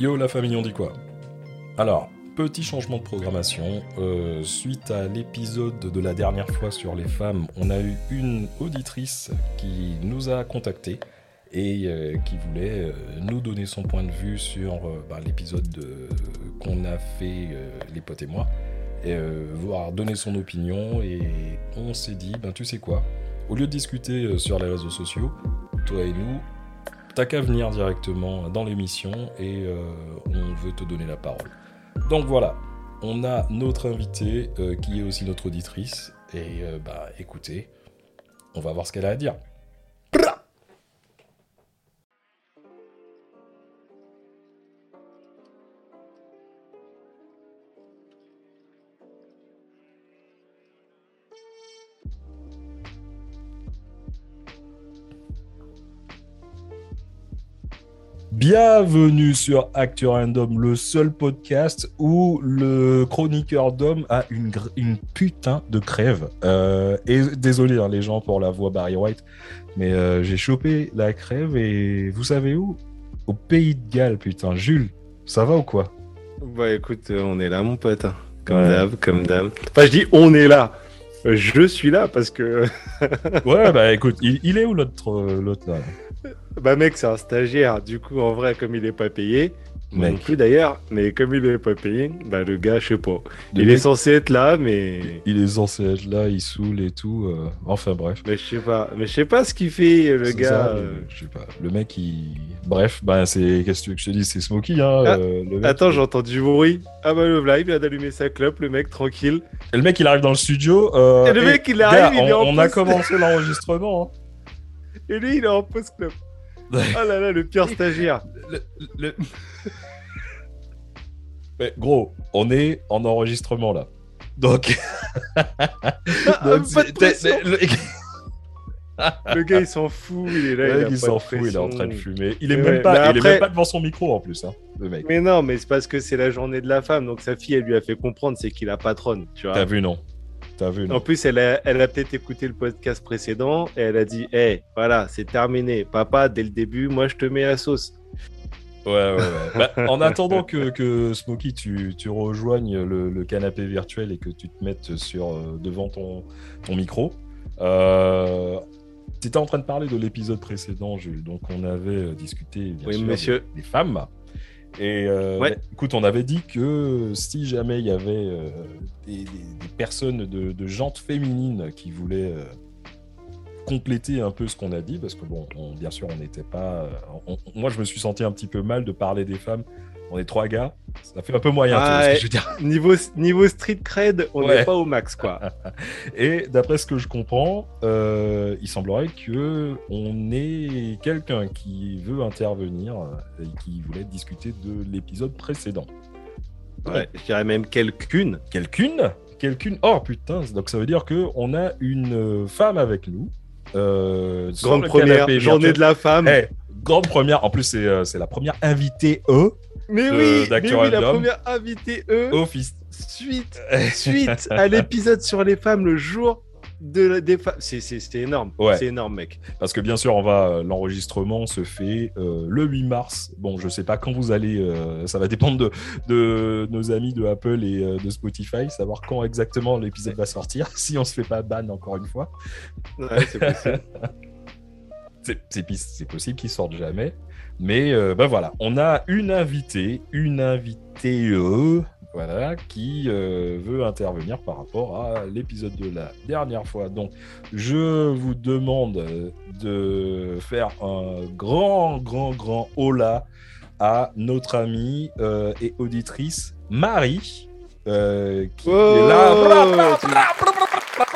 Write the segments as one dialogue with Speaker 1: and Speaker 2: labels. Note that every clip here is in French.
Speaker 1: Yo la famille, on dit quoi? Alors, petit changement de programmation. Euh, suite à l'épisode de la dernière fois sur les femmes, on a eu une auditrice qui nous a contactés et euh, qui voulait euh, nous donner son point de vue sur bah, l'épisode qu'on a fait, les potes et moi, et voir donner son opinion. Et on s'est dit, ben tu sais quoi, au lieu de discuter sur les réseaux sociaux, toi et nous, t'as qu'à venir directement dans l'émission et on veut te donner la parole. Donc voilà, on a notre invitée euh, qui est aussi notre auditrice. Et euh, bah écoutez, on va voir ce qu'elle a à dire. Bienvenue sur Random, le seul podcast où le chroniqueur d'homme a une, une, putain de crève. Euh, et désolé hein, les gens pour la voix Barry White, mais euh, j'ai chopé la crève et vous savez où? Au pays de Galles, putain. Jules, ça va ou quoi?
Speaker 2: Bah écoute, euh, on est là mon pote, hein. comme d'hab, comme d'hab. Enfin je dis on est là. Je suis là parce que.
Speaker 1: ouais, bah écoute, il, il est où l'autre là?
Speaker 2: Bah mec, c'est un stagiaire. Du coup, en vrai, comme il est pas payé, non plus d'ailleurs, mais comme il est pas payé, bah le gars, je sais pas. il est censé être là, mais.
Speaker 1: Il est censé être là, il saoule et tout. Euh, enfin bref.
Speaker 2: Mais je sais pas. Mais je sais pas ce qu'il fait, le gars.
Speaker 1: Euh. Je sais pas. Le mec, il. Bref, bah c'est. Qu'est-ce que je te dis C'est Smokey, hein.
Speaker 2: Ah, euh, attends, j'entends du bruit. Ah bah le live, il vient d'allumer sa clope, le mec tranquille.
Speaker 1: Et le mec, il arrive dans le studio.
Speaker 2: et le mec, il arrive, il est
Speaker 1: on, on a commencé l'enregistrement. Hein.
Speaker 2: Et lui, il est en post-club. oh là là, le pire stagiaire.
Speaker 1: Mais gros, on est en enregistrement là. Donc.
Speaker 2: le... gars il s'en fout, il est là.
Speaker 1: il, s'en fout, il est en train de fumer. Il est, même, pas, il est même pas devant son micro en plus, hein, le mec.
Speaker 2: Mais non, mais c'est parce que c'est la journée de la femme, donc sa fille elle lui a fait comprendre c'est qu'il a patronne, tu vois.
Speaker 1: T'as vu non
Speaker 2: en plus, elle a, elle a peut-être écouté le podcast précédent et elle a dit Hé, voilà, c'est terminé. Papa, dès le début, moi, je te mets la sauce.
Speaker 1: Ouais, ouais, ouais. Bah, en attendant que, que Smokey, tu, tu rejoignes le, canapé virtuel et que tu te mettes sur, euh, devant ton, ton micro, euh, tu étais en train de parler de l'épisode précédent, Jules. Donc, on avait euh, discuté bien sûr,
Speaker 2: monsieur.
Speaker 1: des femmes. Et euh, bah, écoute, on avait dit que si jamais il y avait euh, des, personnes de, de jantes féminines qui voulaient euh, compléter un peu ce qu'on a dit, parce que bon, bien sûr, on n'était pas. moi, je me suis senti un petit peu mal de parler des femmes on est trois gars, ça fait un peu moyen.
Speaker 2: je veux dire. Niveau, niveau street cred, on n'est pas au max, quoi.
Speaker 1: et d'après ce que je comprends, euh, il semblerait que on ait quelqu'un qui veut intervenir et qui voulait discuter de l'épisode précédent.
Speaker 2: Ouais, je dirais même quelqu'une.
Speaker 1: Quelqu'une? Quelqu'une? Oh putain, donc ça veut dire qu'on a une femme avec nous.
Speaker 2: Euh, grande première journée de la femme.
Speaker 1: Eh, grande première, en plus c'est euh, la première invitée E
Speaker 2: mais oui, mais oui la première invitée, eux, suite, suite à l'épisode sur les femmes le jour de la, des femmes. C'est énorme. C'est énorme, mec.
Speaker 1: Parce que bien sûr, on va euh, l'enregistrement se fait euh, le 8 mars. Bon, je sais pas quand vous allez. Euh, ça va dépendre de, de, nos amis de Apple et de Spotify, savoir quand exactement l'épisode va sortir. Si on se fait pas ban encore une fois.
Speaker 2: Ouais, c'est possible.
Speaker 1: c'est possible qu'il sorte jamais. Mais euh, ben voilà, on a une invitée, une invitée euh, voilà, qui euh, veut intervenir par rapport à l'épisode de la dernière fois. Donc, je vous demande de faire un grand, grand, grand hola à notre amie et auditrice Marie. qui est là.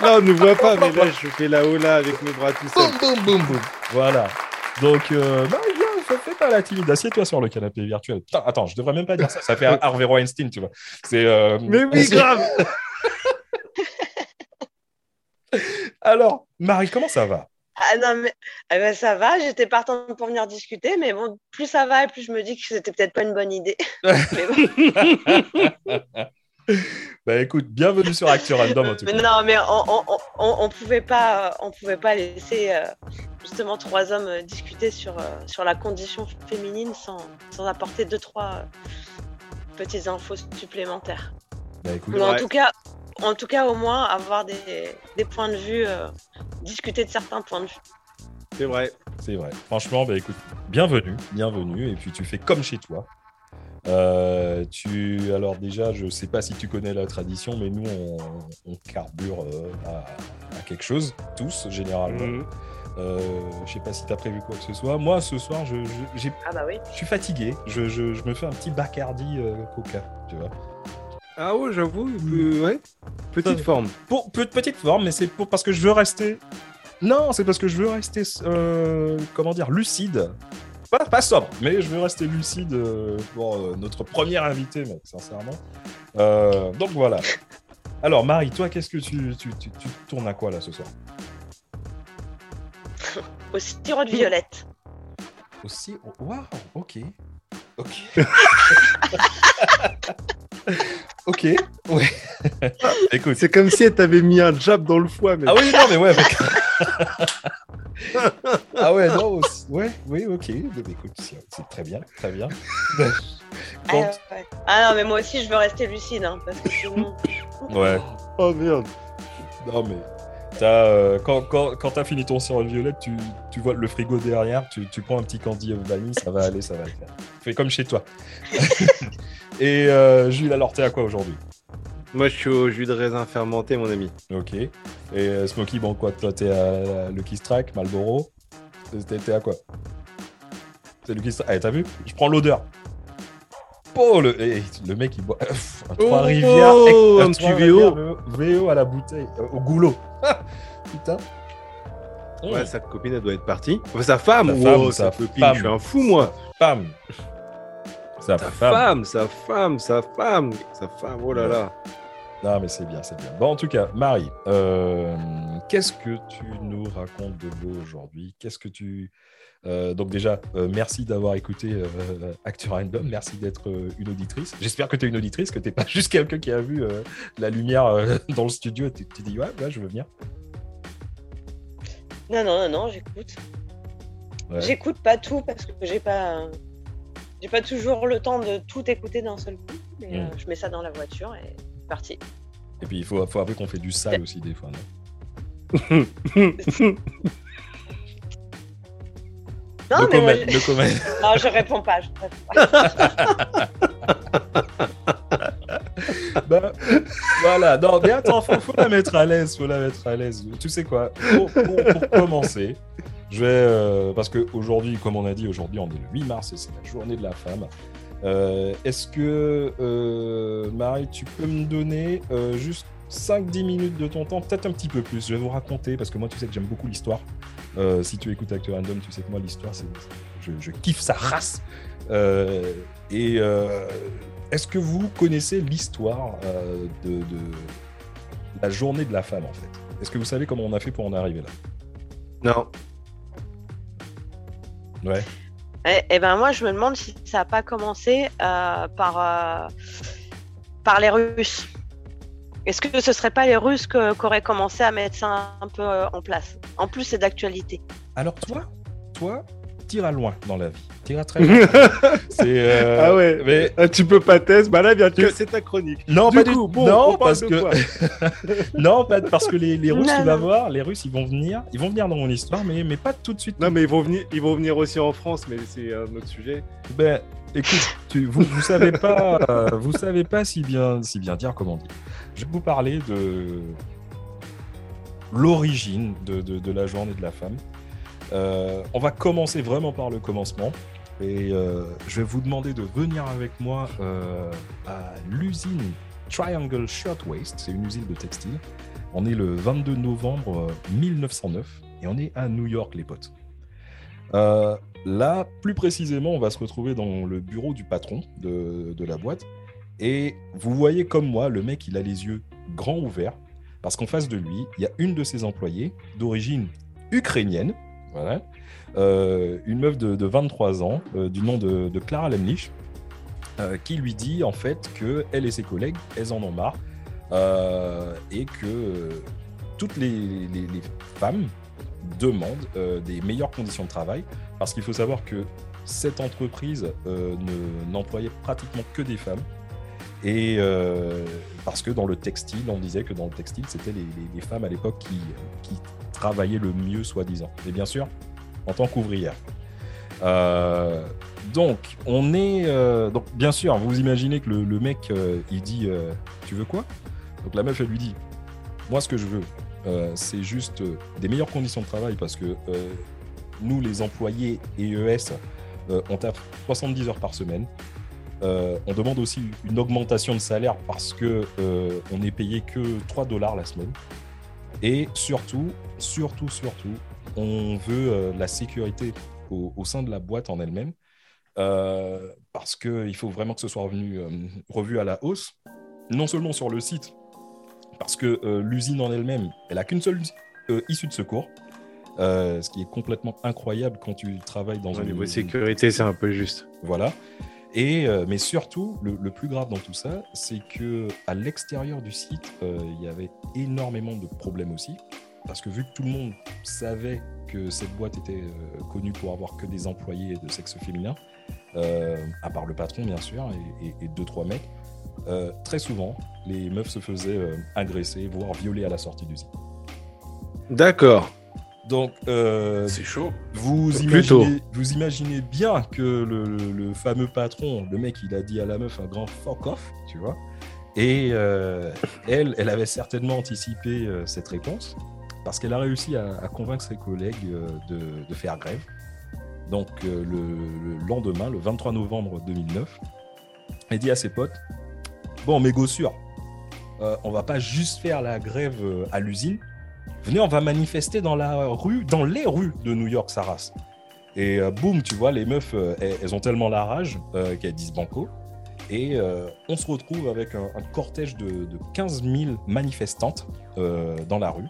Speaker 2: Non, on ne voit pas, mais là, je fais la hola avec mes bras tout seuls.
Speaker 1: Boum, boum, boum, boum. Voilà. Donc, Marie, fais pas la timide, assieds-toi sur le canapé virtuel. Putain, attends, je devrais même pas dire ça. Ça fait Harvey Weinstein, tu vois. C'est. Euh,
Speaker 2: Mais oui, grave.
Speaker 1: Alors, Marie, comment ça va?
Speaker 3: Ah non, mais eh ben, ça va, j'étais partante pour venir discuter, mais bon, plus ça va et plus je me dis que c'était peut-être pas une bonne idée.
Speaker 1: bah écoute, bienvenue sur Actu Random en tout cas.
Speaker 3: non, mais on, on, pouvait pas, on pouvait pas laisser euh, justement trois hommes euh, discuter sur, euh, sur la condition féminine sans, sans apporter deux trois petites infos supplémentaires. Bah, en tout cas, en tout cas, au moins avoir des, des points de vue, discuter de certains points de vue.
Speaker 2: C'est vrai.
Speaker 1: C'est vrai. Franchement, bah écoute, bienvenue, bienvenue. Et puis tu fais comme chez toi. Euh, tu, alors déjà, je sais pas si tu connais la tradition, mais nous, on, carbure euh, à, quelque chose, tous, généralement. Je mhm. Euh, je sais pas si tu as prévu quoi que ce soit. Moi, ce soir, je, je,
Speaker 3: ah bah oui.
Speaker 1: je suis fatigué. Je, je, me fais un petit Bacardi Coca, tu vois.
Speaker 2: Ah ouais, j'avoue, ouais. Petite forme.
Speaker 1: Pour, petite forme, mais c'est pour, parce que je veux rester non, c'est parce que je veux rester, euh, comment dire, lucide. Pas, pas sobre, mais je veux rester lucide euh, pour euh, notre premier invité, mec, sincèrement. donc voilà. Alors, Marie, toi, qu'est-ce que tu, tu, tu, tournes à quoi là ce soir?
Speaker 3: Au sirop de violette.
Speaker 1: Au sirop Waouh, ok. Ok. ok, ouais.
Speaker 2: Écoute. C'est comme si elle t'avait mis un jab dans le foie.
Speaker 1: Mais... Ah oui, non, mais ouais. Mec. ah ouais, non, ouais, oui, ok. écoute, c'est très bien, très bien.
Speaker 3: Ah, ah, non, mais moi aussi, je veux rester lucide, hein, parce que sinon.
Speaker 1: ouais.
Speaker 2: Oh merde.
Speaker 1: Non, mais. As, euh, quand quand, quand t'as fini ton sirop violette, tu, tu, vois le frigo derrière, tu, tu prends un petit candy au vanille, ça va aller, ça va le faire. Fais comme chez toi. Et euh, Jules, alors t'es à quoi aujourd'hui?
Speaker 2: Moi, je suis au jus de raisin fermenté, mon ami.
Speaker 1: Ok. Et euh, Smoky, bon, quoi? Toi, t'es à Lucky Strike, Marlboro? T'es à quoi? C'est Lucky Strike. Ah, t'as vu? Je prends l'odeur. Oh, le, eh, le mec, il boit un trois oh, rivières.
Speaker 2: Oh, un petit VO.
Speaker 1: VO à la bouteille, euh, au goulot. Putain.
Speaker 2: Ouais, sa copine, elle doit être partie. Enfin, sa femme, sa femme, sa copine. Je suis un fou, moi.
Speaker 1: Femme.
Speaker 2: Sa, femme. sa femme, sa femme, sa femme, oh là là.
Speaker 1: Non, mais c'est bien, c'est bien. Bon, en tout cas, Marie, euh, qu'est-ce que tu nous racontes de beau aujourd'hui? Qu'est-ce que tu. Euh, donc, déjà, euh, merci d'avoir écouté Actu Random. Merci d'être une auditrice. J'espère que tu es une auditrice, que tu n'es pas juste quelqu'un qui a vu la lumière dans le studio et tu te dis, ouais, ouais, je veux venir.
Speaker 3: Non, non, non, non, j'écoute. J'écoute pas tout parce que j'ai pas. J'ai pas toujours le temps de tout écouter d'un seul coup, mais hmm. je mets ça dans la voiture et parti.
Speaker 1: Et puis il faut, faut avouer qu'on fait du sale aussi des fois, non?
Speaker 3: Non, mais moi, je... non, je réponds pas. Je réponds pas.
Speaker 1: bah, voilà, non, mais attends, faut, faut la mettre à l'aise, faut la mettre à l'aise. Tu sais quoi, pour, pour, commencer, je vais, euh, parce qu'aujourd'hui, comme on a dit, aujourd'hui on est le 8 mars et c'est la journée de la femme. Euh, est-ce que, euh, Marie, tu peux me donner juste 5-10 minutes de ton temps, peut-être un petit peu plus. Je vais vous raconter, parce que moi, tu sais que j'aime beaucoup l'histoire. si tu écoutes Acteur Random, tu sais que moi, l'histoire, c'est, je, kiffe sa race. et est-ce que vous connaissez l'histoire de, de, la journée de la femme, en fait? Est-ce que vous savez comment on a fait pour en arriver
Speaker 2: là? Non.
Speaker 1: Ouais.
Speaker 3: Eh, eh, ben moi, je me demande si ça n'a pas commencé euh, par, euh, par les Russes. Est-ce que ce ne serait pas les Russes qui auraient commencé à mettre ça un peu euh, en place? En plus, c'est d'actualité.
Speaker 1: Alors toi, toi, t'iras loin dans la vie. T'iras très loin.
Speaker 2: euh... Ah ouais. Mais ah, tu peux pas tester. Bah là, bien que c'est ta chronique.
Speaker 1: Non, du pas coup, Bon, non, parce que non, pas parce que les, les Russes, tu vas voir, les Russes, ils vont venir, ils vont venir dans mon histoire, mais mais pas tout de suite.
Speaker 2: Non, mais ils vont venir, ils vont venir aussi en France, mais c'est un autre sujet.
Speaker 1: Ben, écoute, vous vous savez pas, euh, vous savez pas si bien si bien dire comment dire. Je vais vous parler de l'origine de, de, la journée de la femme. Euh, on va commencer vraiment par le commencement. Et euh, je vais vous demander de venir avec moi à l'usine Triangle Shirtwaist. C'est une usine de textile. On est le 22 novembre 1909 et on est à New York, les potes. Là, plus précisément, on va se retrouver dans le bureau du patron de, la boîte. Et vous voyez comme moi, le mec, il a les yeux grands ouverts parce qu'en face de lui, il y a une de ses employées d'origine ukrainienne euh, une meuf de, 23 ans, euh, du nom de, Clara Lemlich. qui lui dit en fait que elle et ses collègues, elles en ont marre et que toutes les, femmes demandent des meilleures conditions de travail parce qu'il faut savoir que cette entreprise n'employait pratiquement que des femmes. Et parce que dans le textile, on disait que dans le textile, c'était les, femmes à l'époque qui, travaillaient le mieux, soi-disant. Et bien sûr, en tant qu'ouvrière. Euh, donc, on est. Euh, donc, bien sûr, vous imaginez que le, mec, euh, il dit Tu veux quoi? Donc, la meuf, elle lui dit Moi, ce que je veux, c'est juste des meilleures conditions de travail parce que nous, les employés EES, on tape 70 heures par semaine. on demande aussi une augmentation de salaire parce que on est payé que 3 dollars la semaine. Et surtout, surtout, surtout, on veut la sécurité au, sein de la boîte en elle-même, euh, parce qu'il faut vraiment que ce soit euh, revu à la hausse, non seulement sur le site, parce que euh, l'usine en elle-même, elle n'a qu'une seule issue de secours, ce qui est complètement incroyable quand tu travailles dans
Speaker 2: un niveau de sécurité, c'est un peu juste.
Speaker 1: Voilà. Et, mais surtout, le, le, plus grave dans tout ça, c'est que à l'extérieur du site, il y avait énormément de problèmes aussi. Parce que vu que tout le monde savait que cette boîte était euh, connue pour avoir que des employés de sexe féminin, euh, à part le patron bien sûr, et, deux, trois mecs, euh, très souvent, les meufs se faisaient agresser, voire violer à la sortie du site.
Speaker 2: D'accord.
Speaker 1: Donc,
Speaker 2: c'est chaud.
Speaker 1: Vous imaginez, vous imaginez bien que le, fameux patron, le mec, il a dit à la meuf un grand fuck off, tu vois. Et elle, elle avait certainement anticipé cette réponse parce qu'elle a réussi à, convaincre ses collègues euh, de, faire grève. Donc euh, le, lendemain, le 23 novembre 2009, elle dit à ses potes Bon, mes gossures, euh, on va pas juste faire la grève à l'usine. Venez, on va manifester dans la rue, dans les rues de New York, Saras. Et boum, tu vois, les meufs, elles, ont tellement la rage qu'elles disent banco. Et on se retrouve avec un, cortège de, de, 15 000 manifestantes dans la rue.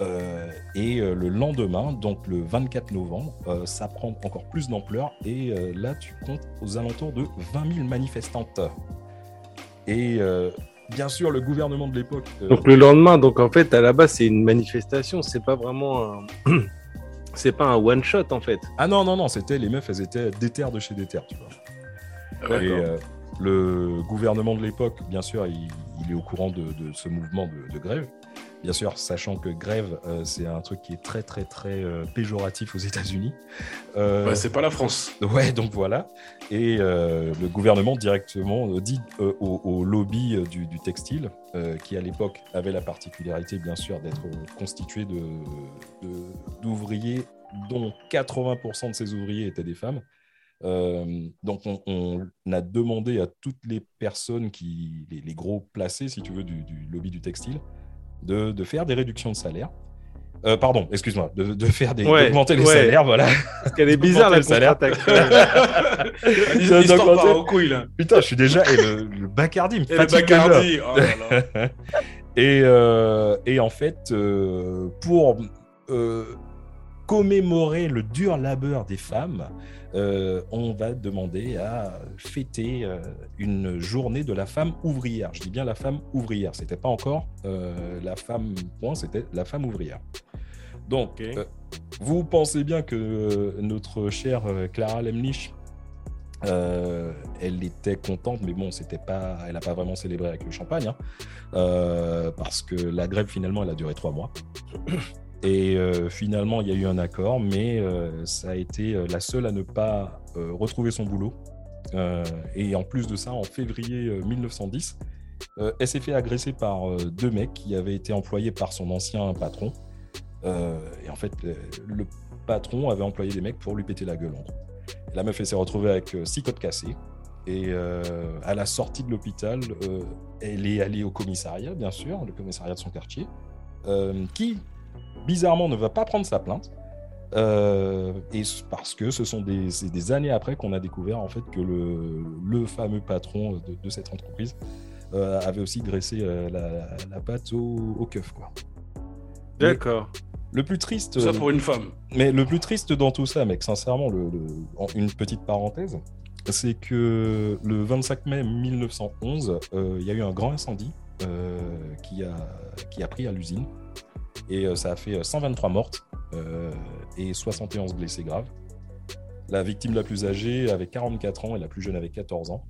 Speaker 1: Euh, et euh, le lendemain, donc le 24 novembre, euh, ça prend encore plus d'ampleur et là tu comptes aux alentours de 20 000 manifestantes. Et bien sûr, le gouvernement de l'époque.
Speaker 2: Donc le lendemain, donc en fait, à la base, c'est une manifestation, c'est pas vraiment un. c'est pas un one shot en fait.
Speaker 1: Ah non, non, non, c'était les meufs, elles étaient déter de chez déter, tu vois. Et le gouvernement de l'époque, bien sûr, il, est au courant de, ce mouvement de grève. Bien sûr, sachant que grève, euh, c'est un truc qui est très, très, très euh, péjoratif aux États-Unis.
Speaker 2: Euh, c'est pas la France.
Speaker 1: Ouais, donc voilà. Et le gouvernement directement dit au, lobby du, textile, qui à l'époque avait la particularité, bien sûr, d'être constitué d'ouvriers dont 80% de ces ouvriers étaient des femmes. donc, on, a demandé à toutes les personnes, qui, les, gros placés, si tu veux, du lobby du textile, de, faire des réductions de salaire. Euh, pardon, excuse-moi, de, faire des, d'augmenter les salaires, voilà.
Speaker 2: Parce qu'elle est bizarre la salaire.
Speaker 1: Putain, je suis déjà et le, le Bacardi me fatigue le oh et, euh, et en fait, euh, pour commémorer le dur labeur des femmes, euh, on va demander à fêter euh, une journée de la femme ouvrière. Je dis bien la femme ouvrière. C'était pas encore euh, la femme point, c'était la femme ouvrière. Donc, vous pensez bien que notre chère Clara Lemlich, elle était contente, mais bon, c'était pas, elle n'a pas vraiment célébré avec le champagne, hein. parce que la grève finalement, elle a duré trois mois. Et euh, finalement, il y a eu un accord, mais euh, ça a été euh, la seule à ne pas retrouver son boulot. et en plus de ça, en février 1910, elle s'est fait agresser par deux mecs qui avaient été employés par son ancien patron. et en fait, le patron avait employé des mecs pour lui péter la gueule, la meuf, s'est retrouvée avec six côtes cassées. Et à la sortie de l'hôpital, elle est allée au commissariat, bien sûr, le commissariat de son quartier, qui bizarrement, ne va pas prendre sa plainte. Euh, et parce que ce sont des, des années après qu'on a découvert en fait que le, le fameux patron de, cette entreprise euh, avait aussi graissé euh, la, la, patte au, au keuf.
Speaker 2: D'accord.
Speaker 1: Le plus triste.
Speaker 2: Ça pour une femme.
Speaker 1: Mais le plus triste dans tout ça, mec, sincèrement, le, une petite parenthèse, c'est que le 25 mai 1911, il y a eu un grand incendie qui, a, qui a pris à l'usine. Et ça a fait 123 mortes et 71 blessés graves. La victime la plus âgée avait 44 ans et la plus jeune avait 14 ans.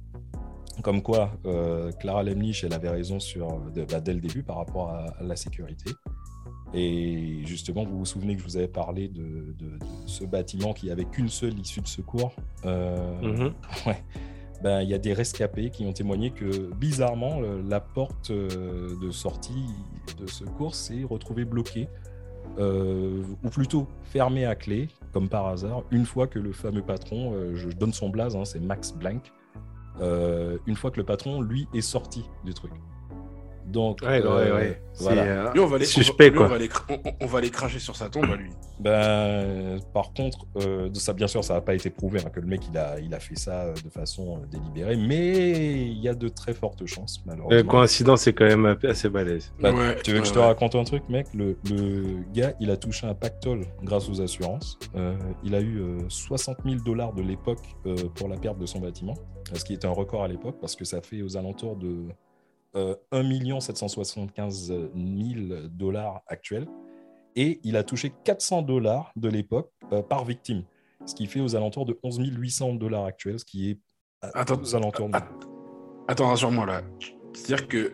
Speaker 1: Comme quoi, euh, Clara Lemlich, elle avait raison sur, bah, dès le début par rapport à, la sécurité. Et justement, vous vous souvenez que je vous avais parlé de, ce bâtiment qui avait qu'une seule issue de secours. Euh, mhm. Ben, il y a des rescapés qui ont témoigné que bizarrement, la porte euh, de sortie de secours s'est retrouvée bloquée, ou plutôt fermée à clé, comme par hasard, une fois que le fameux patron, je donne son blaze, hein, c'est Max Blank, euh, une fois que le patron, lui, est sorti du truc. Donc,
Speaker 2: ouais, euh, ouais,
Speaker 4: Voilà. Euh, lui, on va, les, suspect, on, va, on, va les, cracher sur sa tombe à lui.
Speaker 1: Ben, par contre, euh, de ça, bien sûr, ça n'a pas été prouvé hein, que le mec il a, il a fait ça de façon délibérée, mais il y a de très fortes chances, malheureusement.
Speaker 2: La coïncidence est quand même assez balèze.
Speaker 1: Bah, tu veux que je te raconte un truc, mec? Le, le, gars, il a touché un pactole grâce aux assurances. il a eu 60 000 dollars de l'époque pour la perte de son bâtiment, ce qui était un record à l'époque parce que ça fait aux alentours de 1 775 000 dollars actuels. Et il a touché 400 dollars de l'époque euh, par victime, ce qui fait aux alentours de 11 800 dollars actuels, ce qui est
Speaker 4: attends, aux alentours de... Attends, rassure-moi là. C'est-à-dire que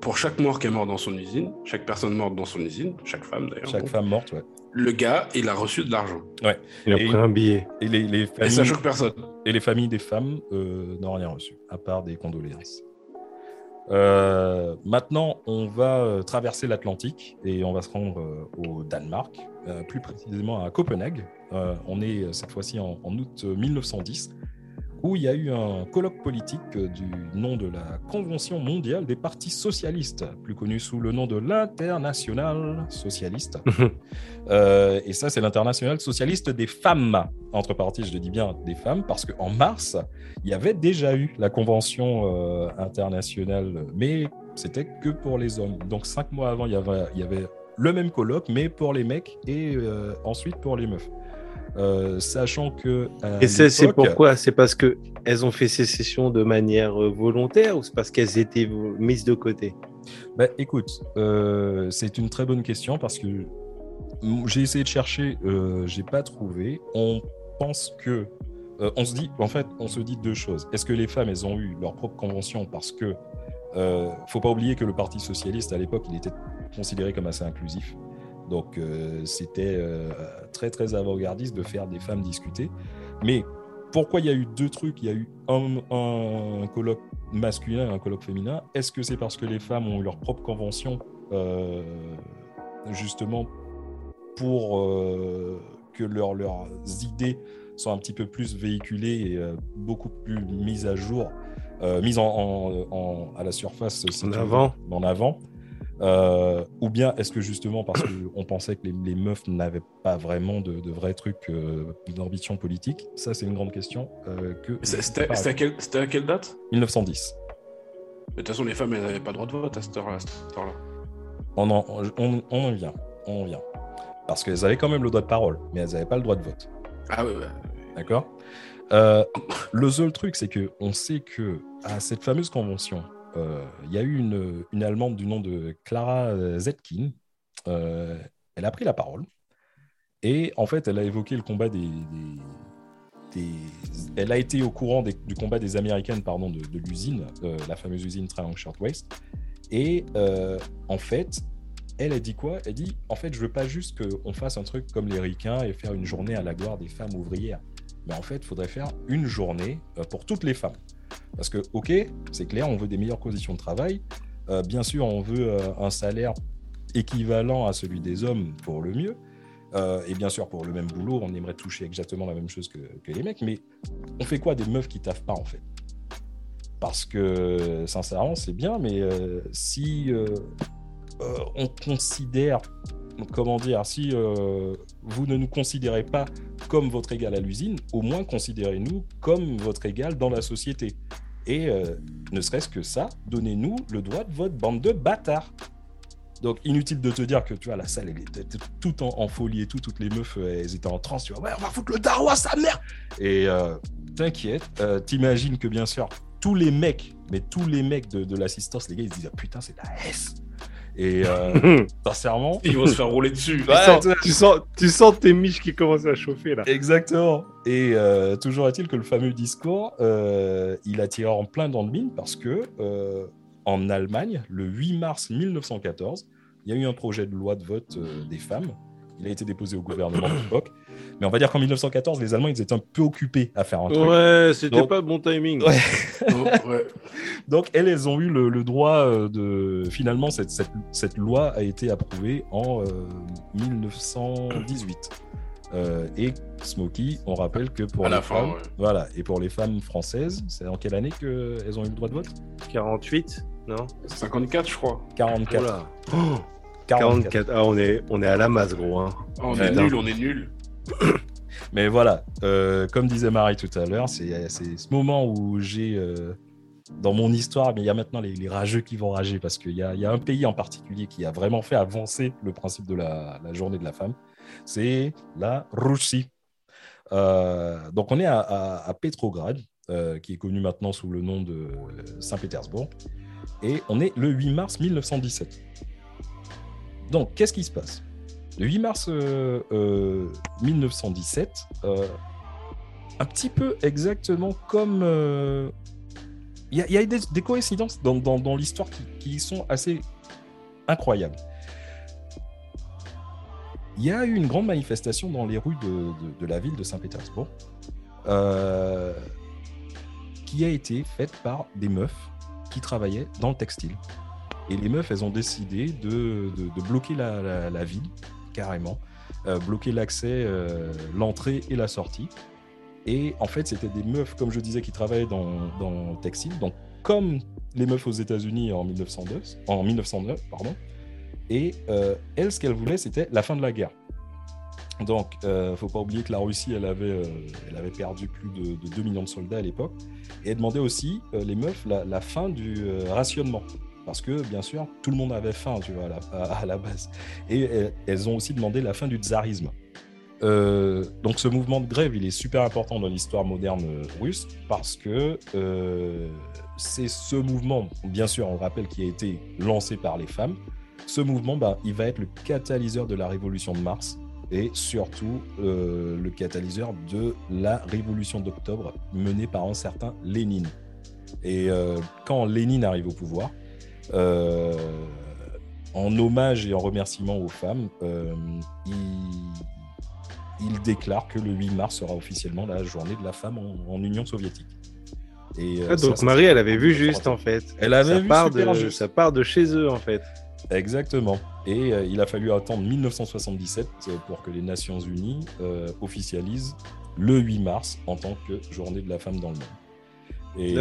Speaker 4: pour chaque mort qui est mort dans son usine, chaque personne morte dans son usine, chaque femme d'ailleurs.
Speaker 1: Chaque femme morte, ouais.
Speaker 4: Le gars, il a reçu de l'argent.
Speaker 1: Ouais.
Speaker 2: Il a pris un billet.
Speaker 1: Et, les, les familles,
Speaker 4: ça choque personne.
Speaker 1: Et les familles des femmes euh, n'ont rien reçu, à part des condoléances. Euh, maintenant, on va euh, traverser l'Atlantique et on va se rendre euh, au Danemark, plus précisément à Copenhague. on est cette fois-ci en, en, août 1910 où il y a eu un colloque politique du nom de la Convention mondiale des partis socialistes, plus connu sous le nom de l'International socialiste. euh, et ça, c'est l'International socialiste des femmes. Entre parenthèses, je dis bien des femmes, parce qu'en mars, il y avait déjà eu la Convention euh, internationale, mais c'était que pour les hommes. Donc cinq mois avant, il y avait, il y avait le même colloque, mais pour les mecs et euh, ensuite pour les meufs. Euh, sachant que.
Speaker 2: Et c'est pourquoi? C'est parce que elles ont fait ces sessions de manière euh, volontaire ou c'est parce qu'elles étaient mises de côté?
Speaker 1: Bah, Écoute, euh, c'est une très bonne question parce que j'ai essayé de chercher, euh, j'ai pas trouvé. On pense que. on se dit, en fait, on se dit deux choses. Est-ce que les femmes, elles ont eu leur propre convention parce que. faut pas oublier que le Parti socialiste à l'époque, il était considéré comme assez inclusif. Donc euh, c'était euh, très très avant-gardiste de faire des femmes discuter. Mais pourquoi il y a eu deux trucs? Il y a eu un, colloque masculin et un colloque féminin. Est-ce que c'est parce que les femmes ont eu leur propre convention euh, justement pour que leurs idées soient un petit peu plus véhiculées et beaucoup plus mises à jour, mises en, à la surface
Speaker 2: en avant.
Speaker 1: en avant? Euh, ou bien est-ce que justement parce qu'on pensait que les, meufs n'avaient pas vraiment de, vrais trucs euh, d'ambition politique Ça, c'est une grande question. Euh,
Speaker 4: C'était à, quelle date?
Speaker 1: 1910.
Speaker 4: de toute façon, les femmes, elles n'avaient pas droit de vote à cette heure-là.
Speaker 1: on, en, on, on en vient. On en vient. Parce qu'elles avaient quand même le droit de parole, mais elles n'avaient pas le droit de vote.
Speaker 4: Ah ouais,
Speaker 1: D'accord? Le seul truc, c'est qu'on sait que à cette fameuse convention, il y a eu une, Allemande du nom de Clara Zetkin. Euh, elle a pris la parole. Et en fait, elle a évoqué le combat des. Elle a été au courant du combat des Américaines pardon, de, l'usine, euh, la fameuse usine Triangle Shirtwaist. Et en fait, elle a dit quoi? Elle dit en fait, je veux pas juste qu'on fasse un truc comme les ricains et faire une journée à la gloire des femmes ouvrières. Mais en fait, il faudrait faire une journée pour toutes les femmes. Parce que, ok, c'est clair, on veut des meilleures conditions de travail. Euh, bien sûr, on veut euh, un salaire équivalent à celui des hommes pour le mieux. Euh, et bien sûr, pour le même boulot, on aimerait toucher exactement la même chose que, les mecs. Mais on fait quoi des meufs qui taffent pas, en fait? Parce que, sincèrement, c'est bien, mais si on considère comment dire, si vous ne nous considérez pas comme votre égal à l'usine, au moins considérez-nous comme votre égal dans la société. Et euh, ne serait-ce que ça, donnez-nous le droit de vote, bande de bâtards. Donc inutile de te dire que tu vois la salle elle était tout en, folie et tout, toutes les meufs elles étaient en transe, tu vois, ouais on va foutre le daron à sa mère. Et euh, t'inquiète. Euh, t'imagines que bien sûr, tous les mecs, mais tous les mecs de, l'assistance, les gars, ils se disent ah, putain, c'est la S. Et euh, sincèrement,
Speaker 4: ils vont se faire rouler dessus.
Speaker 2: tu, sens, tu, sens, tes miches qui commencent à chauffer là.
Speaker 1: Exactement. Et euh, toujours est-il que le fameux discours, il a tiré en plein dans le mine parce que en Allemagne, le 8 mars 1914, il y a eu un projet de loi de vote des femmes. Il a été déposé au gouvernement de l'époque mais on va dire qu'en 1914, les Allemands, ils étaient un peu occupés à faire un truc.
Speaker 2: Ouais, c'était pas bon timing.
Speaker 1: Donc, elles, elles ont eu le, droit euh, de. Finalement, cette, cette, loi a été approuvée en 1918. Euh, euh, et Smokey, on rappelle que pour les femmes, voilà, et pour les femmes françaises, c'est en quelle année qu'elles ont eu le droit de vote?
Speaker 2: 48, non?
Speaker 4: 54, je crois.
Speaker 1: 44.
Speaker 2: 44. Ah, on est, on est à la masse, gros. Hein.
Speaker 4: on est nul, on est nul.
Speaker 1: Mais voilà, euh, comme disait Marie tout à l'heure, c'est ce moment où j'ai euh, dans mon histoire, mais il y a maintenant les, rageux qui vont rager parce qu'il y, y, a un pays en particulier qui a vraiment fait avancer le principe de la, journée de la femme, c'est la Russie. Euh, donc on est à, à Petrograd, qui est connu maintenant sous le nom de Saint-Pétersbourg, et on est le 8 mars 1917. Donc qu'est-ce qui se passe? Le 8 mars 1917, euh, euh, euh, un petit peu exactement comme... Il y, a, des, coïncidences dans, l'histoire qui, sont assez incroyables. Il y a eu une grande manifestation dans les rues de, la ville de Saint-Pétersbourg qui a été faite par des meufs qui travaillaient dans le textile. Et les meufs, elles ont décidé de, bloquer la, ville carrément, euh, bloquer l'accès, euh, l'entrée et la sortie. Et en fait, c'était des meufs, comme je disais, qui travaillaient dans, dans le textile, donc comme les meufs aux États-Unis en 1902, en 1909, pardon. Et euh, elles, ce qu'elles voulaient, c'était la fin de la guerre. Donc, ne faut pas oublier que la Russie, elle avait, elle avait perdu plus de, 2 millions de soldats à l'époque, et elle demandait aussi, les meufs, la fin du rationnement. Parce que, bien sûr, tout le monde avait faim, tu vois, à la, base. Et elles ont aussi demandé la fin du tsarisme. Euh, donc ce mouvement de grève, il est super important dans l'histoire moderne russe parce que euh, c'est ce mouvement, bien sûr, on rappelle, qui a été lancé par les femmes. Ce mouvement, bah, il va être le catalyseur de la révolution de mars et surtout euh, le catalyseur de la révolution d'octobre menée par un certain Lénine. Et quand Lénine arrive au pouvoir, euh, en hommage et en remerciement aux femmes, euh, il, déclare que le 8 mars sera officiellement la journée de la femme en, Union soviétique.
Speaker 2: Et, euh, ah, donc Marie, elle avait vu juste en fait.
Speaker 1: Elle avait
Speaker 2: ça
Speaker 1: vu
Speaker 2: part de, Ça part de chez eux en fait.
Speaker 1: Exactement. Et il a fallu attendre 1977 pour que les Nations Unies officialisent le 8 mars en tant que journée de la femme dans le monde. Et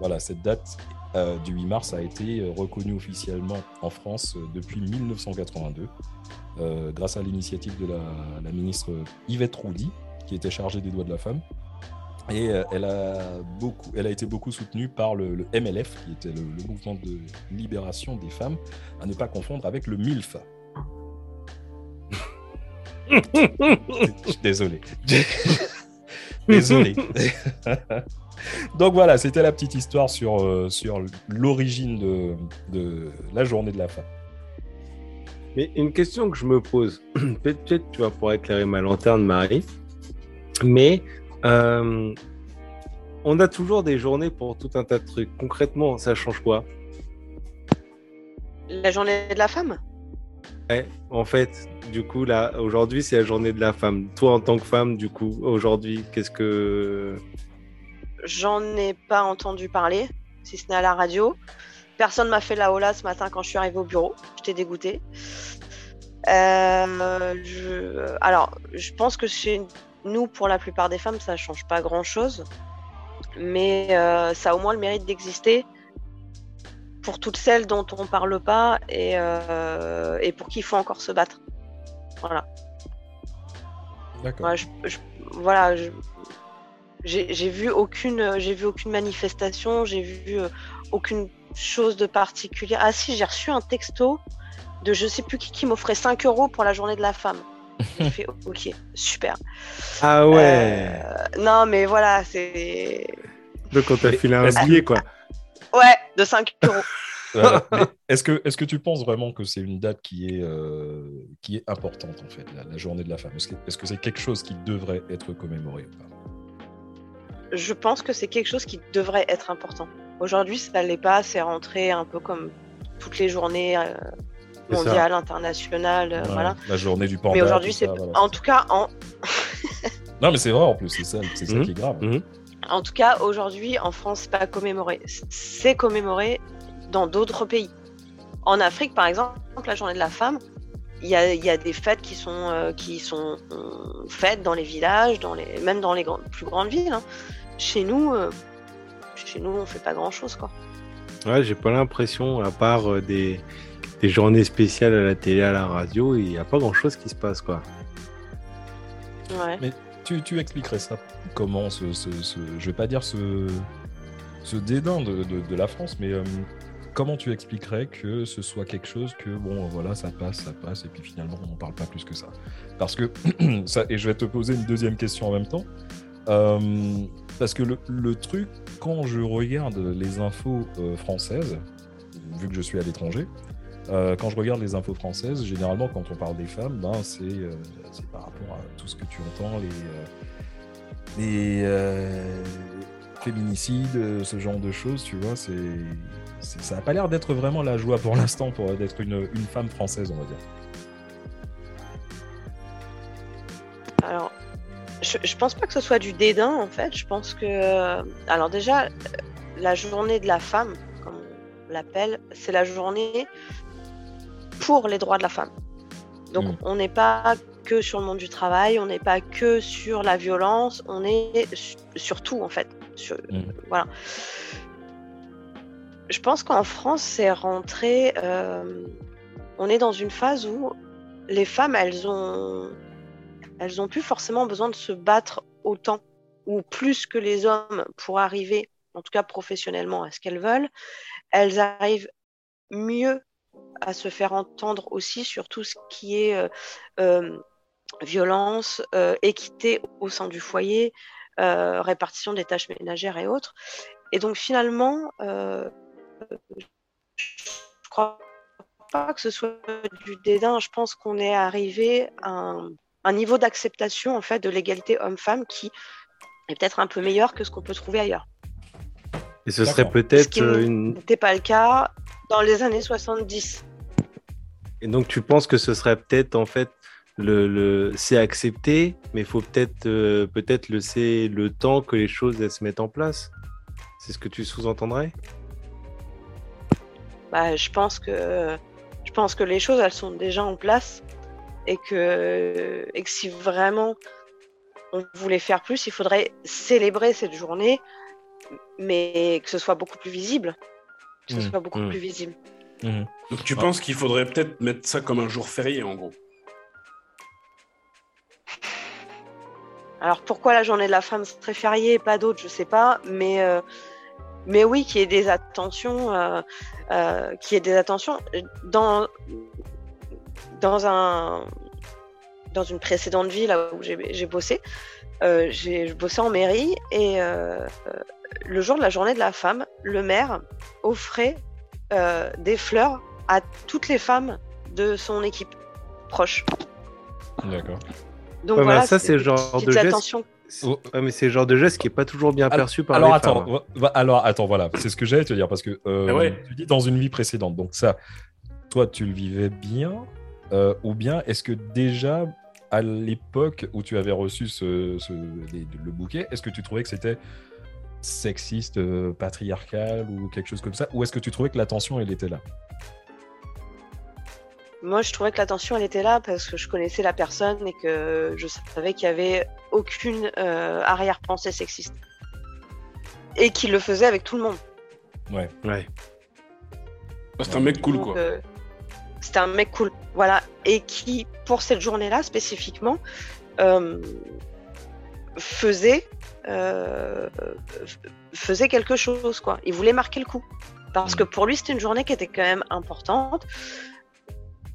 Speaker 1: voilà, cette date euh, du 8 mars a été euh, reconnu officiellement en France euh, depuis 1982, grâce à l'initiative de la, ministre Yvette Roudy, qui était chargée des droits de la femme. Et elle, a beaucoup, elle a été beaucoup soutenue par le, MLF, qui était le, mouvement de libération des femmes, à ne pas confondre avec le MILF. Désolé. Désolé. Donc voilà, c'était la petite histoire sur, euh, sur l'origine de, de, la journée de la femme.
Speaker 2: Mais une question que je me pose, peut-être tu vas pouvoir éclairer ma lanterne, Marie, mais euh, on a toujours des journées pour tout un tas de trucs. Concrètement, ça change quoi?
Speaker 3: La journée de la femme?
Speaker 2: Ouais, en fait, du coup, là, aujourd'hui, c'est la journée de la femme. Toi, en tant que femme, du coup, aujourd'hui, qu'est-ce que
Speaker 3: J'en ai pas entendu parler, si ce n'est à la radio. Personne m'a fait la hola ce matin quand je suis arrivée au bureau. J'étais dégoûtée. Euh, alors, je pense que chez nous, pour la plupart des femmes, ça change pas grand-chose. Mais euh, ça a au moins le mérite d'exister pour toutes celles dont on parle pas et, euh, et pour qui il faut encore se battre. Voilà.
Speaker 1: D'accord.
Speaker 3: voilà, j'ai vu aucune, j'ai vu aucune manifestation, j'ai vu euh, aucune chose de particulier. Ah si, j'ai reçu un texto de je sais plus qui qui m'offrait 5 euros pour la journée de la femme. J'ai fait ok, super.
Speaker 2: Ah ouais.
Speaker 3: Euh, non, mais voilà, c'est.
Speaker 2: Donc on t'a filé un
Speaker 1: que-
Speaker 2: billet quoi.
Speaker 3: Ouais, de 5 euros.
Speaker 1: Voilà. Est-ce que, est que tu penses vraiment que c'est une date qui est, euh, qui est importante, en fait, la, la journée de la femme? Est-ce que est-ce que c'est quelque chose qui devrait être commémoré ou pas?
Speaker 3: Je pense que c'est quelque chose qui devrait être important. Aujourd'hui, ça l'est pas, c'est rentré un peu comme toutes les journées euh, mondiales, internationales, euh,
Speaker 1: Ouais,
Speaker 3: voilà.
Speaker 1: La journée du panda.
Speaker 3: Mais aujourd'hui, c'est.
Speaker 1: voilà,
Speaker 3: En tout cas, en.
Speaker 1: Non, mais c'est vrai, en plus, c'est ça, c'est ça
Speaker 2: Mhm.
Speaker 1: qui est grave.
Speaker 2: Mhm.
Speaker 3: En tout cas, aujourd'hui, en France, c'est pas commémoré. C'est commémoré dans d'autres pays. En Afrique, par exemple, la journée de la femme, il y a, il y a des fêtes qui sont, euh, qui sont euh, faites dans les villages, dans les, même dans les grandes- plus grandes villes. hein. Chez nous, euh, chez nous, on fait pas grand-chose, quoi.
Speaker 2: Ouais, j'ai pas l'impression, à part euh, des, des journées spéciales à la télé, à la radio, il n'y a pas grand chose qui se passe quoi.
Speaker 3: Ouais.
Speaker 1: Tu, tu expliquerais ça? Comment ce, ce, ce- je vais pas dire ce, ce dédain de, de- de la France, mais euh, comment tu expliquerais que ce soit quelque chose que bon voilà ça passe, ça passe et puis finalement on parle pas plus que ça. Parce que et je vais te poser une deuxième question en même temps. Euh, parce que le, le truc quand je regarde les infos euh, françaises, vu que je suis à l'étranger. euh, quand je regarde les infos françaises, généralement, quand on parle des femmes, ben, c'est par rapport à tout ce que tu entends, les, les féminicides, ce genre de choses, tu vois, c'est- ça n'a pas l'air d'être vraiment la joie pour l'instant pour d'être une, une femme française, on va dire.
Speaker 3: Alors, je, je pense pas que ce soit du dédain en fait. Je pense que, euh, alors déjà, euh, la journée de la femme, comme on l'appelle, c'est la journée pour les droits de la femme. Donc,
Speaker 1: Mm.
Speaker 3: on n'est pas que sur le monde du travail, on n'est pas que sur la violence, on est su- sur tout en fait. Sur-
Speaker 1: Mm.
Speaker 3: Voilà. Je pense qu'en France, c'est rentré. euh, on est dans une phase où les femmes, elles ont elles ont plus forcément besoin de se battre autant ou plus que les hommes pour arriver, en tout cas professionnellement, à ce qu'elles veulent. Elles arrivent mieux à se faire entendre aussi sur tout ce qui est euh, euh, violence, équité au sein du foyer, répartition des tâches ménagères et autres. Et donc finalement, je crois pas que ce soit du dédain. Je pense qu'on est arrivé à un, un niveau d'acceptation en fait de l'égalité homme-femme qui est peut-être un peu meilleur que ce qu'on peut trouver ailleurs.
Speaker 2: Et ce serait.
Speaker 3: Ce
Speaker 2: peut-être
Speaker 3: qui
Speaker 2: euh, une.
Speaker 3: n'était pas le cas dans les années 70.
Speaker 2: Et donc tu penses que ce serait peut-être en fait le, le... c'est accepté, mais il faut peut-être euh, peut-être laisser le temps que les choses elles se mettent en place. C'est ce que tu sous-entendrais?
Speaker 3: Bah, je pense que je pense que les choses elles sont déjà en place et que, et que si vraiment on voulait faire plus, il faudrait célébrer cette journée, mais que ce soit beaucoup plus visible. Que ce
Speaker 1: Mm,
Speaker 3: soit beaucoup
Speaker 2: mm.
Speaker 3: plus visible.
Speaker 4: Donc tu
Speaker 1: Ah.
Speaker 4: penses qu'il faudrait peut-être mettre ça comme un jour férié en gros?
Speaker 3: Alors pourquoi la journée de la femme serait fériée? Et pas d'autres, je sais pas, mais euh, mais oui, qu'il y ait des attentions, euh, euh, qu'il y ait des attentions dans dans un dans une précédente vie là où j'ai j'ai bossé, euh, j'ai je bossais en mairie et euh, euh, le jour de la journée de la femme, le maire offrait euh, des fleurs à toutes les femmes de son équipe proche.
Speaker 1: D'accord.
Speaker 3: Donc
Speaker 2: Ouais,
Speaker 3: voilà,
Speaker 2: ça, c'est genre de geste-
Speaker 1: Oh.
Speaker 2: ouais, mais c'est le genre de geste qui est pas toujours bien
Speaker 1: Alors-
Speaker 2: perçu par
Speaker 1: alors
Speaker 2: les
Speaker 1: attends,
Speaker 2: femmes.
Speaker 1: va- va- alors attends, voilà, c'est ce que j'allais te dire parce que euh,
Speaker 4: Ah ouais.
Speaker 1: tu dis dans une vie précédente, donc ça, toi tu le vivais bien, euh, ou bien est-ce que déjà à l'époque où tu avais reçu ce, ce- les- le bouquet, est-ce que tu trouvais que c'était sexiste, euh, patriarcal ou quelque chose comme ça, ou est-ce que tu trouvais que l'attention elle était là?
Speaker 3: Moi, je trouvais que l'attention, elle était là parce que je connaissais la personne et que je savais qu'il y avait aucune euh, arrière-pensée sexiste. Et qu'il le faisait avec tout le monde.
Speaker 1: Ouais.
Speaker 2: Ouais.
Speaker 4: Ah, C'est un mec cool
Speaker 3: Donc,
Speaker 4: quoi.
Speaker 3: euh, C'était un mec cool. Voilà. Et qui, pour cette journée-là spécifiquement, euh, faisait, euh, faisait quelque chose. Quoi. Il voulait marquer le coup. Parce
Speaker 1: Mm.
Speaker 3: que pour lui, c'était une journée qui était quand même importante.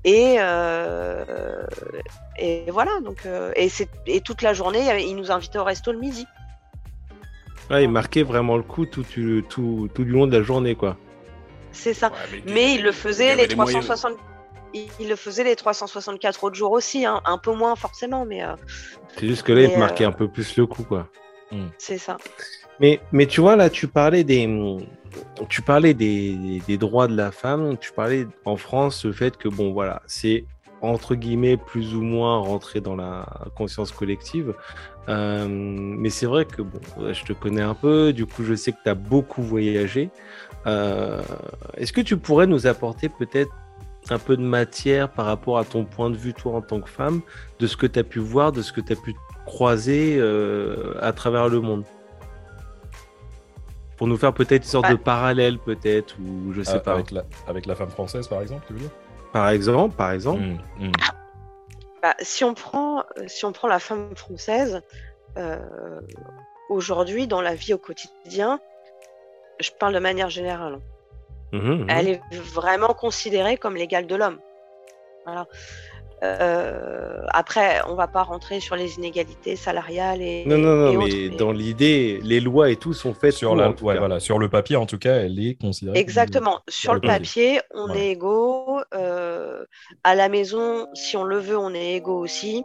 Speaker 3: Et, euh, et voilà, donc, euh, et, c'est- et toute la journée, il nous invitait au resto le midi.
Speaker 2: Ouais, il marquait vraiment le coup tout, tout, tout, tout du long de la journée, quoi.
Speaker 3: C'est ça.
Speaker 4: Ouais,
Speaker 3: Mais il le
Speaker 4: il
Speaker 3: faisait les
Speaker 4: les moyens.
Speaker 3: 360. Il il le faisait les 364 autres jours aussi, hein. un peu moins forcément, mais euh,
Speaker 2: C'est juste que là, il
Speaker 3: Mais,
Speaker 2: te marquait
Speaker 3: euh,
Speaker 2: un peu plus le coup, quoi.
Speaker 3: c'est ça.
Speaker 2: Mais, mais tu vois, là, tu parlais des, tu parlais des, droits de la femme, tu parlais en France le fait que, bon, voilà, c'est entre guillemets plus ou moins rentré dans la conscience collective. Euh, mais c'est vrai que, bon, je te connais un peu, du coup, je sais que tu as beaucoup voyagé. Euh, Est-ce que tu pourrais nous apporter peut-être un peu de matière par rapport à ton point de vue, toi, en tant que femme, de ce que tu as pu voir, de ce que tu as pu croiser euh, à travers le monde? Pour nous faire peut-être une sorte
Speaker 3: Ouais.
Speaker 2: de parallèle, peut-être, ou je sais
Speaker 1: Ah,
Speaker 2: pas.
Speaker 1: avec, la, avec la femme française, par exemple, tu veux dire?
Speaker 2: Par exemple, par exemple.
Speaker 1: Mm, mm.
Speaker 3: Bah, si, on prend, si on prend la femme française, euh, aujourd'hui, dans la vie au quotidien, je parle de manière générale,
Speaker 2: Mhm, mhm.
Speaker 3: elle est vraiment considérée comme l'égale de l'homme. Voilà. Euh, après, on va pas rentrer sur les inégalités salariales et.
Speaker 2: Non, non, non,
Speaker 3: et
Speaker 2: mais
Speaker 3: autres,
Speaker 2: dans l'idée, les lois et tout sont faites
Speaker 1: Sur, la, ouais, voilà, sur le papier, en tout cas, elle est considérée. comme-
Speaker 3: Exactement. Sur
Speaker 1: le papier.
Speaker 3: papier, on
Speaker 1: Ouais.
Speaker 3: est égaux. euh, à la maison, si on le veut, on est égaux aussi.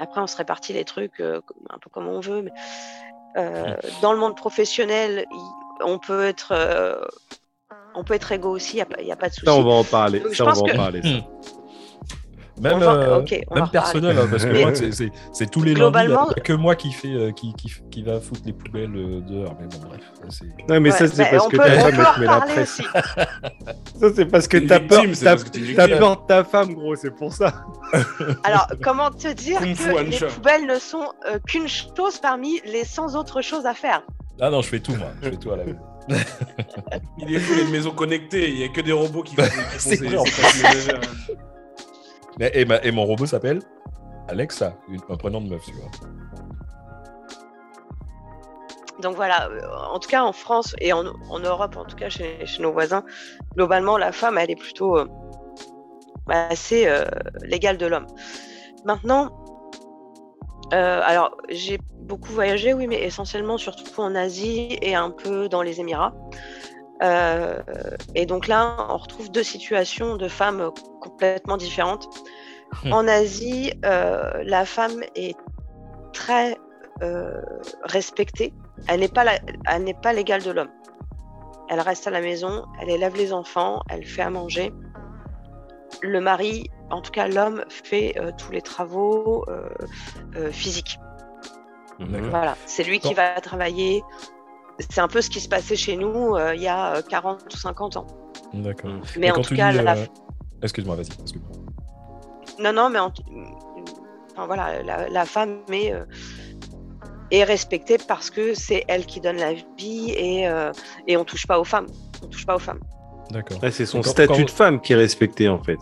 Speaker 3: Après, on se répartit les trucs euh, un peu comme on veut. Mais, euh, dans le monde professionnel, on peut être, euh, on peut être égaux aussi. Il n'y a, pas de souci.
Speaker 2: Ça, on va en parler.
Speaker 3: Donc,
Speaker 2: Ça, on va en
Speaker 3: que-
Speaker 2: parler. ça.
Speaker 1: Même,
Speaker 3: va-
Speaker 1: euh, même personnel, hein, parce que moi, c'est- tous les
Speaker 3: Globalement-
Speaker 1: lundis, il y a que moi qui, fait, euh, qui, qui, qui va foutre les poubelles euh, dehors. Mais bon, bref.
Speaker 2: Non, mais
Speaker 3: Ouais,
Speaker 2: ça, c'est
Speaker 3: bah,
Speaker 2: parce
Speaker 3: on
Speaker 2: que ta femme, met la presse. Ça, c'est parce que t'as peur,
Speaker 4: parce
Speaker 2: peur de ta femme, gros, c'est pour ça.
Speaker 3: Alors, comment te dire que les poubelles ne sont euh, qu'une chose parmi les 100 autres choses à faire?
Speaker 1: Ah non, je fais tout, moi. Je fais tout à la maison.
Speaker 4: Il est fou, il y a une maison connectée, il n'y a que des robots qui font, qui font ces- ces
Speaker 1: Et, mon robot s'appelle Alexa, une- un prénom de meuf, tu vois.
Speaker 3: Donc voilà, euh, en tout cas en France et en, Europe, en tout cas chez, nos voisins, globalement la femme elle est plutôt euh, assez euh, l'égale de l'homme. Maintenant, alors j'ai beaucoup voyagé, oui, mais essentiellement surtout en Asie et un peu dans les Émirats. Euh, et donc là, on retrouve deux situations de femmes complètement différentes.
Speaker 1: Hmm.
Speaker 3: En Asie, euh, la femme est très euh, respectée. Elle n'est pas, la- elle n'est pas l'égale de l'homme. Elle reste à la maison, elle élève les enfants, elle fait à manger. Le mari, en tout cas l'homme, fait euh, tous les travaux euh, euh, physiques. Voilà, c'est lui qui va travailler. C'est un peu ce qui se passait chez nous euh, il y a euh, 40 ou 50 ans.
Speaker 1: D'accord.
Speaker 2: Mm.
Speaker 3: Mais
Speaker 1: Et
Speaker 3: en tout cas,
Speaker 1: dis,
Speaker 3: la-
Speaker 1: euh, Excuse-moi, vas-y. excuse-moi.
Speaker 3: non, non, mais en... enfin, voilà, la, la femme est, euh, est respectée parce que c'est elle qui donne la vie et, euh, et on touche pas aux femmes. On touche pas aux femmes.
Speaker 1: D'accord.
Speaker 2: Ouais, c'est son
Speaker 1: Quand-
Speaker 2: statut
Speaker 1: quand-
Speaker 2: de femme qui est respecté, en fait.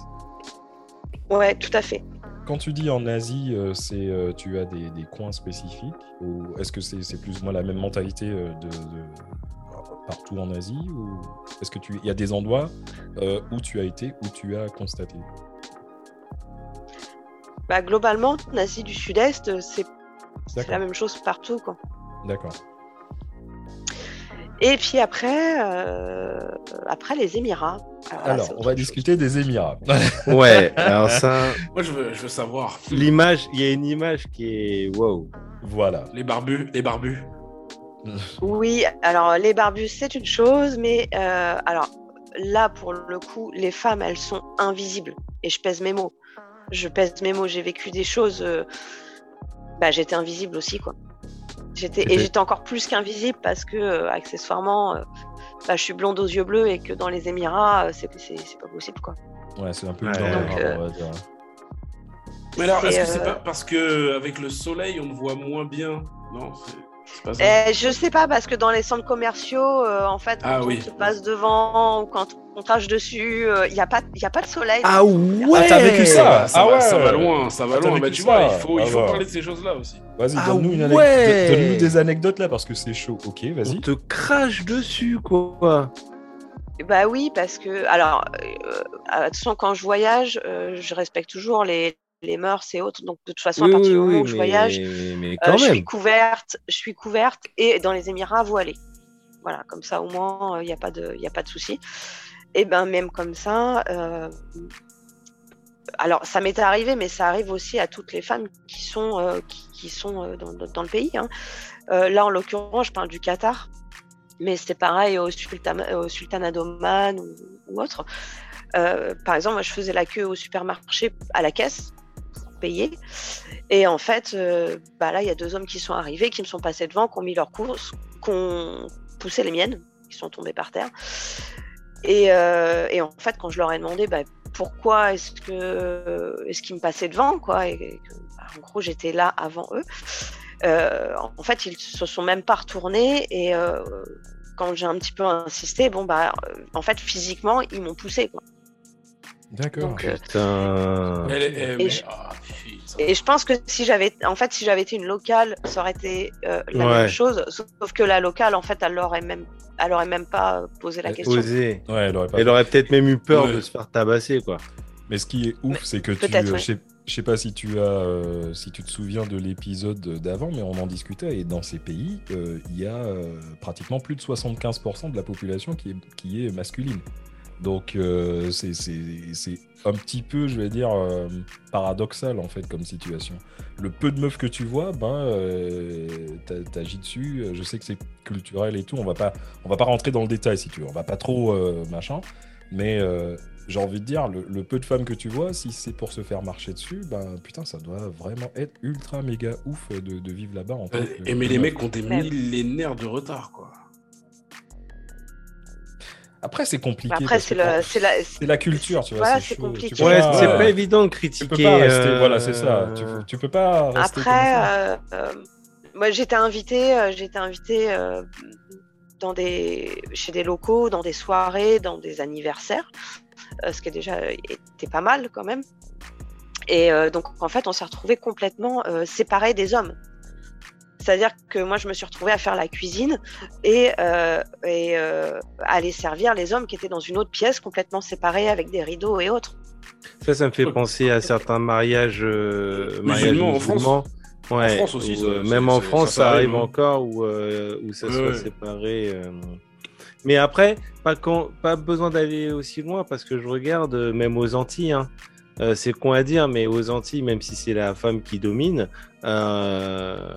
Speaker 3: Ouais, tout à fait.
Speaker 1: Quand tu dis en Asie, euh, c'est euh, tu as des, des coins spécifiques ou est-ce que c'est plus ou moins la même mentalité euh, de, de- partout en Asie ou est-ce que tu il y a des endroits où tu as été où tu as constaté?
Speaker 3: Bah, globalement, en Asie du Sud-Est, c'est la même chose partout. Quoi.
Speaker 1: D'accord.
Speaker 3: Et puis après, euh, après les Émirats. là,
Speaker 1: Alors, on va
Speaker 3: chose.
Speaker 1: discuter des Émirats.
Speaker 2: Ouais, alors ça,
Speaker 4: Moi, je veux, je veux savoir.
Speaker 2: l'image, il y a une image qui est wow.
Speaker 1: voilà.
Speaker 4: Les barbus, les barbus.
Speaker 3: Oui, alors les barbus, c'est une chose, mais euh, alors là, pour le coup, les femmes, elles sont invisibles. Et je pèse mes mots. Je pèse mes mots. J'ai vécu des choses. euh, bah, j'étais invisible aussi, quoi. J'étais et j'étais encore plus qu'invisible parce que euh, accessoirement, euh, bah, je suis blonde aux yeux bleus et que dans les Émirats, euh, c'est pas possible, quoi.
Speaker 1: Ouais, c'est un peu
Speaker 2: Ouais,
Speaker 3: donc,
Speaker 1: le-
Speaker 3: euh.
Speaker 4: Mais alors,
Speaker 3: C'est,
Speaker 4: est-ce que c'est pas parce que avec le soleil, on ne voit moins bien? Non, pas ça.
Speaker 3: Eh, je sais pas parce que dans les centres commerciaux, euh, en fait, quand
Speaker 4: Ah
Speaker 3: on
Speaker 4: oui.
Speaker 3: se passe devant ou quand on crache dessus, il n'y a pas, il y a pas de soleil.
Speaker 2: Ah ouais
Speaker 1: t'as vécu ça
Speaker 4: ça,
Speaker 1: Ah
Speaker 4: va,
Speaker 1: ouais.
Speaker 4: ça va loin, ça va
Speaker 1: Ah,
Speaker 4: loin. Bah, tu
Speaker 1: ça
Speaker 4: vois, il faut,
Speaker 1: Ah
Speaker 4: il faut parler de ces choses-là aussi.
Speaker 1: Vas-y,
Speaker 2: Ah
Speaker 1: donne-nous une anecdote.
Speaker 2: ouais.
Speaker 1: Donne-nous des anecdotes là parce que c'est chaud. Ok,
Speaker 2: On
Speaker 1: vas-y.
Speaker 2: te crache dessus, quoi.
Speaker 3: Bah oui, parce que, alors, euh, attention, quand je voyage, euh, je respecte toujours les, les mœurs et autres. Donc, de toute façon, à partir du moment où je voyage, euh, je suis couverte, je suis couverte et dans les Émirats voilée. Voilà, comme ça au moins il n'y a pas de, y a pas de souci. Et ben même comme ça, euh, alors ça m'est arrivé, mais ça arrive aussi à toutes les femmes qui sont, euh, qui, qui sont euh, dans, le pays. hein. Euh, là en l'occurrence, je parle du Qatar, mais c'est pareil au, sultana, au sultanat d'Oman ou, ou autre. Euh, par exemple, moi je faisais la queue au supermarché à la caisse payer. Et en fait, euh, bah là, il y a deux hommes qui sont arrivés, qui me sont passés devant, qui ont mis leurs courses, qui ont poussé les miennes, qui sont tombées par terre. Et, euh, et en fait, quand je leur ai demandé bah, pourquoi est-ce que est-ce qu'ils me passaient devant, quoi, et bah, en gros j'étais là avant eux, euh, en fait ils se sont même pas retournés et euh, quand j'ai un petit peu insisté, bon bah euh, en fait physiquement ils m'ont poussé. Quoi.
Speaker 1: D'accord.
Speaker 3: Donc, euh,
Speaker 2: Putain.
Speaker 4: Elle est- elle- mais-
Speaker 3: je-
Speaker 4: putain.
Speaker 3: Et je pense que si j'avais, en fait, si j'avais été une locale, ça aurait été euh, la
Speaker 2: Ouais.
Speaker 3: même chose. Sauf que la locale, en fait, elle aurait même, elle aurait même pas posé la
Speaker 1: Elle
Speaker 3: question.
Speaker 2: Osé.
Speaker 1: Ouais, elle aurait pas.
Speaker 2: Elle aurait peut-être même eu peur
Speaker 4: Ouais.
Speaker 2: de se faire tabasser, quoi.
Speaker 1: Mais ce qui est ouf, c'est que tu.
Speaker 3: peut-être,
Speaker 1: euh,
Speaker 3: ouais.
Speaker 1: Je sais- je sais pas si tu as, euh, si tu te souviens de l'épisode d'avant, mais on en discutait. Et dans ces pays, euh, il y a euh, pratiquement plus de 75% de la population qui est, qui est masculine. Donc euh, c'est c'est- c'est un petit peu, je vais dire, euh, paradoxal en fait comme situation. Le peu de meufs que tu vois, ben, euh, t'a- t'agis dessus. Je sais que c'est culturel et tout. On va pas, on va pas rentrer dans le détail si tu veux. On va pas trop euh, machin. Mais euh, j'ai envie de dire, le, le peu de femmes que tu vois, si c'est pour se faire marcher dessus, ben putain, ça doit vraiment être ultra méga ouf de, de vivre là-bas. en
Speaker 4: Euh, Et mais les mecs ont des millénaires de retard, quoi.
Speaker 1: Après, c'est compliqué.
Speaker 3: Après, c'est la,
Speaker 1: c'est la culture, tu vois.
Speaker 3: Voilà,
Speaker 1: c'est
Speaker 3: compliqué.
Speaker 1: Tu
Speaker 2: Ouais,
Speaker 1: pas-
Speaker 2: c'est
Speaker 1: euh,
Speaker 2: pas évident de
Speaker 1: Tu
Speaker 2: critiquer.
Speaker 1: peux pas rester,
Speaker 2: euh,
Speaker 1: voilà, c'est ça. Tu, tu peux pas rester comme
Speaker 3: Après,
Speaker 1: ça.
Speaker 3: euh, euh, moi j'étais invitée, euh, j'étais invitée euh, dans des, chez des locaux, dans des soirées, dans des anniversaires, euh, ce qui est déjà était pas mal quand même. Et euh, donc en fait, on s'est retrouvés complètement euh, séparés des hommes. C'est-à-dire que moi, je me suis retrouvée à faire la cuisine et, euh, et euh, à aller servir les hommes qui étaient dans une autre pièce complètement séparée avec des rideaux et autres.
Speaker 2: Ça, ça me fait penser à certains mariages, euh, mariages
Speaker 4: Musulmans en France.
Speaker 2: Ouais,
Speaker 4: France aussi,
Speaker 2: où,
Speaker 4: ça-
Speaker 2: euh, même en France,
Speaker 4: ça,
Speaker 2: arrive encore où, euh, où ça
Speaker 4: Ouais,
Speaker 2: soit séparé. euh. Mais après, pas, quand, pas besoin d'aller aussi loin parce que je regarde, même aux Antilles, hein, euh, c'est con à dire, mais aux Antilles, même si c'est la femme qui domine, euh,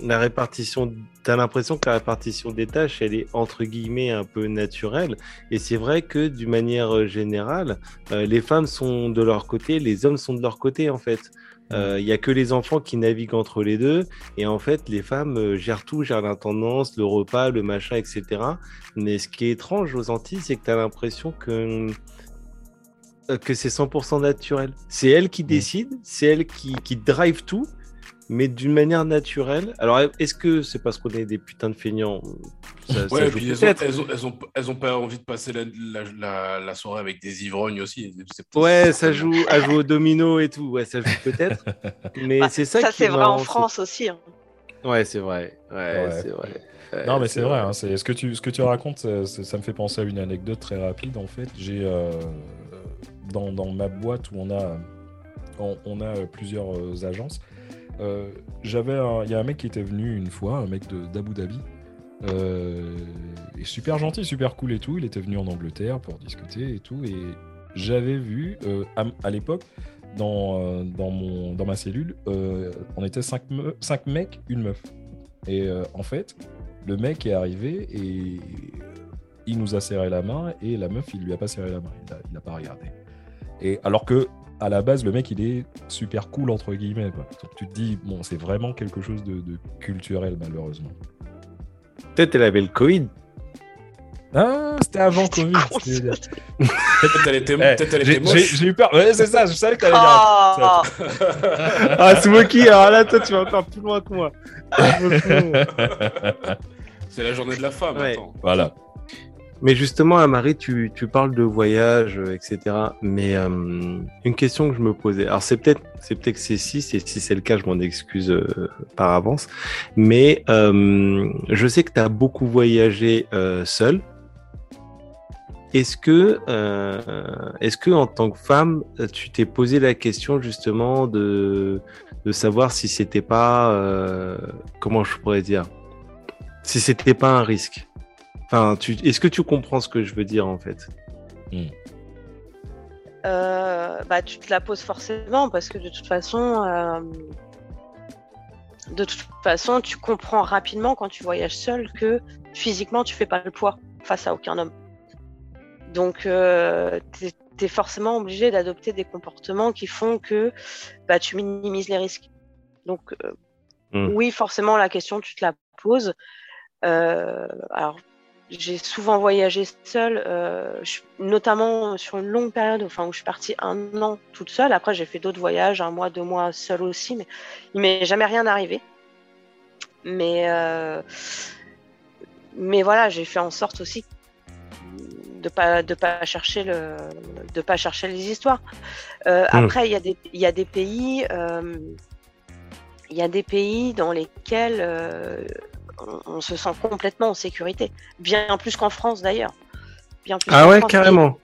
Speaker 2: la répartition, t'as l'impression que la répartition des tâches, elle est entre guillemets un peu naturelle. Et c'est vrai que d'une manière euh, générale, euh, les femmes sont de leur côté, les hommes sont de leur côté en fait. Euh, Il y a que les enfants qui naviguent entre les deux, et en fait, les femmes euh, gèrent tout, gèrent l'intendance, le repas, le machin, etc. Mais ce qui est étrange aux Antilles, c'est que tu as l'impression que euh, que c'est 100% naturel. C'est elle qui décide, c'est elle qui, qui drive tout, mais d'une manière naturelle. Alors, est-ce que c'est parce qu'on est des putains de feignants ça, ça
Speaker 4: Ouais, et puis elles ont,
Speaker 2: peut-être.
Speaker 4: elles, ont, elles, ont, elles ont pas envie de passer la, la, la, la soirée avec des ivrognes aussi.
Speaker 2: Ouais, ça joue, à jouer au domino et tout. Ouais, ça joue peut-être. Mais
Speaker 3: Bah,
Speaker 2: c'est ça,
Speaker 3: ça
Speaker 2: qui
Speaker 3: c'est
Speaker 2: est
Speaker 3: vrai en France aussi. hein.
Speaker 2: Ouais, c'est vrai. Ouais,
Speaker 1: Ouais.
Speaker 2: c'est vrai. Ouais,
Speaker 1: Non, mais c'est vrai, hein, c'est- ce, que tu, ce que tu racontes, ça me fait penser à une anecdote très rapide. En fait, j'ai euh, dans, ma boîte où on a, on, a plusieurs euh, agences, euh, j'avais il y a un mec qui était venu une fois, un mec d'Abu Dhabi. euh, super gentil, super cool et tout. Il était venu en Angleterre pour discuter et tout. Et j'avais vu à, l'époque dans, dans, dans ma cellule, on était cinq, me- cinq mecs, une meuf. Et en fait, le mec est arrivé et il nous a serré la main et la meuf, il lui a pas serré la main. Il a, il a pas regardé. Et alors que à la base, le mec, il est super cool entre guillemets. quoi. Donc tu te dis, bon, c'est vraiment quelque chose de, de culturel malheureusement.
Speaker 2: Peut-être elle avait le Covid.
Speaker 1: Ah, c'était avant Covid.
Speaker 4: Peut-être elle était, peut-être elle
Speaker 1: j'ai-
Speaker 4: était moche.
Speaker 1: j'ai eu peur. Ouais, c'est ça. Je savais que t'allais dire.
Speaker 3: Oh,
Speaker 2: Ah, Smokey, alors là, toi, tu vas encore plus loin que moi.
Speaker 4: C'est la journée de la femme.
Speaker 2: Ouais.
Speaker 4: Attends.
Speaker 1: Voilà.
Speaker 2: Mais justement, Amari, tu, tu parles de voyage, euh, etc. Mais euh, une question que je me posais, alors c'est peut-être c'est peut-être que c'est 6, et si c'est le cas, je m'en excuse euh, par avance. Mais euh, je sais que tu as beaucoup voyagé euh, seul. est-ce que, euh, est-ce que en tant que femme, tu t'es posé la question justement de, de savoir si c'était pas, comment je pourrais dire, si c'était pas un risque? Enfin, tu, est-ce que tu comprends ce que je veux dire en fait?
Speaker 3: Euh, bah, tu te la poses forcément parce que de toute façon, euh, de toute façon, tu comprends rapidement quand tu voyages seul que physiquement tu fais pas le poids face à aucun homme. Donc, euh, tu es, forcément obligé d'adopter des comportements qui font que bah, tu minimises les risques. Donc, mm. oui, forcément, la question, tu te la poses. alors, j'ai souvent voyagé seule, euh, notamment sur une longue période, enfin où je suis partie un an toute seule. Après, j'ai fait d'autres voyages, un mois, deux mois seule aussi, mais il m'est jamais rien arrivé. Mais, euh, mais voilà, j'ai fait en sorte aussi de pas de pas chercher le de pas chercher les histoires. Euh, hmm. Après, il y a des il y a des pays il y a des pays dans lesquels on, se sent complètement en sécurité. Bien plus qu'en France d'ailleurs.
Speaker 2: ah ouais, carrément.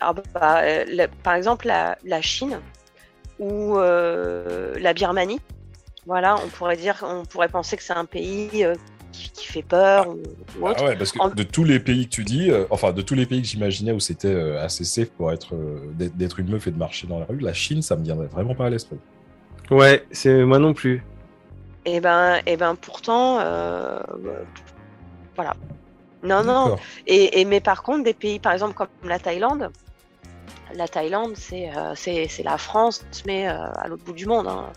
Speaker 3: Ah bah, euh, par exemple, la, Chine ou euh, la Birmanie. Voilà, on pourrait dire, on pourrait penser que c'est un pays euh, qui, fait peur
Speaker 1: ah ouais, parce que de tous les pays que tu dis, enfin de tous les pays que j'imaginais où c'était assez safe pour être d'être une meuf et de marcher dans la rue, la Chine, ça me viendrait vraiment pas à l'esprit.
Speaker 2: Ouais, c'est moi non plus.
Speaker 3: Et ben, et ben pourtant, euh, voilà. Non, non. Et, mais par contre, des pays, par exemple, comme la Thaïlande, la Thaïlande, c'est euh, c'est la France, mais euh, à l'autre bout du monde. Hein.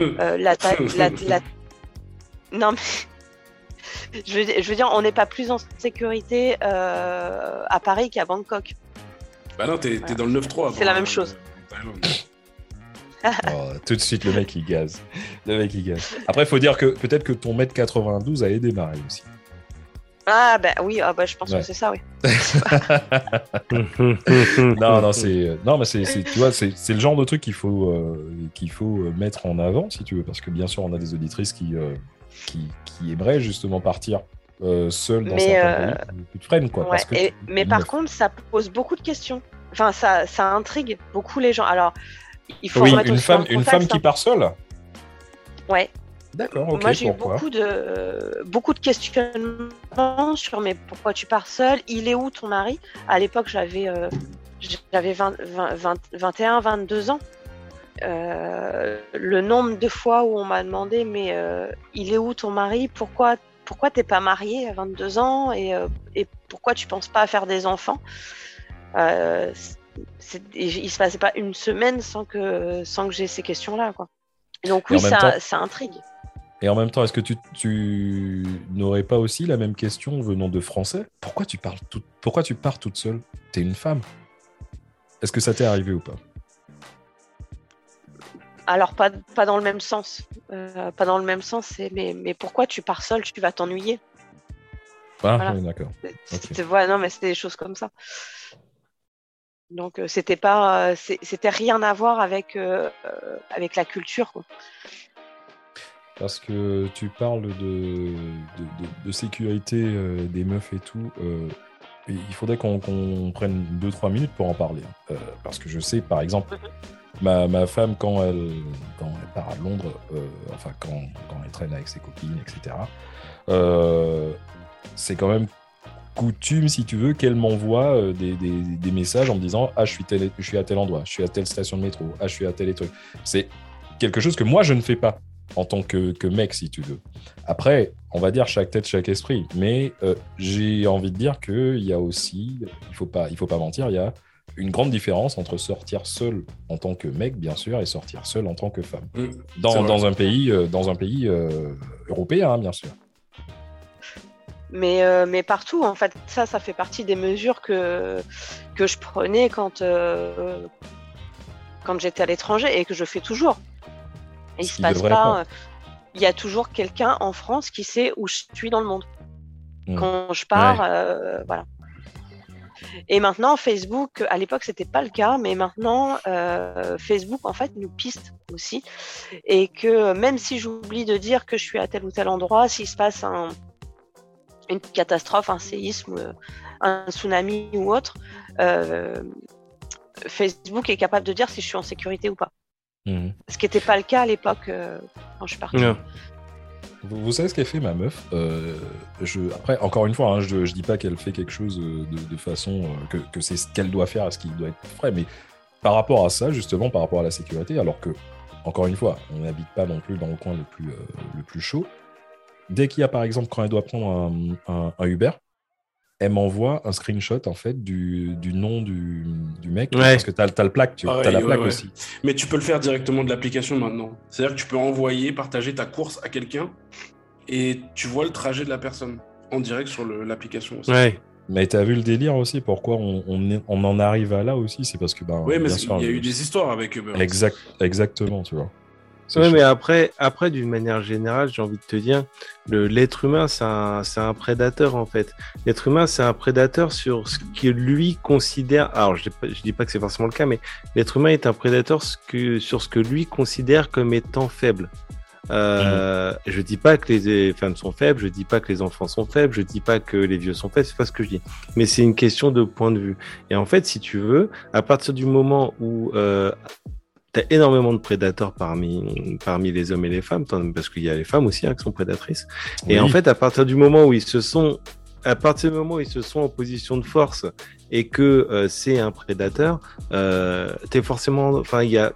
Speaker 3: la, la, Non, mais. je, veux, je veux, dire, on n'est pas plus en sécurité à Paris qu'à Bangkok.
Speaker 4: Bah non, t'es dans le 9-3.
Speaker 3: C'est la même chose.
Speaker 1: Oh, tout de suite, le mec, il gaze. Le mec, il gaze. Après, il faut dire que peut-être que ton mètre 92 a aidé Marie aussi.
Speaker 3: Ah, bah oui, ah, bah, je pense que c'est ça, oui.
Speaker 1: non, non, c'est. Non, mais c'est, tu vois, c'est, le genre de truc qu'il faut, euh, qu'il faut mettre en avant, si tu veux, parce que bien sûr, on a des auditrices qui, euh, qui, qui, aimeraient justement partir euh, seules dans certains pays. Tu te freines, quoi.
Speaker 3: mais par contre, ça pose beaucoup de questions. Enfin, ça, ça intrigue beaucoup les gens. Alors,
Speaker 1: oui, une femme, une femme qui part seule
Speaker 3: Ouais.
Speaker 1: D'accord, ok.
Speaker 3: Moi, j'ai eu beaucoup de, beaucoup de questionnements sur mais pourquoi tu pars seule? Il est où ton mari? À l'époque, j'avais euh, j'avais 21, 22 ans. Euh, le nombre de fois où on m'a demandé mais euh, il est où ton mari? Pourquoi pourquoi t'es pas mariée à 22 ans? Et, et, pourquoi tu penses pas à faire des enfants? Il se passait pas une semaine sans que, sans que j'ai ces questions-là. Quoi. Donc oui, ça, ça, intrigue.
Speaker 1: Et en même temps, est-ce que tu, tu n'aurais pas aussi la même question venant de Français? Pourquoi tu parles tout, pourquoi tu pars toute seule? T'es une femme. Est-ce que ça t'est arrivé ou pas?
Speaker 3: Alors pas, pas dans le même sens. Euh, pas dans le même sens, mais, mais pourquoi tu pars seule? Tu vas t'ennuyer.
Speaker 1: Ah oui, d'accord.
Speaker 3: non, mais c'était des choses comme ça. Donc euh, c'était pas, euh, c'était rien à voir avec euh, avec la culture.
Speaker 1: Parce que tu parles de, de, sécurité des meufs et tout. il faudrait qu'on prenne 2-3 minutes pour en parler. Hein. parce que je sais, par exemple, mhm. ma, femme, quand elle, quand elle part à Londres, enfin, quand, quand, elle traîne avec ses copines, etc., c'est quand même coutume, si tu veux, qu'elle m'envoie euh, des, messages en me disant Ah, je suis, je suis à tel endroit, je suis à telle station de métro, ah, je suis à tel truc. C'est quelque chose que moi, je ne fais pas en tant que, mec, si tu veux. Après, on va dire chaque tête, chaque esprit. Mais euh, j'ai envie de dire qu'il y a aussi, il faut pas, il faut pas mentir, il y a une grande différence entre sortir seul en tant que mec, bien sûr, et sortir seul en tant que femme. Mmh, dans, un pays, euh, dans un pays européen, hein, bien sûr.
Speaker 3: Mais, euh, mais partout, en fait, ça, ça fait partie des mesures que, que je prenais quand, euh, quand j'étais à l'étranger et que je fais toujours. il se passe pas. Il y a toujours quelqu'un en France qui sait où je suis dans le monde. Hmm. Quand je pars, euh, voilà. Et maintenant, Facebook, à l'époque, c'était pas le cas, mais maintenant, Facebook, en fait, nous piste aussi. Et que même si j'oublie de dire que je suis à tel ou tel endroit, s'il se passe un, une catastrophe, un séisme, euh, un tsunami ou autre, euh, Facebook est capable de dire si je suis en sécurité ou pas.
Speaker 1: Mhm.
Speaker 3: Ce qui n'était pas le cas à l'époque euh, quand je suis partie.
Speaker 1: Vous, vous savez ce qu'elle fait, ma meuf Euh, je, Après, encore une fois, hein, je, je dis pas qu'elle fait quelque chose de, de façon que, que c'est ce qu'elle doit faire, ce qui doit être frais, mais par rapport à ça, justement, par rapport à la sécurité, alors que, encore une fois, on n'habite pas non plus dans le coin le plus, le plus chaud. Dès qu'il y a, par exemple, quand elle doit prendre un, un- un Uber, elle m'envoie un screenshot en fait du, du nom du, du mec
Speaker 2: Ouais.
Speaker 1: parce que t'as as le plaque, tu as
Speaker 4: Pareil,
Speaker 1: la plaque
Speaker 4: ouais.
Speaker 1: aussi.
Speaker 4: Mais tu peux le faire directement de l'application maintenant. C'est-à-dire que tu peux envoyer, partager ta course à quelqu'un et tu vois le trajet de la personne en direct sur l'application aussi.
Speaker 2: Ouais.
Speaker 1: Mais t'as vu le délire aussi Pourquoi on, on, est- on en arrive à là aussi? C'est parce que ben,
Speaker 4: Oui, mais il y a eu des histoires avec Uber.
Speaker 1: Exact, exactement, tu vois. Chaud.
Speaker 2: mais après, après d'une manière générale, j'ai envie de te dire, l'être humain, c'est un, un prédateur en fait. L'être humain, c'est un prédateur sur ce que lui considère. Alors, je je dis pas que c'est forcément le cas, mais l'être humain est un prédateur ce que- sur ce que lui considère comme étant faible. Euh, Je dis pas que les femmes sont faibles, je dis pas que les enfants sont faibles, je dis pas que les vieux sont faibles, c'est pas ce que je dis. Mais c'est une question de point de vue. Et en fait, si tu veux, à partir du moment où euh, tu as énormément de prédateurs parmi, parmi les hommes et les femmes, parce qu'il y a les femmes aussi hein, qui sont prédatrices. Et en fait, à partir du moment où ils se sont, à partir du moment où ils se sont en position de force et que euh, c'est un prédateur, euh, t'es forcément, enfin, il y a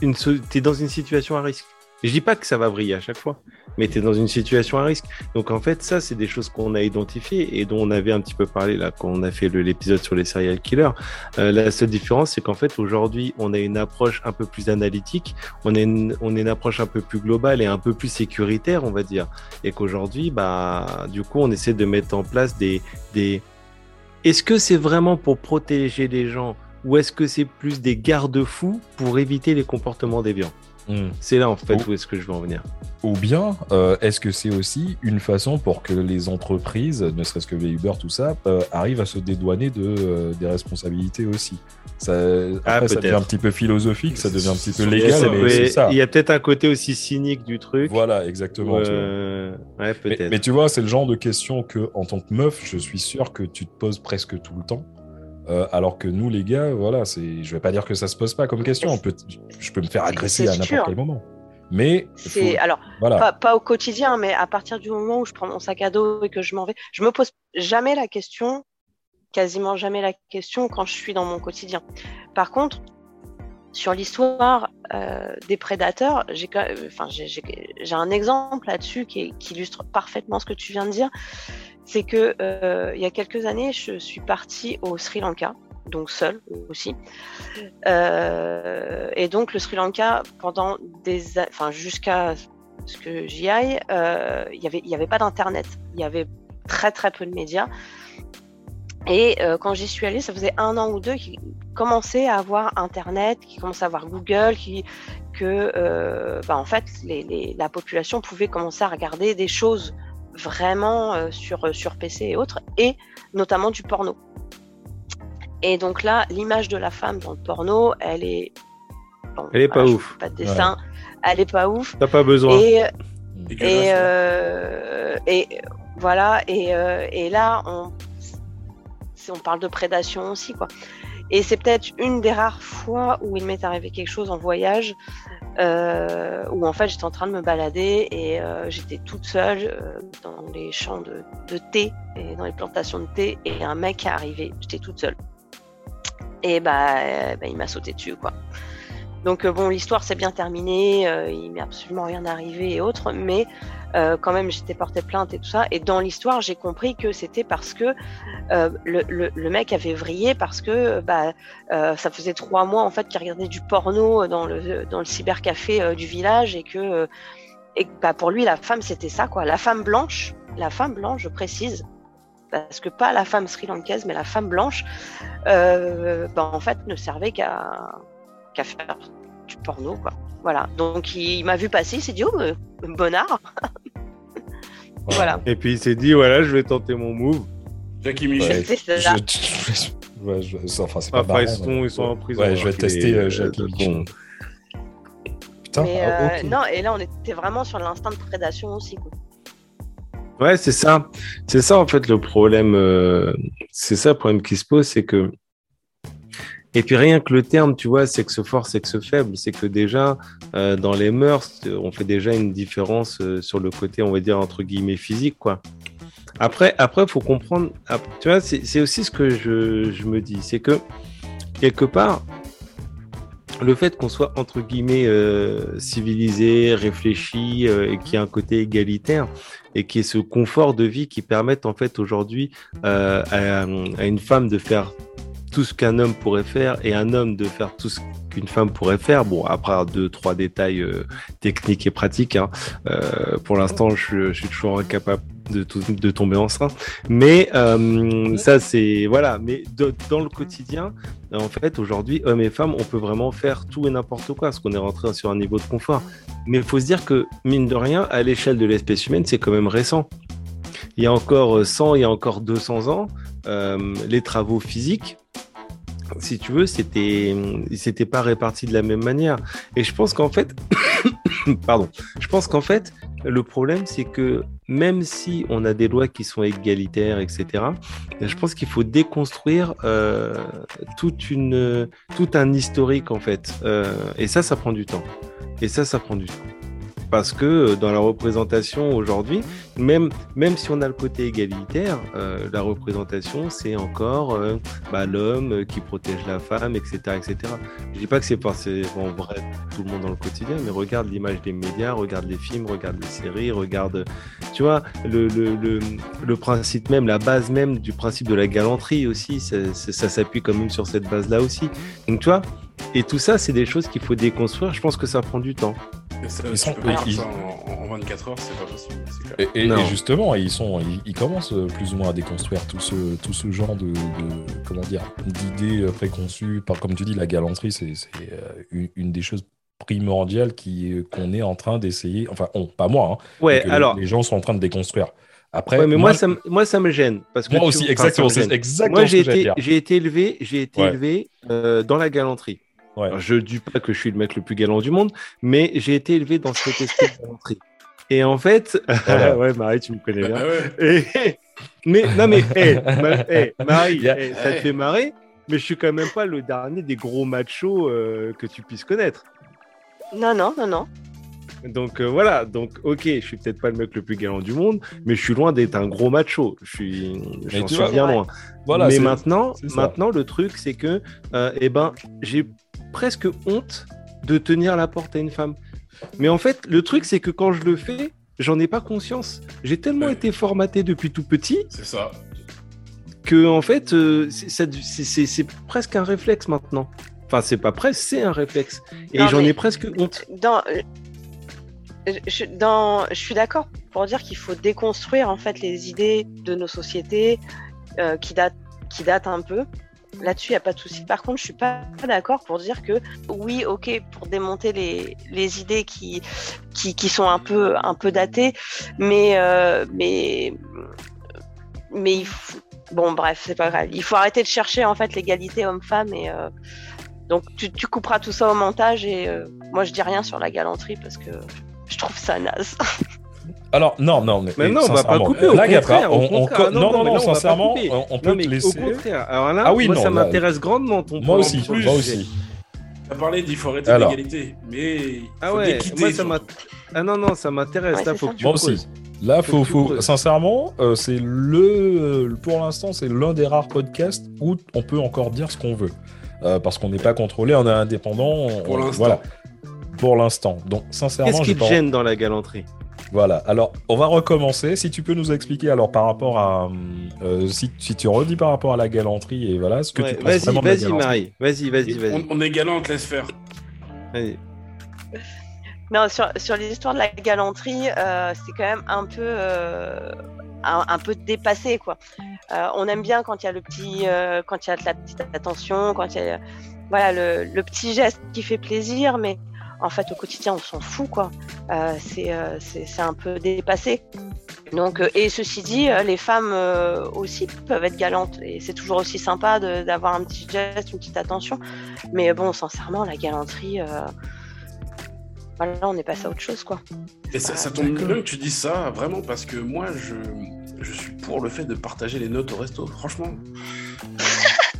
Speaker 2: une, t'es dans une situation à risque. Je dis pas que ça va briller à chaque fois, mais tu es dans une situation à risque. Donc en fait, ça, c'est des choses qu'on a identifiées et dont on avait un petit peu parlé là quand on a fait l'épisode sur les serial killers. Euh, la seule différence, c'est qu'en fait, aujourd'hui, on a une approche un peu plus analytique, on a une, on a une approche un peu plus globale et un peu plus sécuritaire, on va dire. Et qu'aujourd'hui, bah, du coup, on essaie de mettre en place des, des... Est-ce que c'est vraiment pour protéger les gens ou est-ce que c'est plus des garde-fous pour éviter les comportements déviants
Speaker 1: Hmm.
Speaker 2: C'est là, en fait, où est-ce que je veux en venir.
Speaker 1: Ou bien, euh, est-ce que c'est aussi une façon pour que les entreprises, ne serait-ce que Uber, tout ça, euh, arrivent à se dédouaner de, euh, des responsabilités aussi? Ça,
Speaker 2: Ah,
Speaker 1: après, ça devient un petit peu philosophique, ça devient un petit peu légal, mais c'est ça.
Speaker 2: Il y a peut-être un côté aussi cynique du truc.
Speaker 1: Voilà, exactement. tu vois.
Speaker 2: Ouais,
Speaker 1: Mais, mais tu vois, c'est le genre de question que, en tant que meuf, je suis sûr que tu te poses presque tout le temps. Euh, alors que nous, les gars, voilà, c'est, je vais pas dire que ça se pose pas comme question. On peut, je peux me faire agresser à n'importe quel moment. Mais
Speaker 3: C'est
Speaker 1: faut-
Speaker 3: alors
Speaker 1: voilà,
Speaker 3: pas, pas au quotidien, mais à partir du moment où je prends mon sac à dos et que je m'en vais, je me pose jamais la question, quasiment jamais la question quand je suis dans mon quotidien. Par contre, sur l'histoire euh, des prédateurs, j'ai quand- enfin, j'ai- j'ai j'ai un exemple là-dessus qui illustre parfaitement ce que tu viens de dire. C'est que euh, il y a quelques années, je suis partie au Sri Lanka, donc seule aussi. Euh, et donc le Sri Lanka, pendant des, jusqu'à ce que j'y aille, euh, il y avait, pas d'internet, il y avait très très peu de médias. Et quand j'y suis allée, ça faisait un an ou deux qu'ils commençaient à avoir Internet, qu'ils commençaient à avoir Google, qui, que bah, en fait la population pouvait commencer à regarder des choses vraiment euh, sur, sur PC et autres, et notamment du porno. Et donc là, l'image de la femme dans le porno, elle est... bon,
Speaker 2: Elle est pas
Speaker 3: je
Speaker 2: ouf.
Speaker 3: Pas de dessin, elle est pas ouf.
Speaker 2: T'as pas besoin.
Speaker 3: Et, et, euh, et voilà, et, euh, et là, on, on parle de prédation aussi, quoi. Et c'est peut-être une des rares fois où il m'est arrivé quelque chose en voyage, euh, où en fait j'étais en train de me balader et euh, j'étais toute seule euh, dans les champs de, thé et dans les plantations de thé, et un mec est arrivé, j'étais toute seule. Et bah, euh, bah, il m'a sauté dessus, quoi. Donc euh, bon, l'histoire s'est bien terminée, euh, il m'est absolument rien arrivé et autres, mais euh, quand même j'étais porté plainte et tout ça. Et dans l'histoire, j'ai compris que c'était parce que euh, le, mec avait vrillé parce que bah, ça faisait trois mois en fait qu'il regardait du porno dans le cybercafé du village et que bah, pour lui la femme c'était ça quoi, la femme blanche, la femme blanche, je précise. Parce que pas la femme sri-lankaise, mais la femme blanche, bah, en fait, ne servait qu'à qu'à faire du porno, quoi. Voilà. Donc il, il m'a vu passer, il s'est dit oh euh, bonnard. voilà.
Speaker 2: Et puis il s'est dit, voilà, je vais tenter mon move.
Speaker 4: Jackie
Speaker 1: Ouais.
Speaker 4: Michel.
Speaker 3: C'est ça.
Speaker 1: Je- ouais, je- enfin, c'est pas
Speaker 2: Enfin,
Speaker 1: marrant,
Speaker 2: ils sont,
Speaker 1: mais-
Speaker 2: ils sont en prison.
Speaker 1: Ouais, je vais
Speaker 2: alors qu'il
Speaker 1: tester
Speaker 2: est,
Speaker 1: euh,
Speaker 2: euh,
Speaker 1: Jackie
Speaker 2: bon.
Speaker 1: Michel. Putain,
Speaker 3: Mais
Speaker 1: ah,
Speaker 3: euh, non, et là on était vraiment sur l'instinct de prédation aussi. Quoi.
Speaker 2: Ouais, c'est ça. C'est ça, en fait, le problème. euh, c'est ça le problème qui se pose, c'est que. Et puis rien que le terme, tu vois, sexe fort, sexe faible, c'est que déjà, euh, dans les mœurs, on fait déjà une différence euh, sur le côté, on va dire, entre guillemets, physique, quoi. Après, après, faut comprendre. Tu vois, c'est aussi ce que je, me dis, c'est que quelque part, le fait qu'on soit entre guillemets euh, civilisé, réfléchi euh, et qu'il y ait un côté égalitaire et qu'il y ait ce confort de vie qui permette en fait aujourd'hui euh, à une femme de faire tout ce qu'un homme pourrait faire et un homme de faire tout ce qu'une femme pourrait faire. Bon, après deux, trois détails euh, techniques et pratiques. hein. Euh, pour l'instant, je, suis- toujours incapable de, de tomber enceinte. Mais euh, ça, c'est voilà. Mais dans le quotidien, en fait, aujourd'hui, hommes et femmes, on peut vraiment faire tout et n'importe quoi, parce qu'on est rentré sur un niveau de confort. Mais il faut se dire que, mine de rien, à l'échelle de l'espèce humaine, c'est quand même récent. Il y a encore 100, il y a encore 200 ans, les travaux physiques, si tu veux, c'était, c'était pas réparti de la même manière. Et je pense qu'en fait, pardon, je pense qu'en fait, le problème, c'est que même si on a des lois qui sont égalitaires, etc., je pense qu'il faut déconstruire euh, toute une, tout un historique, en fait. Euh, et ça, ça prend du temps. Et ça, ça prend du temps. Parce que euh, dans la représentation aujourd'hui, même, même si on a le côté égalitaire, euh, la représentation, c'est encore euh, bah, l'homme qui protège la femme, etc. etc. Je dis pas que c'est forcément vrai tout le monde dans le quotidien, mais regarde l'image des médias, regarde les films, regarde les séries, regarde, tu vois, le, le, le, principe même, la base même du principe de la galanterie aussi, ça, ça s'appuie quand même sur cette base-là aussi. Donc tu vois, et tout ça, c'est des choses qu'il faut déconstruire. Je pense que ça prend du temps.
Speaker 4: Et ça,
Speaker 1: Ils sont- ils-
Speaker 4: ça en, en 24 heures, c'est pas possible. clair.
Speaker 1: Et, et- et justement, ils, sont, ils, ils commencent euh, plus ou moins à déconstruire tout ce, tout ce genre de, de- comment dire, d'idées euh, préconçues. Par, comme tu dis, la galanterie, c'est euh, une, des choses primordiales qui- qu'on est en train d'essayer. Enfin, on, pas moi, hein,
Speaker 2: Ouais, alors,
Speaker 1: les, gens sont en train de déconstruire. Après,
Speaker 2: ouais, mais moi,
Speaker 1: moi,
Speaker 2: ça, me- moi, ça me gêne. Parce que
Speaker 1: moi
Speaker 2: tu-
Speaker 1: aussi, exactement, exactement
Speaker 2: Moi,
Speaker 1: ce
Speaker 2: j'ai été,
Speaker 1: dire.
Speaker 2: j'ai été élevé, j'ai été
Speaker 1: Ouais.
Speaker 2: élevé euh, dans la galanterie.
Speaker 1: Ouais.
Speaker 2: Alors, je dis pas que je suis le mec le plus galant du monde, mais j'ai été élevé dans cet esprit de galanterie. Et en fait,
Speaker 1: Voilà.
Speaker 2: ouais, Marie, tu me connais bien.
Speaker 4: Ah.
Speaker 2: Et- mais non, mais hey, Ma- hey, Marie, hey, ça te fait marrer, mais je suis quand même pas le dernier des gros machos euh, que tu puisses connaître.
Speaker 3: Non, non, non, non.
Speaker 2: Donc euh, voilà, donc ok, je suis peut-être pas le mec le plus galant du monde, mais je suis loin d'être un gros macho. Je suis, j'en
Speaker 1: tu
Speaker 2: suis
Speaker 1: vois,
Speaker 2: bien
Speaker 3: ouais.
Speaker 2: loin.
Speaker 1: Voilà,
Speaker 2: mais maintenant, maintenant le truc c'est que, euh, eh ben, j'ai presque honte de tenir la porte à une femme. Mais en fait, le truc c'est que quand je le fais, j'en ai pas conscience. J'ai tellement
Speaker 4: Ouais.
Speaker 2: été formaté depuis tout petit
Speaker 4: C'est ça.
Speaker 2: que en fait, euh, c'est- presque un réflexe maintenant. Enfin, c'est pas presque, c'est un réflexe. Et j'en ai presque honte.
Speaker 3: Dans, euh, je, dans, je suis d'accord pour dire qu'il faut déconstruire en fait les idées de nos sociétés euh, qui datent, qui datent un peu. Là-dessus, il n'y a pas de souci. Par contre, je suis pas d'accord pour dire que oui, ok, pour démonter les, les idées qui, qui, qui sont un peu, un peu datées, mais, euh, mais, mais il faut- bon, bref, c'est pas grave. Il faut arrêter de chercher en fait l'égalité homme-femme et euh, donc tu, tu couperas tout ça au montage et euh, moi je dis rien sur la galanterie parce que je trouve ça naze.
Speaker 1: Alors, non, non, mais,
Speaker 2: Mais non, on va pas
Speaker 1: sincèrement,
Speaker 2: couper, au
Speaker 1: là, Gatra,
Speaker 2: contraire, au
Speaker 1: on- on co-
Speaker 2: Non,
Speaker 1: non,
Speaker 2: non, on
Speaker 1: sincèrement, on, on peut
Speaker 2: Non,
Speaker 1: te laisser.
Speaker 2: au contraire. Alors là,
Speaker 1: Ah oui,
Speaker 2: moi,
Speaker 1: non,
Speaker 2: ça m'intéresse grandement ton
Speaker 1: Moi aussi, moi aussi.
Speaker 4: Tu as parlé d'il faut arrêter l'égalité, mais
Speaker 2: Ah ouais, moi, ça. Ah non, non, ça m'intéresse.
Speaker 3: Ouais,
Speaker 2: là, faut
Speaker 3: ça.
Speaker 2: que tu
Speaker 1: Moi
Speaker 2: creuses.
Speaker 1: aussi. Là, faut, sincèrement, euh, c'est le, pour l'instant, c'est l'un des rares podcasts où on peut encore dire ce qu'on veut, Euh, parce qu'on n'est pas contrôlé, on est indépendant. on-
Speaker 4: Pour
Speaker 1: on-
Speaker 4: l'instant.
Speaker 1: Voilà. Pour l'instant. Donc, sincèrement,
Speaker 2: Qu'est-ce qui te
Speaker 1: pas-
Speaker 2: gêne dans la galanterie?
Speaker 1: Voilà. Alors, on va recommencer. Si tu peux nous expliquer, alors par rapport à, euh, si, si tu redis par rapport à la galanterie et voilà, ce que
Speaker 2: Ouais,
Speaker 1: tu penses
Speaker 2: Vas-y,
Speaker 1: vraiment de la
Speaker 2: vas-y,
Speaker 1: galanterie.
Speaker 2: Marie. Vas-y, vas-y, vas-y.
Speaker 4: On, on est galant, on te laisse faire.
Speaker 2: Vas-y.
Speaker 3: Non, sur, sur l'histoire de la galanterie, euh, c'est quand même un peu, euh, un, un peu dépassé, quoi. Euh, on aime bien quand il y a le petit, euh, quand il y a de la petite attention, quand il y a, voilà, le, le petit geste qui fait plaisir, mais en fait, au quotidien, on s'en fout, quoi. Euh, c'est, euh, c'est, un peu dépassé. Donc, euh, et ceci dit, les femmes aussi peuvent être galantes et c'est toujours aussi sympa d'avoir un petit geste, une petite attention. Mais bon, sincèrement, la galanterie. voilà, on est passé à autre chose, quoi.
Speaker 4: Et ça, ça tombe bien que tu dis ça, vraiment, parce que moi, je, je suis pour le fait de partager les notes au resto, franchement.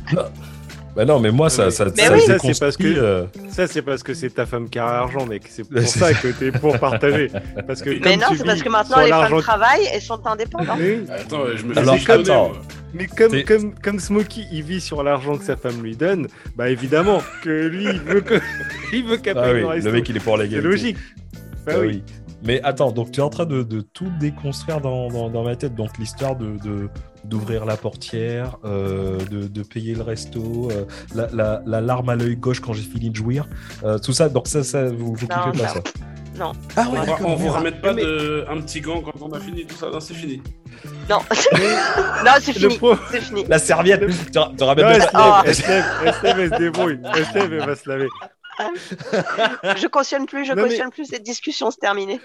Speaker 1: Bah non, mais moi, ça, ça,
Speaker 3: Mais
Speaker 1: ça
Speaker 3: oui.
Speaker 2: Ça, c'est parce que-
Speaker 1: euh,
Speaker 2: Ça, c'est parce que c'est ta femme qui a l'argent, mec. C'est pour ça que t'es pour partager. Parce que
Speaker 3: Mais
Speaker 2: comme
Speaker 3: non, c'est parce que maintenant les femmes travaillent et sont indépendantes.
Speaker 2: Oui.
Speaker 4: Attends, je me
Speaker 1: Alors,
Speaker 4: déconner,
Speaker 1: attends.
Speaker 2: Mais comme, comme, comme Smokey, il vit sur l'argent que sa femme lui donne, bah évidemment que lui, il veut que il veut qu'elle
Speaker 1: Ah oui,
Speaker 2: le
Speaker 1: mec, il est pour
Speaker 2: C'est
Speaker 1: l'égalité.
Speaker 2: logique. Bah
Speaker 1: Ah
Speaker 2: oui.
Speaker 1: oui. Mais attends, donc tu es en train de, de tout déconstruire dans, dans, dans ma tête. Donc l'histoire de de- d'ouvrir la portière, euh, de, de payer le resto, euh, la, la, la larme à l'œil gauche quand j'ai fini de jouir, euh, tout ça. Donc ça, ça vous, vous
Speaker 3: Non,
Speaker 1: kiffez pas
Speaker 3: non.
Speaker 1: ça
Speaker 3: Non.
Speaker 1: Ah
Speaker 4: On, va,
Speaker 1: d'accord,
Speaker 4: on vous ramène pas
Speaker 2: Mais-
Speaker 4: de, un petit gant quand on a fini tout ça. Non, c'est fini.
Speaker 3: Non, non, c'est fini.
Speaker 2: pro-
Speaker 3: C'est fini.
Speaker 1: La serviette. Tu, ramènes
Speaker 2: se
Speaker 1: pas-
Speaker 2: lève, elle se débrouille. Lève, elle va se laver.
Speaker 3: Je cautionne plus, je
Speaker 2: Non, mais-
Speaker 3: cautionne plus. Cette discussion, c'est terminé.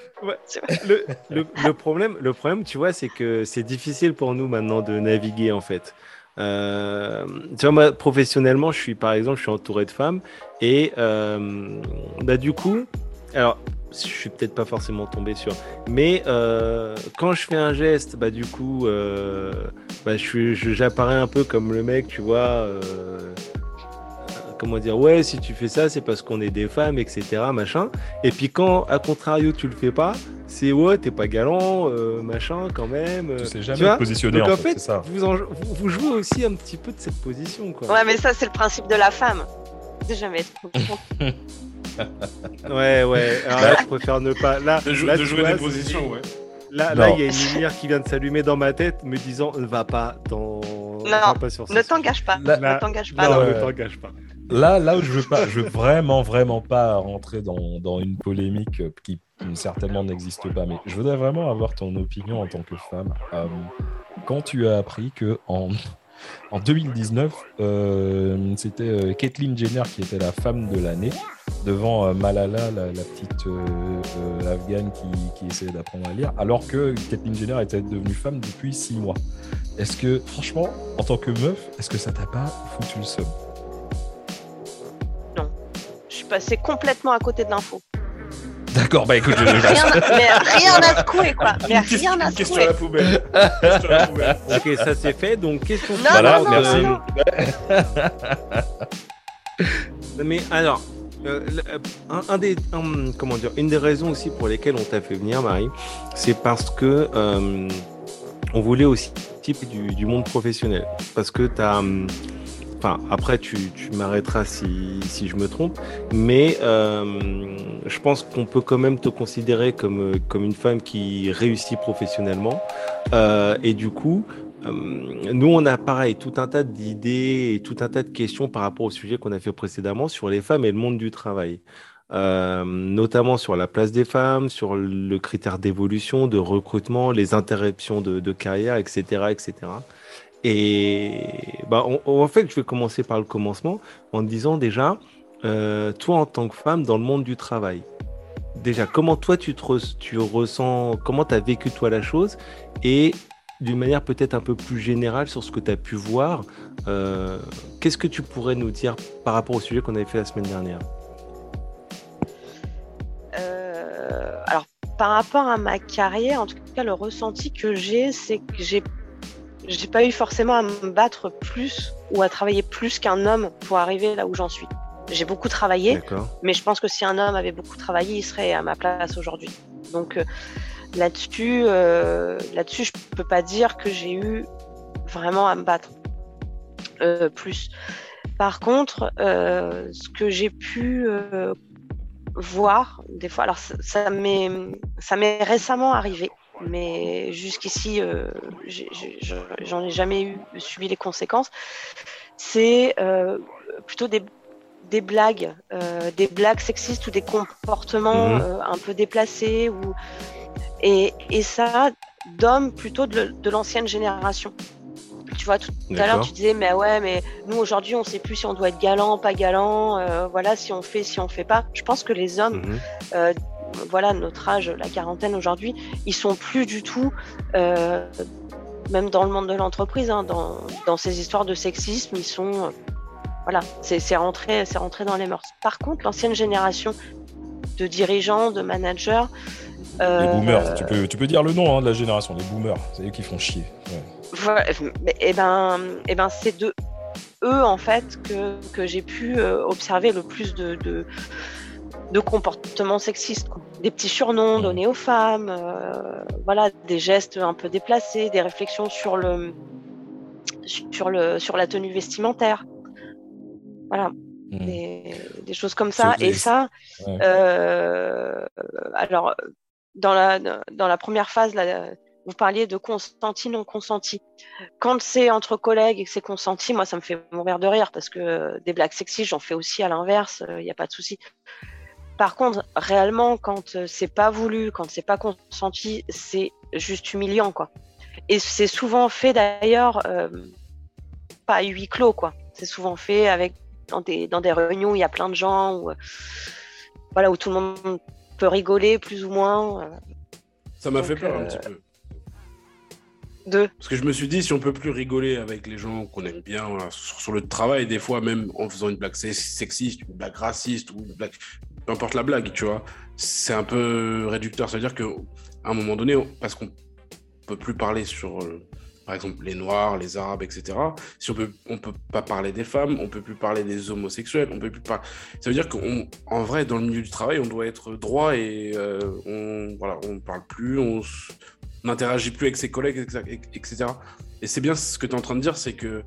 Speaker 2: Le, le, le problème, le problème, tu vois, c'est que c'est difficile pour nous maintenant de naviguer en fait. Euh, tu vois, moi, professionnellement, je suis par exemple, je suis entouré de femmes et euh, bah, du coup, alors, je suis peut-être pas forcément tombé sur, mais euh, quand je fais un geste, bah du coup, bah, je- j'apparais un peu comme le mec, tu vois. Comment dire, ouais, si tu fais ça, c'est parce qu'on est des femmes, etc., machin. Et puis quand, à contrario, tu le fais pas, c'est ouais, t'es pas galant, euh, machin, quand même.
Speaker 1: Tu
Speaker 2: euh,
Speaker 1: sais jamais
Speaker 2: vois
Speaker 1: te positionner
Speaker 2: Donc
Speaker 1: en
Speaker 2: en
Speaker 1: fait, ça.
Speaker 2: vous, en- vous, vous jouez aussi un petit peu de cette position, quoi.
Speaker 3: Ouais, mais ça, c'est le principe de la femme. De jamais être.
Speaker 2: Ouais, ouais. Alors là, je préfère ne pas. Là,
Speaker 4: De, jou-
Speaker 2: là,
Speaker 4: de
Speaker 2: tu
Speaker 4: jouer
Speaker 2: vois,
Speaker 4: des positions, ouais.
Speaker 2: Là, là,
Speaker 1: Non.
Speaker 2: il y a une lumière qui vient de s'allumer dans ma tête, me disant ne va pas dans. va pas sur ce
Speaker 3: Ne t'engage pas.
Speaker 1: Là-
Speaker 3: Ne t'engage pas.
Speaker 2: Non,
Speaker 3: non.
Speaker 1: Ouais.
Speaker 2: ne t'engage pas.
Speaker 1: Là, là où je veux pas, je veux vraiment, vraiment pas rentrer dans, dans une polémique qui certainement n'existe pas, mais je voudrais vraiment avoir ton opinion en tant que femme. Euh, quand tu as appris que en, en 2019, euh, c'était euh, Caitlyn Jenner qui était la femme de l'année devant euh, Malala, la, petite afghane qui, qui essayait d'apprendre à lire, alors que Caitlyn Jenner était devenue femme depuis six mois. Est-ce que, franchement, en tant que meuf, est-ce que ça t'a pas foutu le seum?
Speaker 3: Passée complètement à côté de l'info.
Speaker 1: D'accord, bah écoute, je,
Speaker 3: Rien, mais rien à secouer, quoi. Mais rien à
Speaker 4: une question à
Speaker 3: secouer.
Speaker 4: la poubelle. Question à la poubelle.
Speaker 2: Ok, ça c'est fait. Donc, question
Speaker 3: Non,
Speaker 1: Voilà,
Speaker 3: non, non,
Speaker 1: merci.
Speaker 3: non, non.
Speaker 2: Mais alors, euh, euh, un, un des, un- comment dire, une des raisons aussi pour lesquelles on t'a fait venir, Marie, c'est parce que euh, on voulait aussi type du, du monde professionnel. Parce que tu as. Enfin, après, tu, tu m'arrêteras si, si je me trompe, mais euh, je pense qu'on peut quand même te considérer comme, comme une femme qui réussit professionnellement. Euh, et du coup, euh, nous, on a pareil, tout un tas d'idées et tout un tas de questions par rapport au sujet qu'on a fait précédemment sur les femmes et le monde du travail. Notamment sur la place des femmes, sur le critère d'évolution, de recrutement, les interruptions de, de carrière, etc., etc. Et bah, en fait, je vais commencer par le commencement en disant déjà, euh, toi en tant que femme dans le monde du travail, déjà, comment toi tu, te tu ressens, comment tu as vécu toi la chose? Et d'une manière peut-être un peu plus générale sur ce que tu as pu voir, euh, qu'est-ce que tu pourrais nous dire par rapport au sujet qu'on avait fait la semaine dernière?
Speaker 3: Euh, alors, par rapport à ma carrière, en tout cas, le ressenti que j'ai, c'est que j'ai j'ai pas eu forcément à me battre plus ou à travailler plus qu'un homme pour arriver là où j'en suis. J'ai beaucoup travaillé, mais je pense que si un homme avait beaucoup travaillé, il serait à ma place aujourd'hui. Donc euh, là-dessus, euh, là-dessus, je peux pas dire que j'ai eu vraiment à me battre euh, plus. Par contre, euh, ce que j'ai pu euh, voir des fois, alors ça, ça m'est ça m'est récemment arrivé, mais jusqu'ici, euh, j'en ai jamais eu subi les conséquences. C'est euh, plutôt des des blagues, euh, des blagues sexistes ou des comportements
Speaker 2: Mhm.
Speaker 3: un peu déplacés ou et, et ça d'hommes plutôt de, de l'ancienne génération. Tu vois, tout à l'heure tu disais mais ouais mais nous aujourd'hui on sait plus si on doit être galant, pas galant, voilà si on fait, si on fait pas. Je pense que les hommes
Speaker 2: Mhm.
Speaker 3: Euh, voilà, notre âge, la quarantaine aujourd'hui, ils sont plus du tout, euh, même dans le monde de l'entreprise, hein, dans, dans ces histoires de sexisme, ils sont, euh, voilà, c'est rentré, c'est rentré dans les mœurs. Par contre, l'ancienne génération de dirigeants, de managers.
Speaker 1: les boomers, tu peux, tu peux dire le nom hein, de la génération, les boomers, c'est eux qui font chier.
Speaker 3: et eh ben, et eh ben c'est de eux en fait que, que j'ai pu observer le plus de, de, de comportements sexistes. Des petits surnoms mmh. donnés aux femmes, voilà, des gestes un peu déplacés, des réflexions sur le, sur, le, sur la tenue vestimentaire. Voilà. Mmh. Des, choses comme ça. Et ça, euh, alors, dans la, dans la première phase, là, vous parliez de consenti, non consenti. Quand c'est entre collègues et que c'est consenti, moi, ça me fait mourir de rire parce que des blagues sexistes, j'en fais aussi à l'inverse, il n'y a pas de souci. Par contre, réellement, quand c'est pas voulu, quand c'est pas consenti, c'est juste humiliant, quoi. Et c'est souvent fait d'ailleurs euh, pas à huis clos, quoi. C'est souvent fait avec dans des, dans des réunions où il y a plein de gens, où, euh, voilà, où tout le monde peut rigoler plus ou moins. Euh.
Speaker 4: Ça m'a fait peur un petit peu.
Speaker 3: Deux.
Speaker 4: Parce que je me suis dit, si on peut plus rigoler avec les gens qu'on aime bien sur, le travail, des fois même en faisant une blague sexiste, une blague raciste ou une blague, peu importe la blague, tu vois, c'est un peu réducteur. C'est-à-dire qu'à un moment donné, parce qu'on peut plus parler sur, euh, par exemple, les Noirs, les Arabes, etc. Si on peut, on peut pas parler des femmes, on peut plus parler des homosexuels, on peut plus pas. Ça veut dire qu'en vrai, dans le milieu du travail, on doit être droit et euh, on, voilà, on parle plus, on n'interagit plus avec ses collègues, etc. Et c'est bien ce que tu es en train de dire, c'est que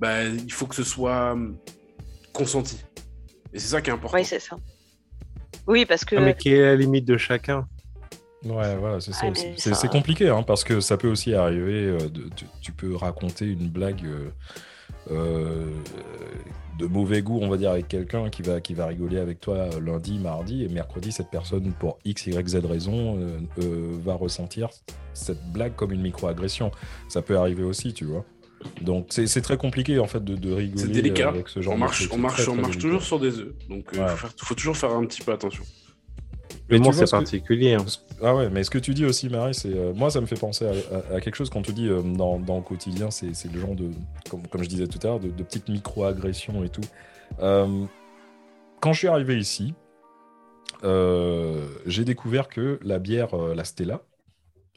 Speaker 4: bah, il faut que ce soit consenti. Et c'est ça qui est important.
Speaker 3: Oui, c'est ça. Oui, parce que.
Speaker 2: Ah, mais qui est la limite de chacun
Speaker 1: Ouais, voilà, c'est ça C'est compliqué, hein, parce que ça peut aussi arriver, euh, tu, peux raconter une blague euh, euh, de mauvais goût, on va dire, avec quelqu'un qui va, qui va rigoler avec toi lundi, mardi, et mercredi, cette personne, pour X, Y, Z raison, va ressentir cette blague comme une microagression. Ça peut arriver aussi, tu vois. Donc c'est très compliqué en fait de, de rigoler
Speaker 4: délicat. avec ce genre on marche, de On marche, on marche toujours sur des œufs, donc il faut toujours faire un petit peu attention.
Speaker 2: Mais c'est particulier. Hein.
Speaker 1: Ah ouais, mais ce que tu dis aussi, Marie, c'est euh, moi, ça me fait penser à, quelque chose quand tu dis euh, dans, le quotidien, c'est le genre de, comme, je disais tout à l'heure, de, petites micro-agressions et tout. Euh, quand je suis arrivé ici, j'ai découvert que la bière, la Stella,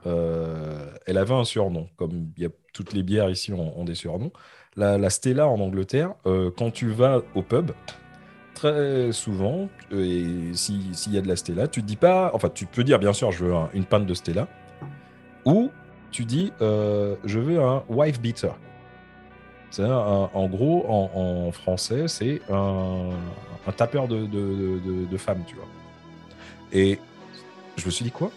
Speaker 1: elle avait un surnom. Comme toutes les bières ici ont, des surnoms. La, la, Stella en Angleterre, quand tu vas au pub, très souvent, euh, et s'il y a de la Stella, tu dis pas, enfin tu peux dire bien sûr je veux une panne de Stella, ou tu dis euh, je veux un wife beater. En gros en, français c'est un, tapeur de, de, de femmes, tu vois. Et je me suis dit quoi?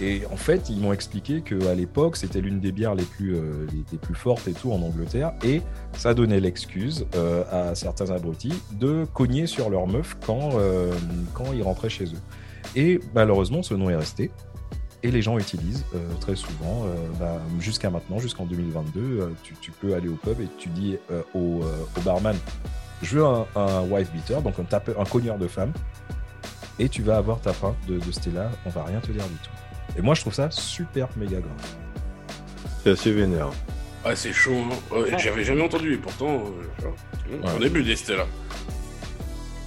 Speaker 1: Et en fait, ils m'ont expliqué qu'à l'époque, c'était l'une des bières les plus, euh, les, plus fortes et tout en Angleterre. Et ça donnait l'excuse euh, à certains abrutis de cogner sur leur meuf quand, euh, quand ils rentraient chez eux. Et malheureusement, ce nom est resté. Et les gens utilisent très souvent, bah, jusqu'à maintenant, jusqu'en 2022, tu, peux aller au pub et tu dis au, barman Je veux un, wife beater, donc un, un cogneur de femmes, et tu vas avoir ta fin de, de Stella, on va rien te dire du tout. Et moi, je trouve ça super méga grave.
Speaker 2: C'est assez vénère.
Speaker 4: Ah, c'est chaud, hein. J'avais jamais entendu, et pourtant, euh, on a bu des Stella.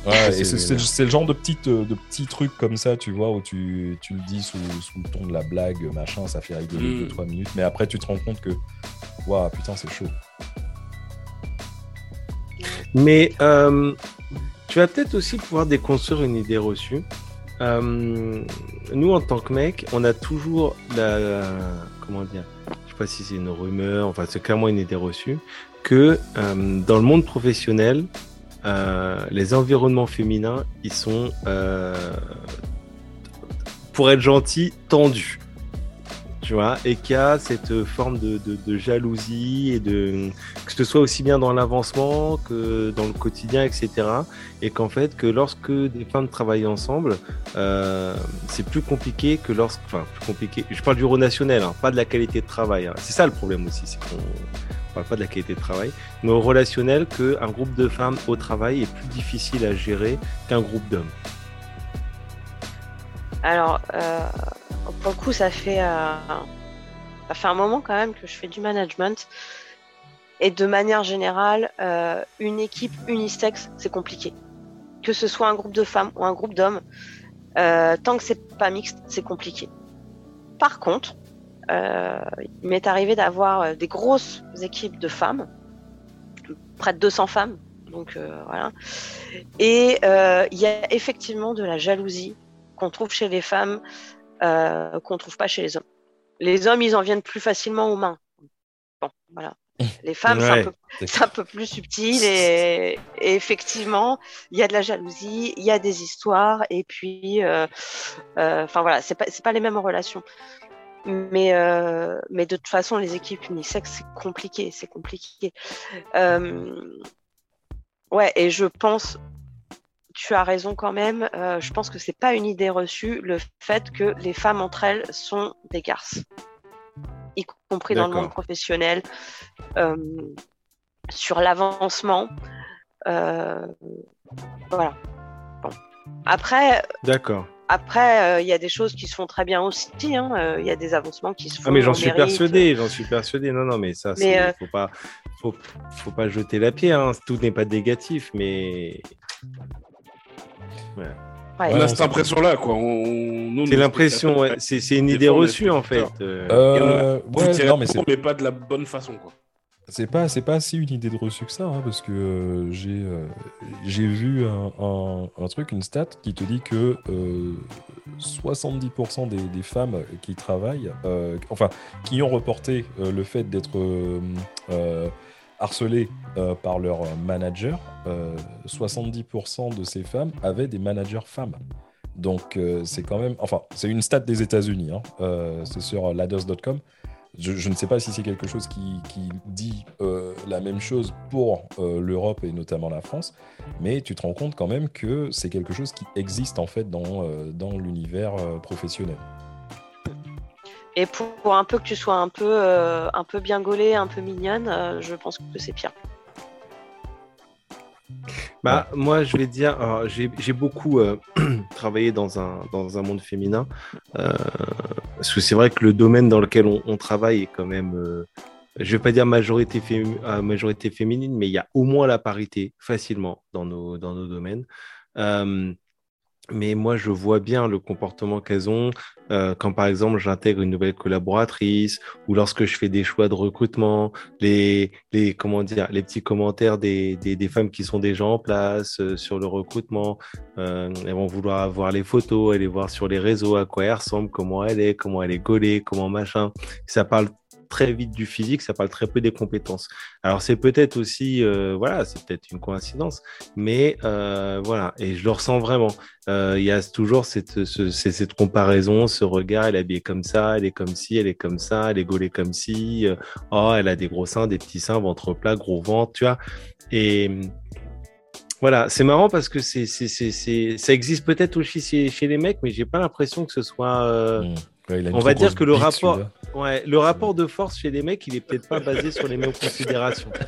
Speaker 1: Ouais, c'est le genre de, petite, euh, de petits trucs comme ça, tu vois, où tu, tu le dis sous, sous, le ton de la blague, machin, ça fait rigoler 2-3 mm. minutes, mais après tu te rends compte que, waouh, putain, c'est chaud.
Speaker 2: Mais euh, tu vas peut-être aussi pouvoir déconstruire une idée reçue. Euh, nous, en tant que mec, on a toujours la, comment dire, je sais pas si c'est une rumeur, enfin c'est clairement une idée reçue, que euh, dans le monde professionnel, euh, les environnements féminins, ils sont, pour être gentils, tendus tu vois, et qu'il y a cette forme de, jalousie et de que ce soit aussi bien dans l'avancement que dans le quotidien, etc. Et qu'en fait, que lorsque des femmes travaillent ensemble, euh, c'est plus compliqué que lorsque, enfin, plus compliqué. Je parle du relationnel, hein, pas de la qualité de travail. Hein. C'est ça le problème aussi, c'est qu'on parle pas de la qualité de travail, mais au relationnel, qu'un groupe de femmes au travail est plus difficile à gérer qu'un groupe d'hommes.
Speaker 3: Alors, euh, pour le coup, ça fait, euh, ça fait un moment quand même que je fais du management. Et de manière générale, euh, une équipe unisexe, c'est compliqué. que ce soit un groupe de femmes ou un groupe d'hommes, euh, tant que c'est pas mixte, c'est compliqué. Par contre, il m'est arrivé d'avoir des grosses équipes de femmes, près de 200 femmes, donc voilà. Et il y a effectivement de la jalousie qu'on trouve chez les femmes, euh, qu'on trouve pas chez les hommes. Les hommes, ils en viennent plus facilement aux mains. Bon, voilà. Les femmes, c'est un
Speaker 2: Ouais.
Speaker 3: peu c'est un peu plus subtil et, et effectivement, il y a de la jalousie, il y a des histoires et puis, euh, euh, enfin voilà, c'est pas c'est pas les mêmes relations. Mais euh, mais de toute façon, les équipes unisexes, c'est compliqué, c'est compliqué. Euh, ouais, et je pense, tu as raison quand même. euh, je pense que c'est pas une idée reçue le fait que les femmes entre elles sont des garces, y compris dans le monde professionnel euh, sur l'avancement. euh, voilà. Bon. Après,
Speaker 2: D'accord.
Speaker 3: après, il y a des choses qui se font très bien aussi. hein, Il y a des avancements qui se font.
Speaker 2: Ah mais j'en suis persuadé, j'en suis persuadé. Non, non, mais ça, faut pas, faut, faut pas jeter la pierre. hein. Tout n'est pas négatif, mais
Speaker 3: Ouais.
Speaker 1: Ouais,
Speaker 4: On a cette impression-là, quoi. On,
Speaker 2: c'est l'impression. ouais. C'est c'est une idée
Speaker 4: on
Speaker 2: reçue en fait. euh.
Speaker 1: Euh,
Speaker 4: Vous
Speaker 1: ouais, non, mais
Speaker 4: mais pas de la bonne façon, quoi.
Speaker 1: C'est pas, c'est pas si une idée de reçu que ça, hein, parce que euh, j'ai euh, j'ai vu un, un- un truc, une stat qui te dit que euh, 70% des, des femmes qui travaillent, euh, enfin, qui ont reporté euh, le fait d'être euh, euh, harcelées euh, par leur manager, euh, 70% de ces femmes avaient des managers femmes. Donc euh, c'est quand même, enfin, c'est une stat des États-Unis, hein, euh, c'est sur ladders.com. Je, je ne sais pas si c'est quelque chose qui, qui dit euh, la même chose pour euh, l'Europe et notamment la France, mais tu te rends compte quand même que c'est quelque chose qui existe en fait dans, euh, dans l'univers euh, professionnel.
Speaker 3: Et pour, un peu que tu sois un peu, euh, un peu bien gaulée, un peu mignonne, euh, je pense que c'est pire.
Speaker 2: Bah, moi, je vais dire, j'ai beaucoup euh, travaillé dans un, dans un monde féminin. euh, parce que c'est vrai que le domaine dans lequel on, travaille est quand même, je vais pas dire majorité, majorité féminine, mais il y a au moins la parité facilement dans nos, dans nos domaines. Mais moi, je vois bien le comportement qu'elles ont euh, quand, par exemple, j'intègre une nouvelle collaboratrice ou lorsque je fais des choix de recrutement, les, les, comment dire, les petits commentaires des, des, des femmes qui sont déjà en place euh, sur le recrutement. Euh, elles vont vouloir avoir les photos, aller voir sur les réseaux à quoi elle ressemble, comment elle est, comment elle est gaulée, comment machin. Ça parle très vite du physique, ça parle très peu des compétences. Alors c'est peut-être aussi, euh, voilà, c'est peut-être une coïncidence, mais euh, voilà, et je le ressens vraiment. Euh, Il y a toujours cette, comparaison, ce regard, elle est habillée comme ça, elle est comme ci, elle est comme ça, elle est gaulée comme ci, oh, elle a des gros seins, des petits seins, ventre plat, gros ventre, tu vois. Et voilà, c'est marrant parce que ça existe peut-être aussi chez, les mecs, mais j'ai pas l'impression que ce soit. euh,
Speaker 1: Mm. Ouais,
Speaker 2: on va dire que le rapport-. Ouais, le rapport de force chez les mecs, il est peut-être pas basé sur les mêmes considérations.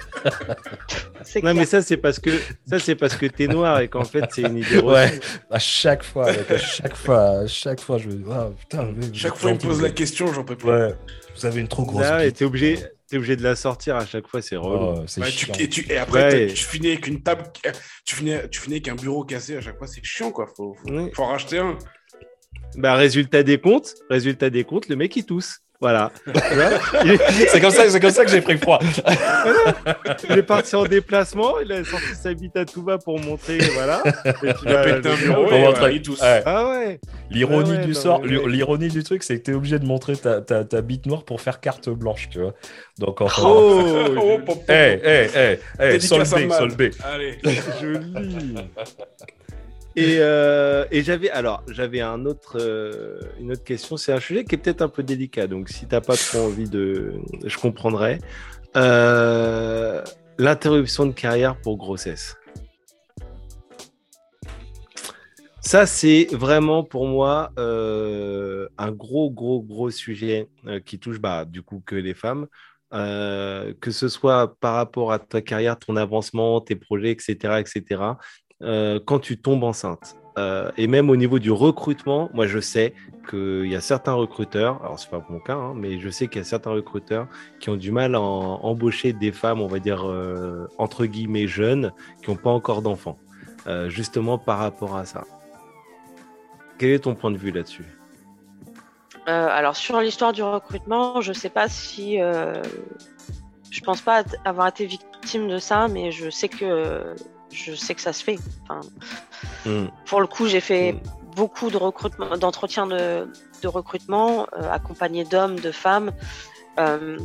Speaker 2: Non,
Speaker 3: clair.
Speaker 2: mais ça, c'est parce que ça, c'est parce que t'es noir et qu'en fait, c'est une idée reçue.
Speaker 1: Ouais, à chaque fois, mec, à chaque fois, à chaque fois, je ah, putain, mais vous
Speaker 4: Chaque fois, il me pose la question, j'en peux plus.
Speaker 1: Ouais, vous avez une trop grosse
Speaker 2: Là, et t'es obligé, t'es obligé de la sortir à chaque fois, c'est relou.
Speaker 1: Oh, c'est
Speaker 4: Ouais, tu- et, tu- et après,
Speaker 2: Ouais.
Speaker 4: tu finis avec une table, tu finis, tu finis avec un bureau cassé à chaque fois, c'est chiant quoi. Faut, faut,
Speaker 2: Oui.
Speaker 4: faut en racheter un.
Speaker 2: Bah, résultat des comptes, résultat des comptes, le mec il tousse. Voilà.
Speaker 1: C'est comme ça, c'est comme ça que j'ai pris froid.
Speaker 2: il est parti en déplacement, il a sorti sa bite à tout va pour montrer, voilà. Et puis,
Speaker 4: Il a
Speaker 2: bah,
Speaker 4: pété un bureau
Speaker 1: Pour montrer.
Speaker 4: voilà, il tousse.
Speaker 1: Ouais.
Speaker 2: Ah ouais.
Speaker 1: L'ironie
Speaker 2: ouais,
Speaker 1: du
Speaker 2: non,
Speaker 1: sort,
Speaker 2: mais-
Speaker 1: l'ironie du truc, c'est que t'es obligé de montrer ta, ta, ta bite noire pour faire carte blanche, tu vois. Donc enfin.
Speaker 2: Oh,
Speaker 4: Oh, pop,
Speaker 1: Eh, eh, eh, eh, sol B, sol B.
Speaker 4: Allez.
Speaker 2: joli. Et, euh, et j'avais alors j'avais euh, une autre question. C'est un sujet qui est peut-être un peu délicat. Donc si t'as pas trop envie de, je comprendrais. Euh, L'interruption de carrière pour grossesse. Ça, c'est vraiment pour moi un gros, gros, gros sujet qui touche bah, du coup que les femmes. Que ce soit par rapport à ta carrière, ton avancement, tes projets, etc., etc., euh, quand tu tombes enceinte. Euh, et même au niveau du recrutement, moi je sais qu'il y a certains recruteurs, alors c'est pas mon cas, hein, mais je sais qu'il y a certains recruteurs qui ont du mal à embaucher des femmes, on va dire euh, entre guillemets jeunes, qui n'ont pas encore d'enfants. justement par rapport à ça. Quel est ton point de vue là-dessus?
Speaker 3: Alors sur l'histoire du recrutement, je sais pas si, je pense pas avoir été victime de ça, mais je sais que je sais que ça se fait. Enfin,
Speaker 2: Hmm.
Speaker 3: pour le coup, j'ai fait
Speaker 2: Mm.
Speaker 3: beaucoup de recrutement, d'entretiens de, de recrutement, euh, accompagnés d'hommes, de femmes. euh,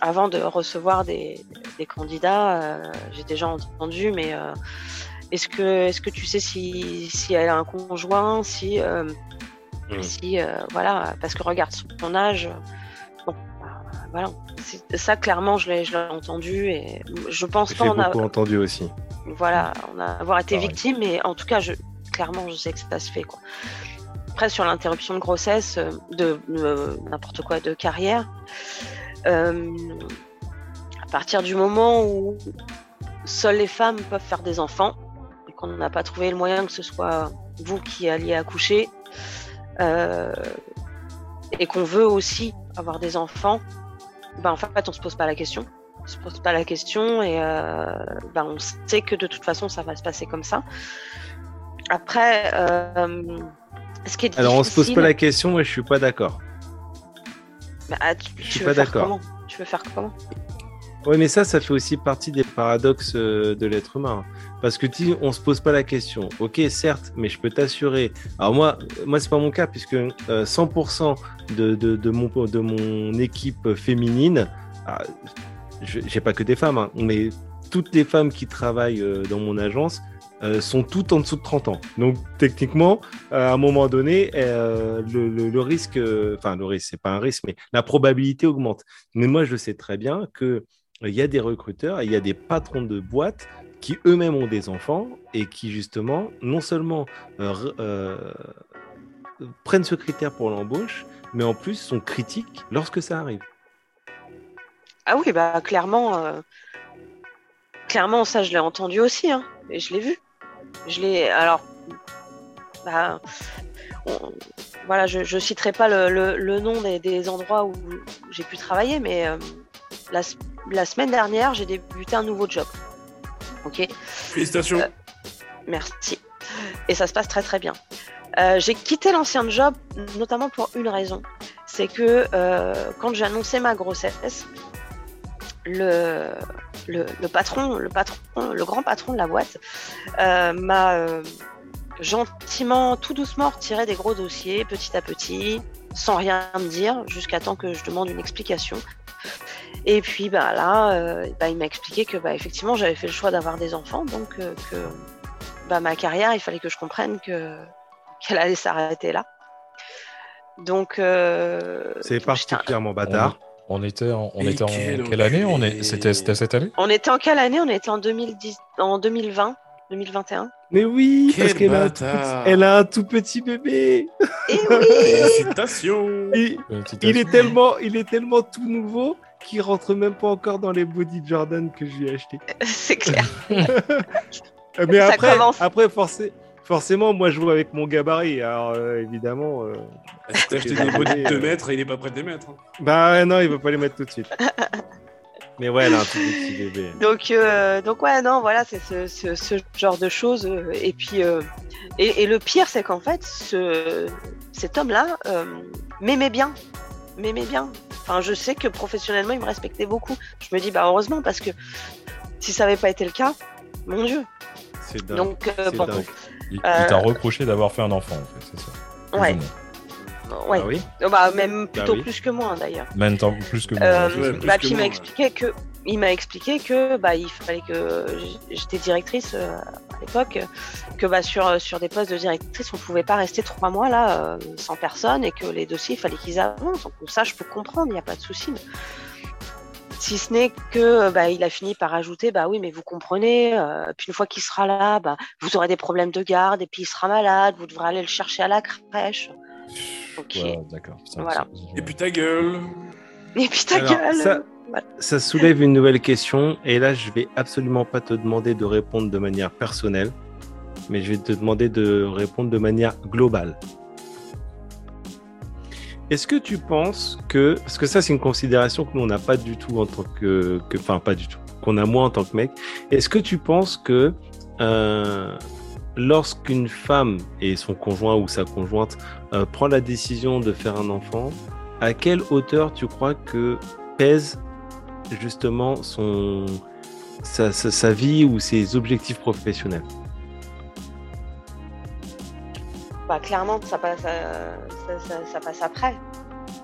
Speaker 3: avant de recevoir des, des candidats, euh, j'ai déjà entendu, mais euh, est-ce que, est-ce que tu sais si, si elle a un conjoint, si, euh,
Speaker 2: Mm.
Speaker 3: si voilà, parce que regarde son âge, voilà, C'est- ça clairement je l'ai, entendu et je pense pas en a,
Speaker 2: beaucoup entendu aussi.
Speaker 3: voilà, on a avoir été
Speaker 1: Pareil.
Speaker 3: victime, mais en tout cas, je, clairement, je sais que ça se fait. Quoi. Après, sur l'interruption de grossesse, euh, de euh, n'importe quoi, de carrière, euh, à partir du moment où seules les femmes peuvent faire des enfants, et qu'on n'a pas trouvé le moyen que ce soit vous qui alliez accoucher, euh, et qu'on veut aussi avoir des enfants, ben, en fait, on se pose pas la question on se pose pas la question et euh, ben, on sait que de toute façon ça va se passer comme ça. Après, euh, ce qui est
Speaker 2: Alors on se pose pas la question, moi je suis pas d'accord.
Speaker 3: Bah, ah, tu,
Speaker 2: je
Speaker 3: tu
Speaker 2: suis
Speaker 3: veux
Speaker 2: pas d'accord.
Speaker 3: Tu veux faire comment?
Speaker 2: Oui, mais ça, ça fait aussi partie des paradoxes euh, de l'être humain. Parce que tu, on se pose pas la question. Ok, certes, mais je peux t'assurer. Alors moi, moi c'est pas mon cas puisque euh, 100% de, de, de mon de mon équipe féminine, ah, j'ai pas que des femmes, hein, mais toutes les femmes qui travaillent euh, dans mon agence euh, sont toutes en dessous de 30 ans. Donc techniquement, à un moment donné, euh, le, le- risque, euh, enfin le risque, c'est pas un risque, mais la probabilité augmente. Mais moi, je sais très bien que il y a des recruteurs, il y a des patrons de boîtes qui eux-mêmes ont des enfants et qui justement, non seulement euh, euh, prennent ce critère pour l'embauche, mais en plus sont critiques lorsque ça arrive.
Speaker 3: Ah oui, bah clairement, euh, clairement ça je l'ai entendu aussi, hein, et je l'ai vu. Je l'ai. Alors, bah, voilà, je, je citerai pas le, nom des, endroits où j'ai pu travailler, mais la, la semaine dernière j'ai débuté un nouveau job. Ok.
Speaker 4: Félicitations.
Speaker 3: Euh, Merci. Et ça se passe très très bien. Euh, j'ai quitté l'ancien job notamment pour une raison. C'est que euh, quand j'ai annoncé ma grossesse, le, le, le patron, le patron, le grand patron de la boîte m'a gentiment, tout doucement retiré des gros dossiers petit à petit, sans rien me dire, jusqu'à temps que je demande une explication. Et puis bah là, euh, bah, il m'a expliqué que bah, effectivement j'avais fait le choix d'avoir des enfants, donc euh, que bah, ma carrière, il fallait que je comprenne que qu'elle allait s'arrêter là. Donc euh,
Speaker 2: C'est particulièrement bâtard.
Speaker 1: On était en, on était en quelle année on est, c'était, c'était cette année
Speaker 3: On était en quelle année? On était en 2010, en 2020, 2021.
Speaker 2: Mais oui,
Speaker 4: Quel
Speaker 2: parce qu'elle a, un tout
Speaker 4: bâtard.
Speaker 2: petit- elle a un tout petit bébé.
Speaker 3: Et oui,
Speaker 4: Félicitations.
Speaker 2: Il est tellement, il est tellement tout nouveau qu'il rentre même pas encore dans les body Jordan que je lui ai acheté.
Speaker 3: c'est clair.
Speaker 2: Euh, Mais
Speaker 3: Ça
Speaker 2: après,
Speaker 3: commence.
Speaker 2: après forcé- forcément, moi je joue avec mon gabarit. Alors euh, évidemment, euh,
Speaker 4: T'as acheté des body de 2 mètres et il est pas prêt de les mettre. hein.
Speaker 2: bah ouais, non, il va pas les mettre tout de suite. Mais ouais, elle a un tout petit bébé.
Speaker 3: Donc, euh, donc ouais, non, voilà, c'est ce, ce- ce genre de choses. euh, Et puis, euh, et, et le pire, c'est qu'en fait, ce, cet homme-là euh, m'aimait bien, m'aimait bien. Enfin, je sais que professionnellement, il me respectait beaucoup. Je me dis, bah heureusement, parce que si ça n'avait pas été le cas, mon Dieu.
Speaker 2: C'est dingue.
Speaker 3: Donc, euh,
Speaker 2: c'est
Speaker 3: bon,
Speaker 2: dingue.
Speaker 1: Il, il
Speaker 3: Euh,
Speaker 1: t'a reproché d'avoir fait un enfant, en fait, c'est ça
Speaker 3: ouais, ouais.
Speaker 2: Ah oui?
Speaker 3: Oh, Bah, même plutôt
Speaker 2: oui.
Speaker 3: plus que moi, d'ailleurs.
Speaker 1: Même temps, plus que moi.
Speaker 3: Euh, bah,
Speaker 4: que
Speaker 3: puis il m'a
Speaker 4: moi,
Speaker 3: expliqué que il m'a expliqué que bah il fallait que j'étais directrice euh, à l'époque que bah sur sur des postes de directrice on pouvait pas rester trois mois là euh, sans personne et que les dossiers il fallait qu'ils avancent donc ça je peux comprendre il n'y a pas de souci mais si ce n'est que bah, il a fini par ajouter bah oui mais vous comprenez euh, puis une fois qu'il sera là bah vous aurez des problèmes de garde et puis il sera malade vous devrez aller le chercher à la crèche ok
Speaker 1: Ouais, d'accord.
Speaker 3: Voilà.
Speaker 1: ça-
Speaker 4: Et puis ta gueule.
Speaker 3: et puis ta
Speaker 2: Alors,
Speaker 3: gueule
Speaker 2: ça, Ça soulève une nouvelle question, et là, je vais absolument pas te demander de répondre de manière personnelle, mais je vais te demander de répondre de manière globale. Est-ce que tu penses que, parce que ça, c'est une considération que nous, on n'a pas du tout en tant que, que- enfin, pas du tout, qu'on a moins en tant que mec, est-ce que tu penses que euh, lorsqu'une femme et son conjoint ou sa conjointe euh, prend la décision de faire un enfant, à quelle hauteur tu crois que pèse justement son, sa, sa- sa vie ou ses objectifs professionnels
Speaker 3: Bah, clairement, ça passe, à- ça, ça- ça passe après.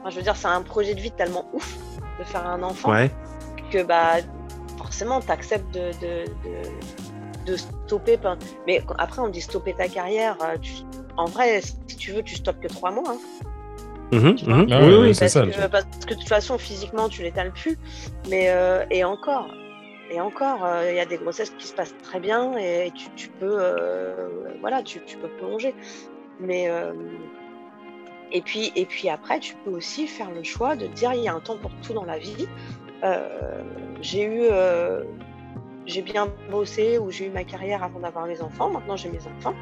Speaker 3: Enfin, je veux dire, c'est un projet de vie tellement ouf de faire un enfant
Speaker 2: Ouais.
Speaker 3: que bah, forcément, tu acceptes de, de, de, de stopper. Mais après, on dit stopper ta carrière. euh, tu- En vrai, si tu veux, tu stoppes que trois mois. hein.
Speaker 1: Ah
Speaker 2: oui, oui.
Speaker 1: c'est
Speaker 3: parce,
Speaker 1: ça,
Speaker 3: que, parce que de toute façon, physiquement, tu l'étales plus. Mais euh, et encore, et encore, euh, il y a des grossesses qui se passent très bien et tu, tu peux, euh, voilà, tu, tu peux plonger. Mais euh, et puis et puis après, tu peux aussi faire le choix de dire il y a un temps pour tout dans la vie. Euh, j'ai eu euh, j'ai bien bossé ou j'ai eu ma carrière avant d'avoir mes enfants. Maintenant, j'ai mes enfants.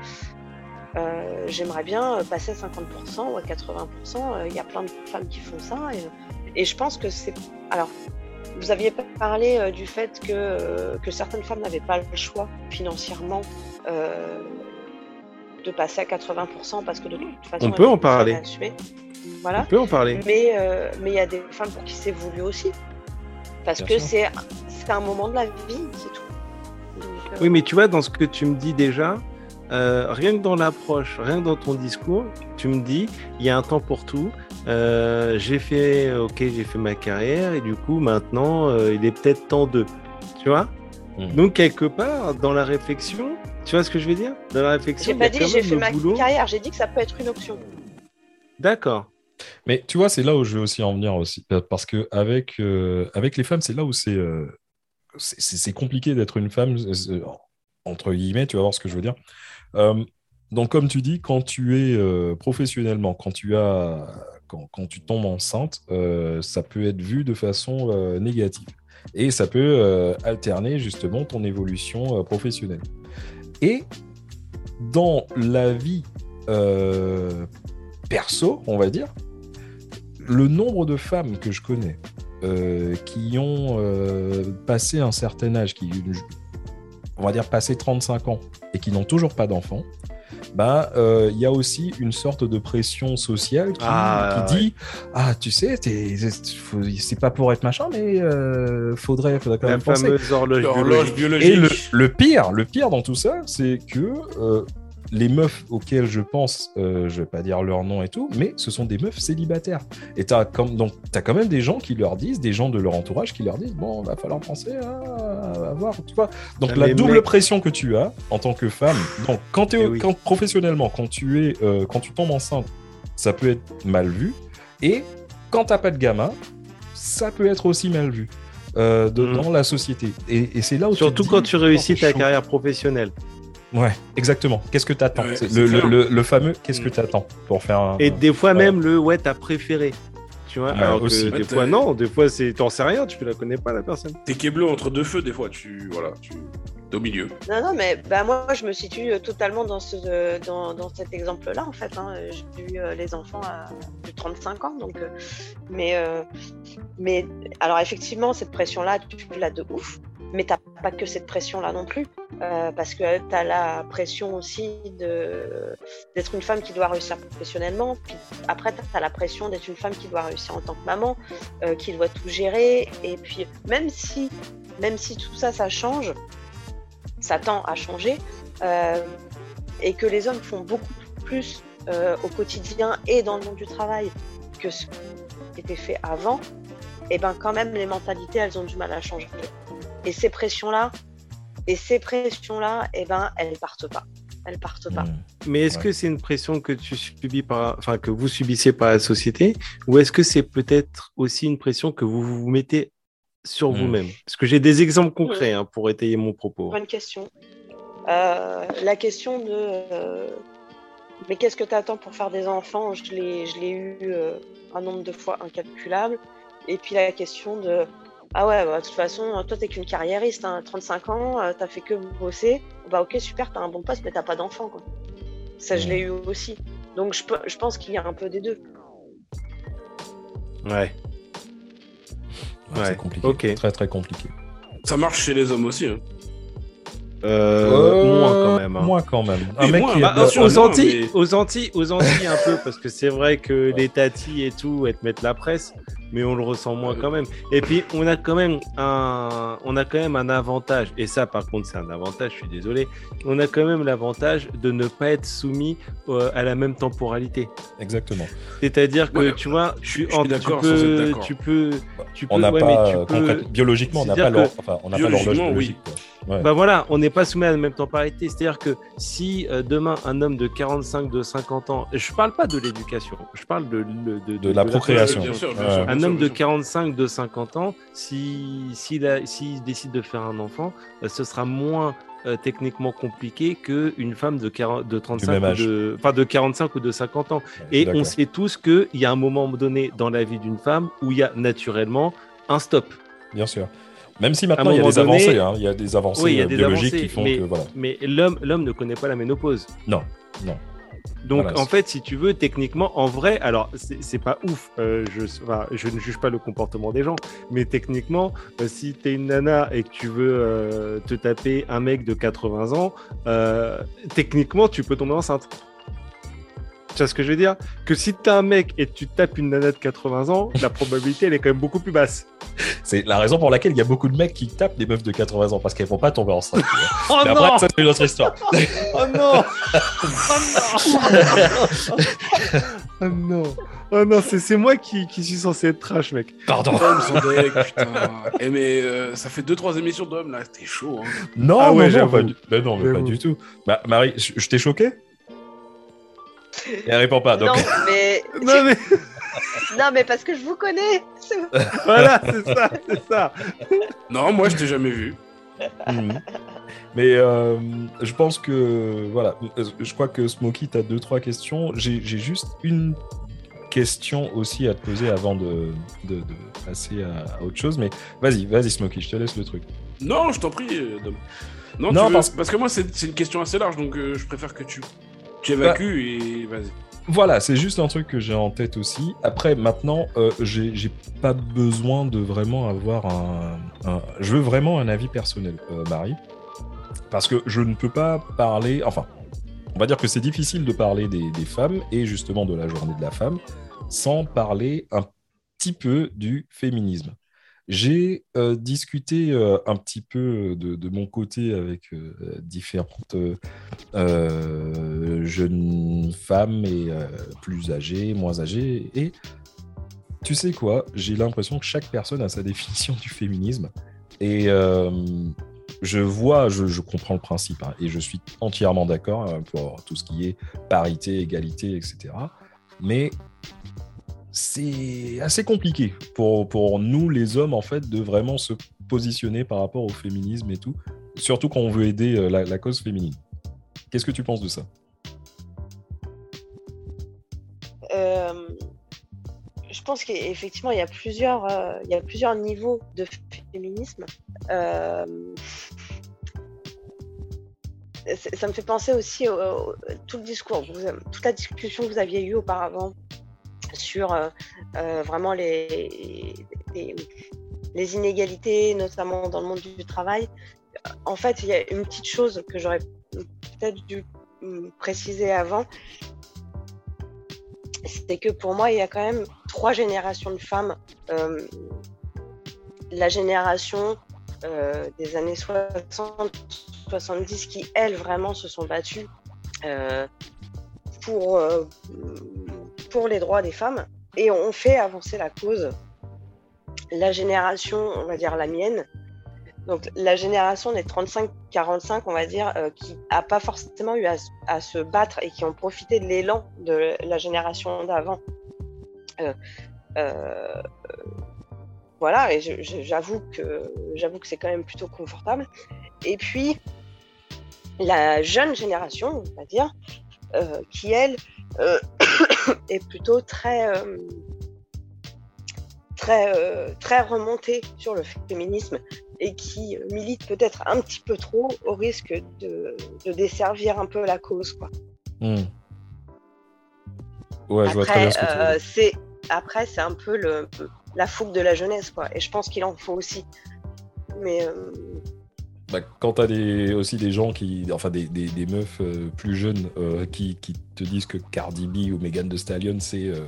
Speaker 3: Euh, J'aimerais bien passer à 50% ou à 80%. Euh, Il y a plein de femmes qui font ça. Et, et je pense que c'est. Alors, vous aviez pas parlé euh, du fait que, que certaines femmes n'avaient pas le choix financièrement euh, de passer à 80% parce que de toute façon.
Speaker 2: On peut en parler.
Speaker 3: assumées.
Speaker 2: On
Speaker 3: Voilà.
Speaker 2: peut en parler.
Speaker 3: Mais euh, mais il y a des femmes pour qui c'est voulu aussi. Parce
Speaker 1: Bien
Speaker 3: que c'est c'est un moment de la vie, c'est tout. Donc,
Speaker 2: Oui, mais tu vois, dans ce que tu me dis déjà, euh, rien que dans l'approche, rien que dans ton discours, tu me dis, il y a un temps pour tout. Euh, j'ai fait, ok, j'ai fait ma carrière et du coup, maintenant, euh, il est peut-être temps de. Tu vois?
Speaker 1: Mm.
Speaker 2: Donc, quelque part, dans la réflexion, tu vois ce que je veux dire? Dans la réflexion,
Speaker 3: J'ai pas dit j'ai fait ma
Speaker 2: boulot.
Speaker 3: carrière, j'ai dit que ça peut être une option.
Speaker 2: D'accord.
Speaker 1: Mais tu vois, c'est là où je veux aussi en venir aussi. Parce que avec, euh, avec les femmes, c'est là où c'est euh, c'est- compliqué d'être une femme, entre guillemets, tu vas voir ce que je veux dire. Euh, donc, comme tu dis, quand tu es euh, professionnellement, quand tu, as, quand, tu tombes enceinte, euh, ça peut être vu de façon négative. Et ça peut alterner justement ton évolution professionnelle. Et dans la vie perso, on va dire, le nombre de femmes que je connais qui ont passé un certain âge, qui, on va dire passé 35 ans, et qui n'ont toujours pas d'enfants, bah, euh, il y a aussi une sorte de pression sociale qui,
Speaker 2: Ah,
Speaker 1: qui dit Ah, tu sais, c'est pas pour être machin, mais euh, faudrait, faudrait quand
Speaker 2: La
Speaker 1: même penser.
Speaker 2: fameuse horloge,
Speaker 4: L'horloge
Speaker 2: biologique.
Speaker 4: biologique.
Speaker 1: Et le, le pire, le pire dans tout ça, c'est que euh, les meufs auxquelles je pense, euh, je vais pas dire leur nom et tout, mais ce sont des meufs célibataires. Et t'as comme donc t'as quand même des gens qui leur disent, des gens de leur entourage qui leur disent, bon, va falloir penser à, à voir, tu vois. Donc
Speaker 2: Ah,
Speaker 1: la
Speaker 2: mais
Speaker 1: double
Speaker 2: mec-
Speaker 1: pression que tu as en tant que femme, donc quand t'es
Speaker 2: Eh oui.
Speaker 1: quand professionnellement, quand tu es, euh, quand tu tombes enceinte, ça peut être mal vu, et quand t'as pas de gamin, ça peut être aussi mal vu. euh, de-
Speaker 2: Mhm.
Speaker 1: dans la société. Et, et c'est là où tu
Speaker 2: Surtout
Speaker 1: dis,
Speaker 2: quand tu réussis
Speaker 1: oh, c'est
Speaker 2: ta
Speaker 1: chaud.
Speaker 2: carrière professionnelle.
Speaker 1: Ouais, exactement. Qu'est-ce que t'attends
Speaker 4: Ouais,
Speaker 1: le, le, le- le fameux qu'est-ce que
Speaker 2: Mm.
Speaker 1: t'attends pour faire un.
Speaker 2: Et des fois même le ouais, t'as préféré. Tu vois,
Speaker 1: Ouais,
Speaker 2: alors que
Speaker 1: aussi.
Speaker 2: des
Speaker 4: Ouais,
Speaker 2: fois non, des fois c'est t'en sais rien, tu la connais pas la personne.
Speaker 4: T'es Keblo entre deux feux, des fois, tu. Voilà, tu. T'es au milieu.
Speaker 3: Non, non, mais bah, moi, je me situe euh, totalement dans, ce, euh, dans, dans cet exemple-là, en fait. hein. J'ai eu euh, les enfants à plus de 35 ans, donc. euh, mais, euh, mais, alors, effectivement, cette pression-là, tu l'as de ouf, mais t'as pas que cette pression-là non plus, euh, parce que t'as la pression aussi d'être une femme qui doit réussir professionnellement, puis après, t'as la pression d'être une femme qui doit réussir en tant que maman, euh, qui doit tout gérer, et puis, même si, même si tout ça, ça change, ça tend à changer euh, et que les hommes font beaucoup plus au quotidien et dans le monde du travail que ce qui était fait avant, et ben quand même les mentalités elles ont du mal à changer. Et ces pressions là, et ces pressions là, et ben elles partent pas, elles partent pas.
Speaker 1: Mm.
Speaker 2: Mais est-ce
Speaker 1: Ouais.
Speaker 2: que c'est une pression que tu subis par, enfin que vous subissez par la société, ou est-ce que c'est peut-être aussi une pression que vous vous mettez sur
Speaker 1: Hmm.
Speaker 2: vous-même? Parce que j'ai des exemples concrets hein, pour étayer mon propos.
Speaker 3: Bonne question. Euh, la question de euh, mais qu'est-ce que tu attends pour faire des enfants? Je l'ai, je l'ai eu euh, un nombre de fois incalculable. Et puis la question de ah ouais, bah, de toute façon, toi t'es qu'une carriériste, hein, 35 ans, euh, t'as fait que bosser. Bah ok, super, t'as un bon poste, mais t'as pas d'enfant. Quoi. Ça, je l'ai eu aussi. Donc je, pe- je pense qu'il y a un peu des deux.
Speaker 2: Ouais.
Speaker 1: Ouais,
Speaker 2: Ouais,
Speaker 1: C'est compliqué.
Speaker 2: ok.
Speaker 1: Très très compliqué.
Speaker 4: Ça marche chez les hommes aussi. Hein.
Speaker 2: Euh,
Speaker 1: Euh,
Speaker 2: moins quand même. hein.
Speaker 1: Moins quand même. Un mec
Speaker 4: moins,
Speaker 1: qui
Speaker 4: bah,
Speaker 1: a-
Speaker 4: bien sûr,
Speaker 2: aux, Antilles,
Speaker 4: mais-
Speaker 2: aux Antilles, aux Antilles un peu, parce que c'est vrai que les tatis et tout, elles te mettent la presse, mais on le ressent moins
Speaker 4: Ouais.
Speaker 2: quand même. Et puis on a quand même un, on a quand même un avantage, et ça par contre c'est un avantage, je suis désolé, on a quand même l'avantage de ne pas être soumis euh, à la même temporalité.
Speaker 1: Exactement.
Speaker 2: C'est-à-dire que
Speaker 4: Ouais,
Speaker 2: tu vois,
Speaker 4: je suis-
Speaker 2: tu, peux, tu peux, tu
Speaker 1: On n'a
Speaker 2: ouais,
Speaker 1: pas,
Speaker 2: mais tu peux-
Speaker 1: concrètement- biologiquement, on n'a pas enfin, l'horloge biologique. quoi. Ouais.
Speaker 2: Bah voilà, on n'est pas soumis à la même temporalité. C'est-à-dire que si euh, demain un homme de 45, de 50 ans, je parle pas de l'éducation, je parle de, de,
Speaker 1: De la procréation.
Speaker 4: Bien sûr, bien
Speaker 1: Ouais.
Speaker 4: sûr, bien
Speaker 2: Un
Speaker 4: sûr,
Speaker 2: homme de
Speaker 4: bien sûr.
Speaker 2: 45, de 50 ans, si s'il a- s'il décide de faire un enfant, euh, ce sera moins euh, techniquement compliqué qu'une femme de, 40, de 35
Speaker 1: même
Speaker 2: ou de, enfin de 45 ou de 50 ans. Et on sait tous qu'il y a un moment donné dans la vie d'une femme où il y a naturellement un stop.
Speaker 1: Bien sûr. Même si maintenant
Speaker 2: À un
Speaker 1: il y a
Speaker 2: moment
Speaker 1: des
Speaker 2: donné-
Speaker 1: avancées, hein, il y a des avancées
Speaker 2: Oui, il y a
Speaker 1: euh,
Speaker 2: des
Speaker 1: biologiques
Speaker 2: avancées,
Speaker 1: qui font
Speaker 2: mais-
Speaker 1: que voilà.
Speaker 2: Mais l'homme l'homme ne connaît pas la ménopause.
Speaker 1: Non, non.
Speaker 2: Donc
Speaker 1: Voilà,
Speaker 2: en fait, si tu veux, techniquement, en vrai, alors c'est pas ouf. euh, je, enfin, je ne juge pas le comportement des gens, mais techniquement, euh, si tu es une nana et que tu veux euh, te taper un mec de 80 ans, techniquement, tu peux tomber enceinte. Tu vois ce que je veux dire? Que si tu as un mec et tu tapes une nana de 80 ans, la probabilité, elle est quand même beaucoup plus basse.
Speaker 1: C'est la raison pour laquelle il y a beaucoup de mecs qui tapent des meufs de 80 ans parce qu'elles vont pas tomber enceintes.
Speaker 2: Oh
Speaker 1: Mais après, ça c'est une autre histoire.
Speaker 2: Oh non Oh non Oh non Oh non, c'est c'est moi qui, qui suis censé être trash, mec.
Speaker 1: Pardon.
Speaker 4: Tom, son deck, putain. Eh, mais euh, ça fait 2-3 émissions d'hommes là, c'était chaud. Hein.
Speaker 1: Non,
Speaker 2: Ah ouais,
Speaker 1: non, non, pas du... ben non, mais pas du tout. Bah, Marie, je t'ai choqué? Et elle répond pas. Donc...
Speaker 3: Non, mais...
Speaker 2: Non mais
Speaker 3: non, mais parce que je vous connais.
Speaker 2: Voilà, c'est ça, c'est ça.
Speaker 4: Non, moi je t'ai jamais vu.
Speaker 1: Mhm. Mais euh, je pense que voilà, je crois que Smokey, tu as deux trois questions. J'ai juste une question aussi à te poser avant de, de- de passer à, à autre chose. Mais vas-y, vas-y Smokey, je te laisse le truc.
Speaker 4: Non, je t'en prie, Dom. Non,
Speaker 1: Non,
Speaker 4: tu veux-
Speaker 1: parce-
Speaker 4: parce... que moi c'est une question assez large, donc euh, je préfère que tu, tu évacues et vas-y.
Speaker 1: Voilà, c'est juste un truc que j'ai en tête aussi. Après, maintenant, euh, j'ai pas besoin de vraiment avoir un, Je veux vraiment un avis personnel, euh, Marie. Parce que je ne peux pas parler. Enfin, on va dire que c'est difficile de parler des femmes et justement de la journée de la femme sans parler un petit peu du féminisme. J'ai euh, discuté euh, un petit peu de, de mon côté avec euh, différentes euh, euh, jeunes femmes et euh, plus âgées, moins âgées. Et tu sais quoi? J'ai l'impression que chaque personne a sa définition du féminisme. Et euh, je vois, je, je comprends le principe hein, et je suis entièrement d'accord hein, pour tout ce qui est parité, égalité, etc. Mais c'est assez compliqué pour, pour nous, les hommes, en fait, de vraiment se positionner par rapport au féminisme et tout, surtout quand on veut aider euh, la, cause féminine. Qu'est-ce que tu penses de ça?
Speaker 3: Euh, je pense qu'effectivement, il y a plusieurs, euh, il y a plusieurs niveaux de féminisme. Ça me fait penser aussi au, tout le discours, toute la discussion que vous aviez eue auparavant sur euh, euh, vraiment les, les, inégalités, notamment dans le monde du travail. En fait, il y a une petite chose que j'aurais peut-être dû préciser avant, c'est que pour moi, il y a quand même trois générations de femmes. Euh, la génération des années 60-70 qui, elles, vraiment se sont battues pour, pour les droits des femmes et ont fait avancer la cause. La génération, on va dire la mienne, donc la génération des 35-45, on va dire, euh, qui n'a pas forcément eu à, se battre et qui ont profité de l'élan de la génération d'avant. Euh, euh, voilà, et j'avoue que j'avoue que c'est quand même plutôt confortable. Et puis la jeune génération, on va dire, qui elle est plutôt très euh, très euh, très remontée sur le féminisme et qui milite peut-être un petit peu trop au risque de, de desservir un peu la cause. Quoi.
Speaker 1: Hmm. Ouais, je vois très bien ce que tu veux
Speaker 3: euh,
Speaker 1: dire.
Speaker 3: c'est après c'est un peu le, la fougue de la jeunesse quoi. Et je pense qu'il en faut aussi. Mais euh,
Speaker 1: bah, quand t'as des, aussi des gens qui, enfin des, meufs euh, plus jeunes euh, qui, te disent que Cardi B ou Megan Thee Stallion c'est euh,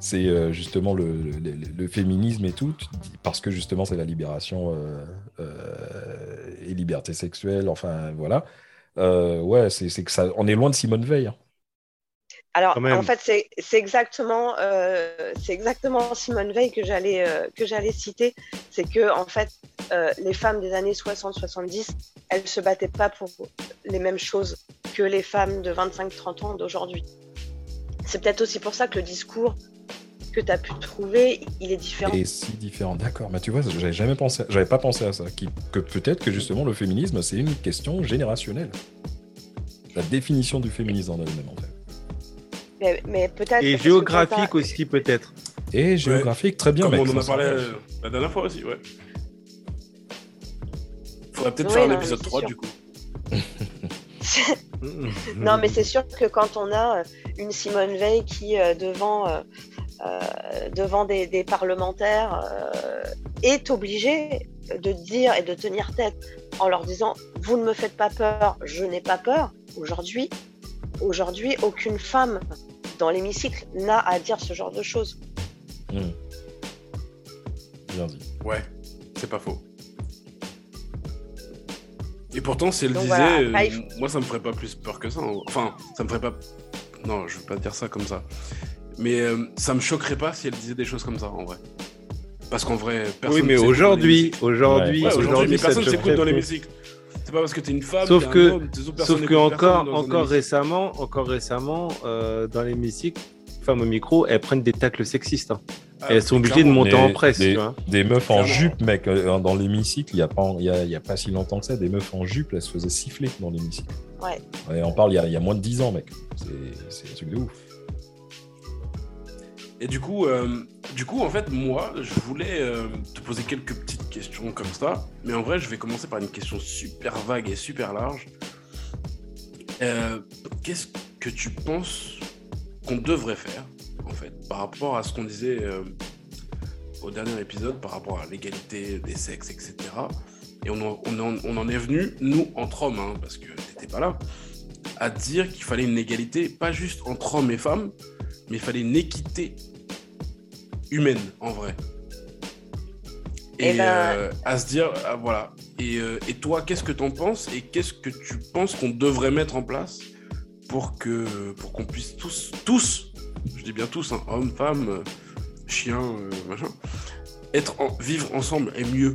Speaker 1: c'est justement le, féminisme et tout, parce que justement c'est la libération et liberté sexuelle, enfin voilà. ouais, c'est que ça, on est loin de Simone Veil. Hein.
Speaker 3: Alors, en fait, c'est exactement, euh, exactement Simone Veil que j'allais euh, que j'allais citer. C'est que en fait, euh, les femmes des années 60-70, elles se battaient pas pour les mêmes choses que les femmes de 25-30 ans d'aujourd'hui. C'est peut-être aussi pour ça que le discours que tu as pu trouver, il est différent.
Speaker 1: Et si différent, d'accord. Mais tu vois, j'avais jamais pensé, j'avais pas pensé à ça. que peut-être que justement le féminisme, c'est une question générationnelle. La définition du féminisme en elle-même, en fait.
Speaker 3: Mais, peut-être.
Speaker 2: Et géographique aussi, peut-être.
Speaker 1: Et géographique, très bien.
Speaker 4: Comme on en a parlé euh, la dernière fois aussi, ouais. Faudrait peut-être faire un épisode 3 du coup.
Speaker 3: non, mais c'est sûr que quand on a euh, une Simone Veil qui, euh, devant, devant des, parlementaires, est obligée de dire et de tenir tête en leur disant Vous ne me faites pas peur, je n'ai pas peur. Aujourd'hui, aujourd'hui, aucune femme dans l'hémicycle n'a à dire ce genre de choses.
Speaker 1: Hmm. Bien dit.
Speaker 4: Ouais, c'est pas faux. Et pourtant, si elle disait, euh, moi, ça me ferait pas plus peur que ça. Hein. Enfin, ça me ferait pas. Non, je veux pas dire ça comme ça. Mais euh, ça me choquerait pas si elle disait des choses comme ça, en vrai. Parce qu'en vrai,
Speaker 2: personne. Oui, mais aujourd'hui, aujourd'hui,
Speaker 4: aujourd'hui, personne s'écoute dans l'hémicycle. C'est pas parce que tu es une femme,
Speaker 2: sauf que, homme, sauf que encore, encore récemment, encore récemment, euh, dans l'hémicycle, femmes au micro, elles prennent des tacles sexistes. Hein. Ah, elles sont obligées de monter en presse.
Speaker 1: Des,
Speaker 2: tu vois.
Speaker 1: des meufs en jupe, mec, euh, dans l'hémicycle, il n'y a, pas, y a, y a pas si longtemps que ça, des meufs en jupe, elles se faisaient siffler dans l'hémicycle.
Speaker 3: Ouais.
Speaker 1: ouais. On parle il y, y, a moins de 10 ans, mec. C'est un truc de ouf.
Speaker 4: Et du coup, euh, du coup, en fait, moi, je voulais euh, te poser quelques petites questions comme ça. Mais en vrai, je vais commencer par une question super vague et super large. Euh, qu'est-ce que tu penses qu'on devrait faire, en fait, par rapport à ce qu'on disait au dernier épisode, par rapport à l'égalité des sexes, etc. Et on en, on en, est venu, nous, entre hommes, hein, parce que t'étais pas là, à dire qu'il fallait une égalité, pas juste entre hommes et femmes, mais il fallait une équité humaine en vrai. Et, eh ben, euh, à se dire, ah, voilà. Et, euh, et toi, qu'est-ce que tu en penses et qu'est-ce que tu penses qu'on devrait mettre en place pour que pour qu'on puisse tous, tous, je dis bien tous, hein, hommes, femmes, chiens, euh, machin, être en, vivre ensemble et mieux.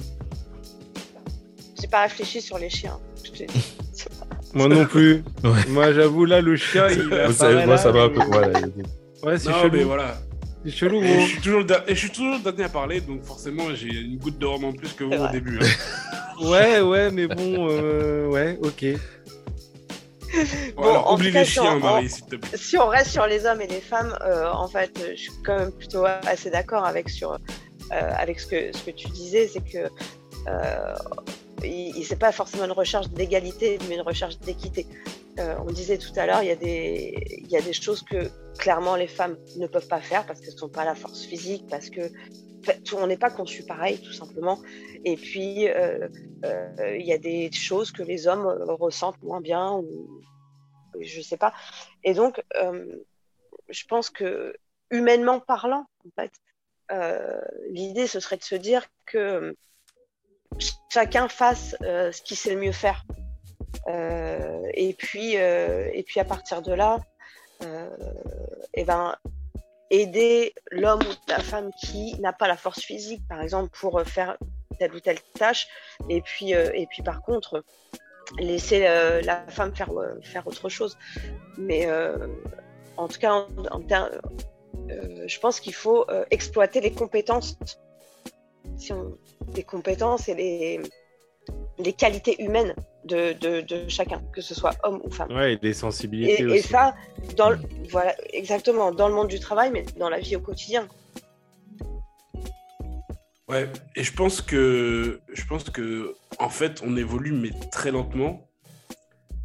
Speaker 3: J'ai pas réfléchi sur les chiens.
Speaker 2: Moi non plus. Moi, j'avoue, là, le chien, il
Speaker 1: Moi, ça va un peu.
Speaker 2: Ouais, c'est chelou.
Speaker 4: mais voilà.
Speaker 2: C'est chelou,
Speaker 4: et je, suis toujours le et je suis toujours le dernier à parler, donc forcément, j'ai une goutte de rhum en plus que vous au début. Hein.
Speaker 2: ouais, ouais, mais bon, euh, ouais, ok.
Speaker 4: Bon, oublie les chiens, Marie, s'il te plaît.
Speaker 3: Si on reste sur les hommes et les femmes, euh, en fait, je suis quand même plutôt assez d'accord avec, sur, euh, avec ce, que, ce que tu disais, c'est que euh, il, c'est pas forcément une recherche d'égalité, mais une recherche d'équité. Euh, on disait tout à l'heure, il, il y a des choses que clairement les femmes ne peuvent pas faire parce qu'elles ne sont pas la force physique, parce que on n'est pas conçu pareil, tout simplement. Et puis, euh, euh, il y a des choses que les hommes ressentent moins bien, ou je ne sais pas. Et donc, je pense que, humainement parlant, l'idée, ce serait de se dire que chacun fasse ce qu'il sait le mieux faire. Euh, et, puis, euh, et puis à partir de là, et euh, eh ben, aider l'homme ou la femme qui n'a pas la force physique, par exemple, pour faire telle ou telle tâche. Et puis, et puis par contre, laisser la femme faire, faire autre chose. Mais en tout cas, en, je pense qu'il faut exploiter les compétences, si on, les compétences et les, les qualités humaines de, de, chacun, que ce soit homme ou femme.
Speaker 2: Ouais, et des sensibilités aussi.
Speaker 3: Et ça, dans voilà, exactement, dans le monde du travail, mais dans la vie au quotidien.
Speaker 4: Ouais, et je pense que, je pense que, en fait, on évolue, mais très lentement,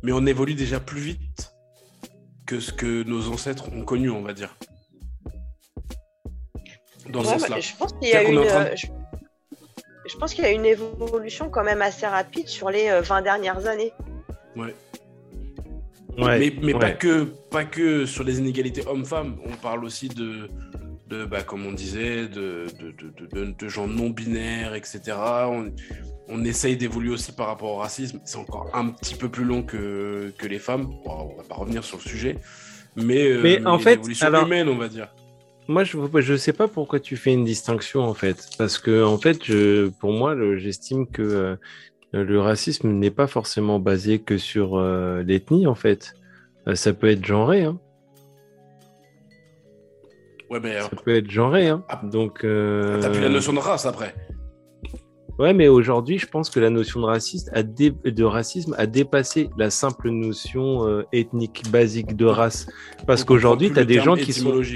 Speaker 4: mais on évolue déjà plus vite que ce que nos ancêtres ont connu, on va dire.
Speaker 3: Dans ce sens-là. Je pense qu'il y a une je pense qu'il y a une évolution quand même assez rapide sur les 20 dernières années.
Speaker 4: Ouais. mais, mais Pas, que, pas que sur les inégalités hommes-femmes, on parle aussi de, de bah, comme on disait, de, de, de, gens non binaires, etc. On, on essaye d'évoluer aussi par rapport au racisme. C'est encore un petit peu plus long que, que les femmes. on va pas revenir sur le sujet. Mais,
Speaker 2: euh, mais en fait,
Speaker 4: alors, humaine, on va dire.
Speaker 2: Moi, je ne sais pas pourquoi tu fais une distinction, en fait. Parce que, en fait, je, pour moi, j'estime que euh, le racisme n'est pas forcément basé que sur euh, l'ethnie, en fait. ça peut être genré, hein.
Speaker 4: Ouais, mais
Speaker 2: ça peut être genré, hein. Ah. Donc.
Speaker 4: T'as plus la notion de race après.
Speaker 2: Ouais, mais aujourd'hui, je pense que la notion de, raciste a de racisme a dépassé la simple notion euh, ethnique basique de race. Parce qu'aujourd'hui, tu as des gens qui sont.
Speaker 4: Ouais.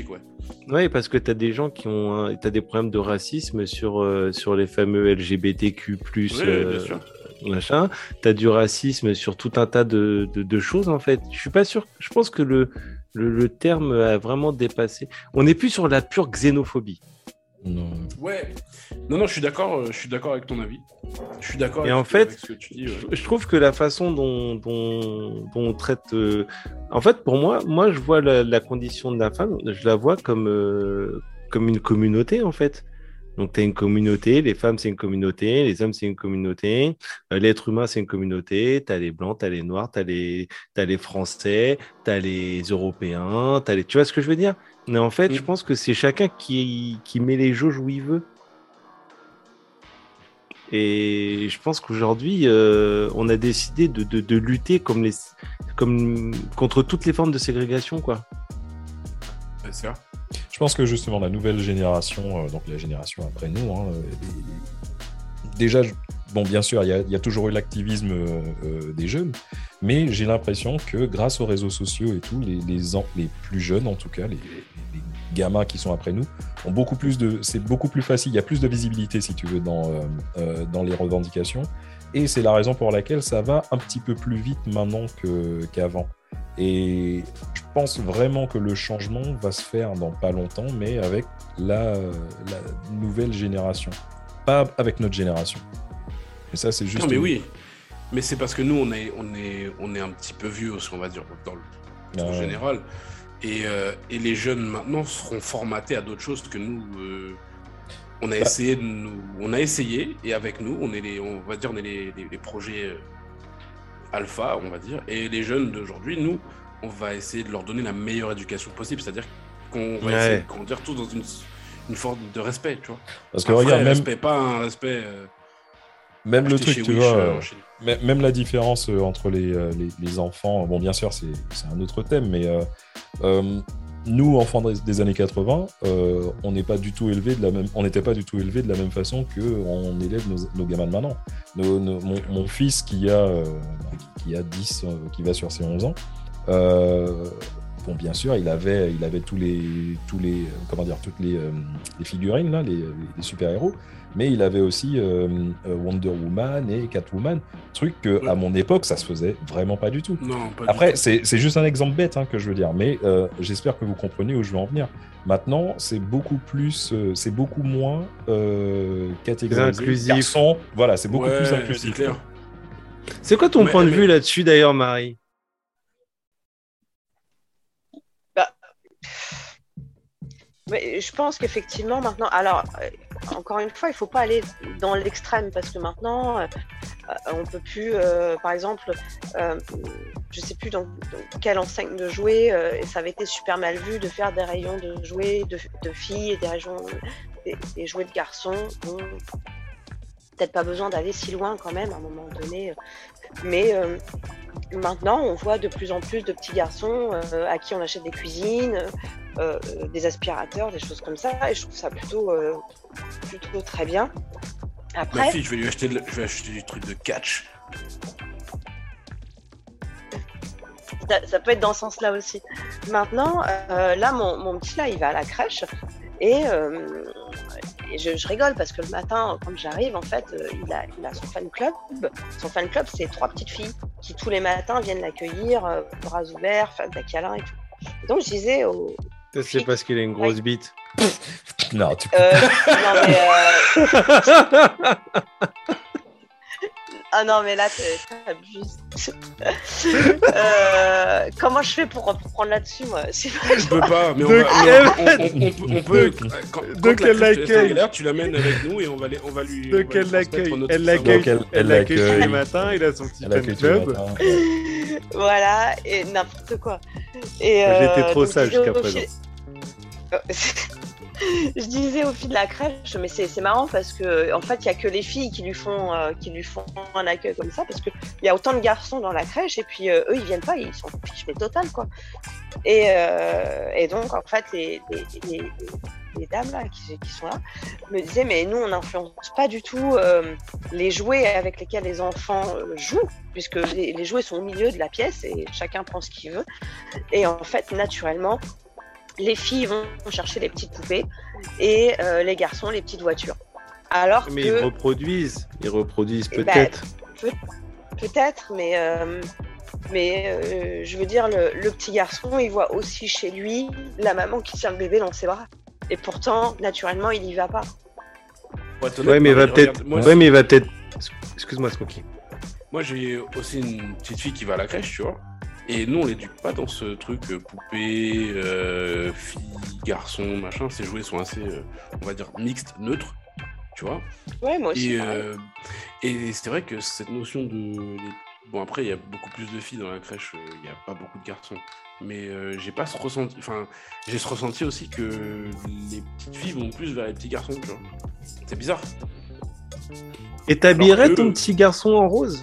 Speaker 2: ouais, parce que tu as des gens qui ont. Tu as des problèmes de racisme sur, euh, sur les fameux LGBTQ.
Speaker 4: Euh,
Speaker 2: machin. Tu as du racisme sur tout un tas de, de, de, choses, en fait. Je suis pas sûr. Je pense que le, le, le terme a vraiment dépassé. On n'est plus sur la pure xénophobie.
Speaker 4: Non. Ouais. Non, non, je suis d'accord. Euh, je suis d'accord avec ton avis. Je suis d'accord.
Speaker 2: Et en fait, ce que tu dis, je trouve que la façon dont, on traite, euh, en fait, pour moi, moi, je vois la, condition de la femme, je la vois comme euh, comme une communauté, en fait. Donc, tu as une communauté, les femmes, c'est une communauté, les hommes, c'est une communauté, l'être humain, c'est une communauté, tu as les blancs, tu as les noirs, tu as, les... as les français, tu as les européens, as les... tu vois ce que je veux dire? Mais en fait, je mm. pense que c'est chacun qui, qui met les jauges où il veut. Et je pense qu'aujourd'hui, euh, on a décidé de, de, de, lutter comme les, comme, contre toutes les formes de ségrégation. Quoi.
Speaker 4: C'est ça.
Speaker 1: Je pense que justement, la nouvelle génération, euh, donc la génération après nous, hein, euh, déjà, bon, bien sûr, il y, y, a toujours eu l'activisme des jeunes, mais j'ai l'impression que grâce aux réseaux sociaux et tout, les, les, les plus jeunes, en tout cas, les, gamins qui sont après nous ont beaucoup plus de. C'est beaucoup plus facile, il y a plus de visibilité, si tu veux, dans, euh, euh, dans les revendications. Et c'est la raison pour laquelle ça va un petit peu plus vite maintenant qu'avant. et je pense vraiment que le changement va se faire dans pas longtemps, mais avec la, la nouvelle génération. Pas avec notre génération. Et ça, c'est juste.
Speaker 4: Non, mais oui. Mais c'est parce que nous, on est, on, est, on est un petit peu vieux aussi, on va dire, dans le en général. Euh, et, les jeunes maintenant seront formatés à d'autres choses que nous. Euh, on a bah. essayé de nous, on a essayé et avec nous, on est les, on va dire, on est les, les, projets euh, alpha, on va dire. Et les jeunes d'aujourd'hui, nous, on va essayer de leur donner la meilleure éducation possible, c'est-à-dire qu'on va essayer de grandir tous dans une, une, forme de respect, tu vois.
Speaker 1: Parce que regarde, même
Speaker 4: respect, pas un respect.
Speaker 1: Même le truc, tu vois, même la différence entre les, les, les, enfants, bon, bien sûr, c'est un autre thème, mais euh, nous, enfants des années 80, euh, on n'est pas du tout élevé de la même, on n'était pas du tout élevé de la même façon que on élève nos, gamins de maintenant. mon, fils qui a, euh, qui a 10, qui va sur ses 11 ans, bon, bien sûr, il avait, il avait tous les, tous les, comment dire, toutes les, les figurines là, les, les super héros mais il avait aussi euh, euh, Wonder Woman et Catwoman, truc que à mon époque ça se faisait vraiment pas du tout. Après, c'est juste un exemple bête hein, que je veux dire, mais euh, j'espère que vous comprenez où je veux en venir. Maintenant, c'est beaucoup plus, c'est beaucoup moins catégorisé.
Speaker 2: Inclusif.
Speaker 1: voilà, c'est beaucoup plus inclusif.
Speaker 2: C'est quoi ton point de vue là-dessus d'ailleurs, Marie?
Speaker 3: Je pense qu'effectivement, maintenant, alors, euh, encore une fois, il ne faut pas aller dans l'extrême parce que maintenant, euh, euh, on peut plus, par exemple, je ne sais plus dans, quelle enseigne de jouets, et ça avait été super mal vu de faire des rayons de jouets de, filles et des, rayons, des, jouets de garçons. peut-être pas besoin d'aller si loin quand même à un moment donné. Mais maintenant, on voit de plus en plus de petits garçons à qui on achète des cuisines, euh, des aspirateurs, des choses comme ça, et je trouve ça plutôt, euh, plutôt très bien.
Speaker 4: Après, Ma fille, je vais lui acheter, je vais acheter des trucs de catch.
Speaker 3: Ça, peut être dans ce sens-là aussi. Maintenant, euh, là, mon, mon, petit là, il va à la crèche et, je, rigole parce que le matin, quand j'arrive, en fait, il a, il, a, son fan club. Son fan club, c'est trois petites filles qui tous les matins viennent l'accueillir, bras ouverts, faire des câlins et tout. donc je disais au,
Speaker 2: c'est parce qu'il a une grosse bite.
Speaker 1: Non, tu
Speaker 3: Euh, non, mais, euh, Ah non, mais là, t'es- t'abuses. Euh, comment je fais pour reprendre là-dessus, moi?
Speaker 4: Je peux pas, mais on,
Speaker 2: De
Speaker 4: va- on-
Speaker 2: quel-
Speaker 4: on- on- on peut. on peut- quand,
Speaker 2: de
Speaker 4: quand
Speaker 2: quel
Speaker 4: la crèche te laisse en
Speaker 2: accueil
Speaker 4: galère, tu l'amènes avec nous et on va, les- on va lui.
Speaker 2: Elle l'accueille
Speaker 1: Donc, elle-
Speaker 2: elle
Speaker 1: elle
Speaker 2: l'accueille tous les
Speaker 1: l'accueille.
Speaker 2: matins, il a son petit
Speaker 1: Elle
Speaker 2: fan club.
Speaker 3: Voilà, et n'importe quoi. Et,
Speaker 2: J'étais
Speaker 3: euh,
Speaker 2: trop
Speaker 3: donc,
Speaker 2: sage jusqu'à présent.
Speaker 3: je disais au fil de la crèche, mais c'est marrant parce que en fait, il y a que les filles qui lui font euh, qui lui font un accueil comme ça parce que il y a autant de garçons dans la crèche et puis euh, eux ils viennent pas, ils s'en fichent mais total quoi. Et, euh, et donc en fait les, les, les- dames là qui, qui sont là me disaient mais nous on n'influence pas du tout les jouets avec lesquels les enfants jouent puisque les jouets sont au milieu de la pièce et chacun prend ce qu'il veut. Et en fait naturellement les filles vont chercher les petites poupées et euh, les garçons les petites voitures. Alors
Speaker 2: Mais
Speaker 3: que
Speaker 2: ils reproduisent, ils reproduisent
Speaker 3: Eh ben,
Speaker 2: peut-être.
Speaker 3: peut-être, mais euh, mais euh, je veux dire le, le petit garçon, il voit aussi chez lui la maman qui tient le bébé dans ses bras. Et pourtant, naturellement, il y va pas.
Speaker 4: Honnête,
Speaker 2: Ouais, mais il va peut-être. Ouais, mais il va peut-être. Excuse-moi, Smokey.
Speaker 4: Moi, j'ai aussi une petite fille qui va à la crèche, tu vois. Et nous, on l'éduque pas dans ce truc euh, poupée, euh, fille, garçon, machin. Ces jouets sont assez, euh, on va dire, mixtes, neutres, tu vois.
Speaker 3: Ouais, moi aussi.
Speaker 4: Et, euh, et c'est vrai que cette notion de. Bon, après, il y a beaucoup plus de filles dans la crèche, euh, il n'y a pas beaucoup de garçons. Mais euh, j'ai pas ce ressenti. Enfin, j'ai ce ressenti aussi que les petites filles vont plus vers les petits garçons, tu vois. C'est bizarre.
Speaker 2: Et t'habillerais ton petit garçon en rose?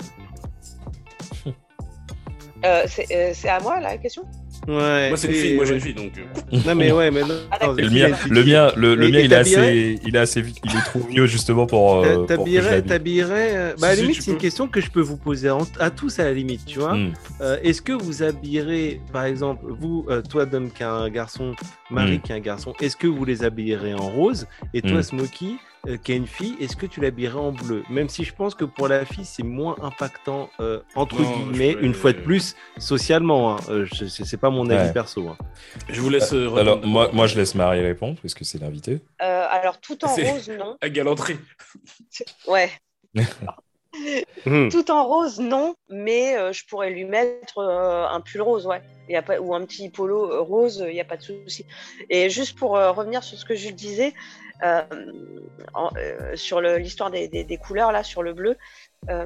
Speaker 3: Euh, c'est euh, c'est à moi la question?
Speaker 2: Ouais.
Speaker 4: Moi, c'est une fille, moi, j'ai une fille, donc. euh,
Speaker 2: Non, mais ouais, mais non.
Speaker 3: Ah,
Speaker 1: le mien, le mien, le, le mien, il est assez, il est assez, il est trop vieux justement pour. euh,
Speaker 2: T'habillerais, Bah, à la
Speaker 4: Si,
Speaker 2: limite, c'est une
Speaker 4: peux.
Speaker 2: question que je peux vous poser en- à tous à la limite, tu vois.
Speaker 1: Hmm.
Speaker 2: Euh, Est-ce que vous habillerez, par exemple, vous, euh, toi, Dom, qui a un garçon, Marie,
Speaker 1: Mm.
Speaker 2: qui a un garçon, est-ce que vous les habillerez en rose? Et toi,
Speaker 1: Mm.
Speaker 2: Smokey, euh, qui a une fille, est-ce que tu l'habillerais en bleu? Même si je pense que pour la fille, c'est moins impactant, euh, entre
Speaker 4: Non,
Speaker 2: guillemets, une fois de plus, socialement. hein. Euh, c'est pas mon avis
Speaker 1: Ouais.
Speaker 2: perso. hein.
Speaker 4: Je vous laisse. euh,
Speaker 1: Alors moi, moi, je laisse Marie répondre parce que c'est l'invité.
Speaker 3: Euh, Alors tout en rose, non.
Speaker 4: À galanterie.
Speaker 3: Ouais.
Speaker 2: Mhm.
Speaker 3: Tout en rose, non, mais euh, je pourrais lui mettre euh, un pull rose, ouais. Y a pas, ou un petit polo rose, il n'y a pas de souci. Et juste pour euh, revenir sur ce que je disais, euh, en- euh, sur l'histoire des, des- des couleurs, là, sur le bleu, euh,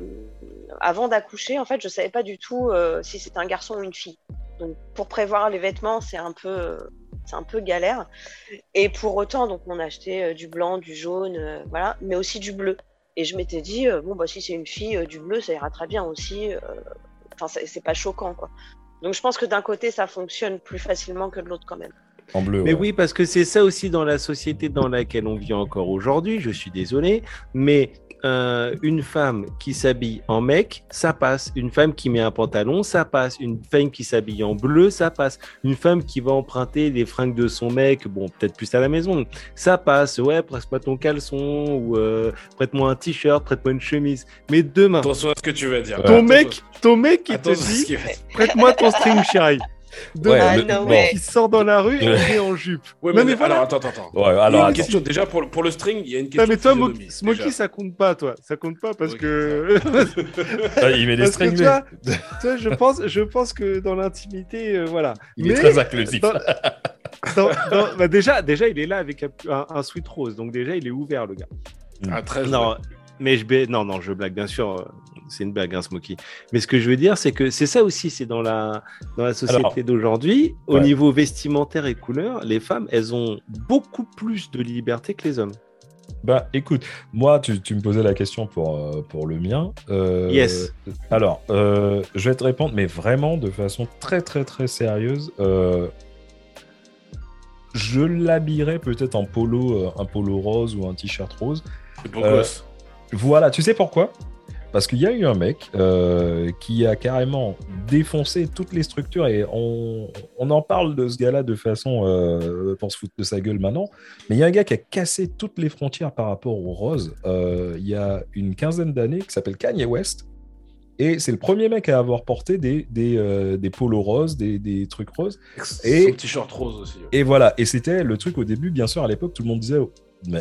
Speaker 3: avant d'accoucher, en fait, je savais pas du tout euh, si c'était un garçon ou une fille. Donc, pour prévoir les vêtements, c'est un peu, c'est un peu galère. Et pour autant, donc, on a acheté euh, du blanc, du jaune, euh, voilà, mais aussi du bleu. Et je m'étais dit, bon, bah, si c'est une fille, du bleu, ça ira très bien aussi. Enfin, c'est pas choquant, quoi. Donc, je pense que d'un côté, ça fonctionne plus facilement que de l'autre, quand même.
Speaker 1: En bleu.
Speaker 2: Mais
Speaker 1: ouais.
Speaker 2: oui, parce que c'est ça aussi dans la société dans laquelle on vit encore aujourd'hui. Je suis désolé, mais euh, une femme qui s'habille en mec, ça passe. Une femme qui met un pantalon, ça passe. Une femme qui s'habille en bleu, ça passe. Une femme qui va emprunter les fringues de son mec, bon, peut-être plus à la maison, ça passe. Ouais, prête-moi ton caleçon ou euh, prête-moi un t-shirt, prête-moi une chemise. Mais demain,
Speaker 4: Attention à ce que tu vas dire.
Speaker 2: ton mec, ton mec, il te dit, prête-moi ton string shy. Demain,
Speaker 1: Ouais,
Speaker 3: Ah,
Speaker 1: le-
Speaker 3: no
Speaker 1: bon.
Speaker 3: way.
Speaker 2: il sort dans la rue et est en jupe.
Speaker 4: Ouais,
Speaker 2: Non,
Speaker 4: mais,
Speaker 2: mais voilà.
Speaker 4: alors attends, attends.
Speaker 1: Ouais, alors
Speaker 4: une question déjà pour, le- pour le string, il y a une question.
Speaker 2: Non mais toi,
Speaker 4: de
Speaker 2: Mo-
Speaker 4: physionomie,
Speaker 2: Smokey,
Speaker 4: déjà.
Speaker 2: ça compte pas, toi. Ça compte pas parce
Speaker 4: Ok,
Speaker 2: que,
Speaker 1: Ah, il met des
Speaker 2: que
Speaker 1: strings.
Speaker 2: toi,
Speaker 1: mais-
Speaker 2: toi, je pense, je pense que dans l'intimité, euh, voilà.
Speaker 1: Il est
Speaker 2: Mais
Speaker 1: très inclusif.
Speaker 2: dans- dans- dans- bah, déjà, déjà, il est là avec un, un- un sweat rose, donc déjà, il est ouvert, le gars.
Speaker 4: À 13.
Speaker 2: Non, mais je, ba- non, non, je blague, bien sûr. C'est une blague, hein, Smokey. Mais ce que je veux dire, c'est que c'est ça aussi, c'est dans la, dans la société d'aujourd'hui, au
Speaker 1: ouais.
Speaker 2: niveau vestimentaire et couleur, les femmes, elles ont beaucoup plus de liberté que les hommes.
Speaker 1: Bah écoute, moi tu, tu me posais la question pour, euh, pour le mien. Euh,
Speaker 2: Yes.
Speaker 1: Alors, euh, je vais te répondre, mais vraiment de façon très très très sérieuse. Euh, je l'habillerais peut-être en polo, euh, un polo rose ou un t-shirt rose.
Speaker 4: C'est beau
Speaker 1: Euh,
Speaker 4: gosse.
Speaker 1: Voilà, tu sais pourquoi? Parce qu'il y a eu un mec euh, qui a carrément défoncé toutes les structures et on, on en parle de ce gars-là de façon euh, pour se foutre de sa gueule maintenant. Mais il y a un gars qui a cassé toutes les frontières par rapport au rose euh, il y a une quinzaine d'années qui s'appelle Kanye West. Et c'est le premier mec à avoir porté des, des, euh, des polos roses, des, des trucs roses.
Speaker 4: Et t-shirt rose aussi. ouais.
Speaker 1: Et voilà. Et c'était le truc au début, bien sûr, à l'époque, tout le monde disait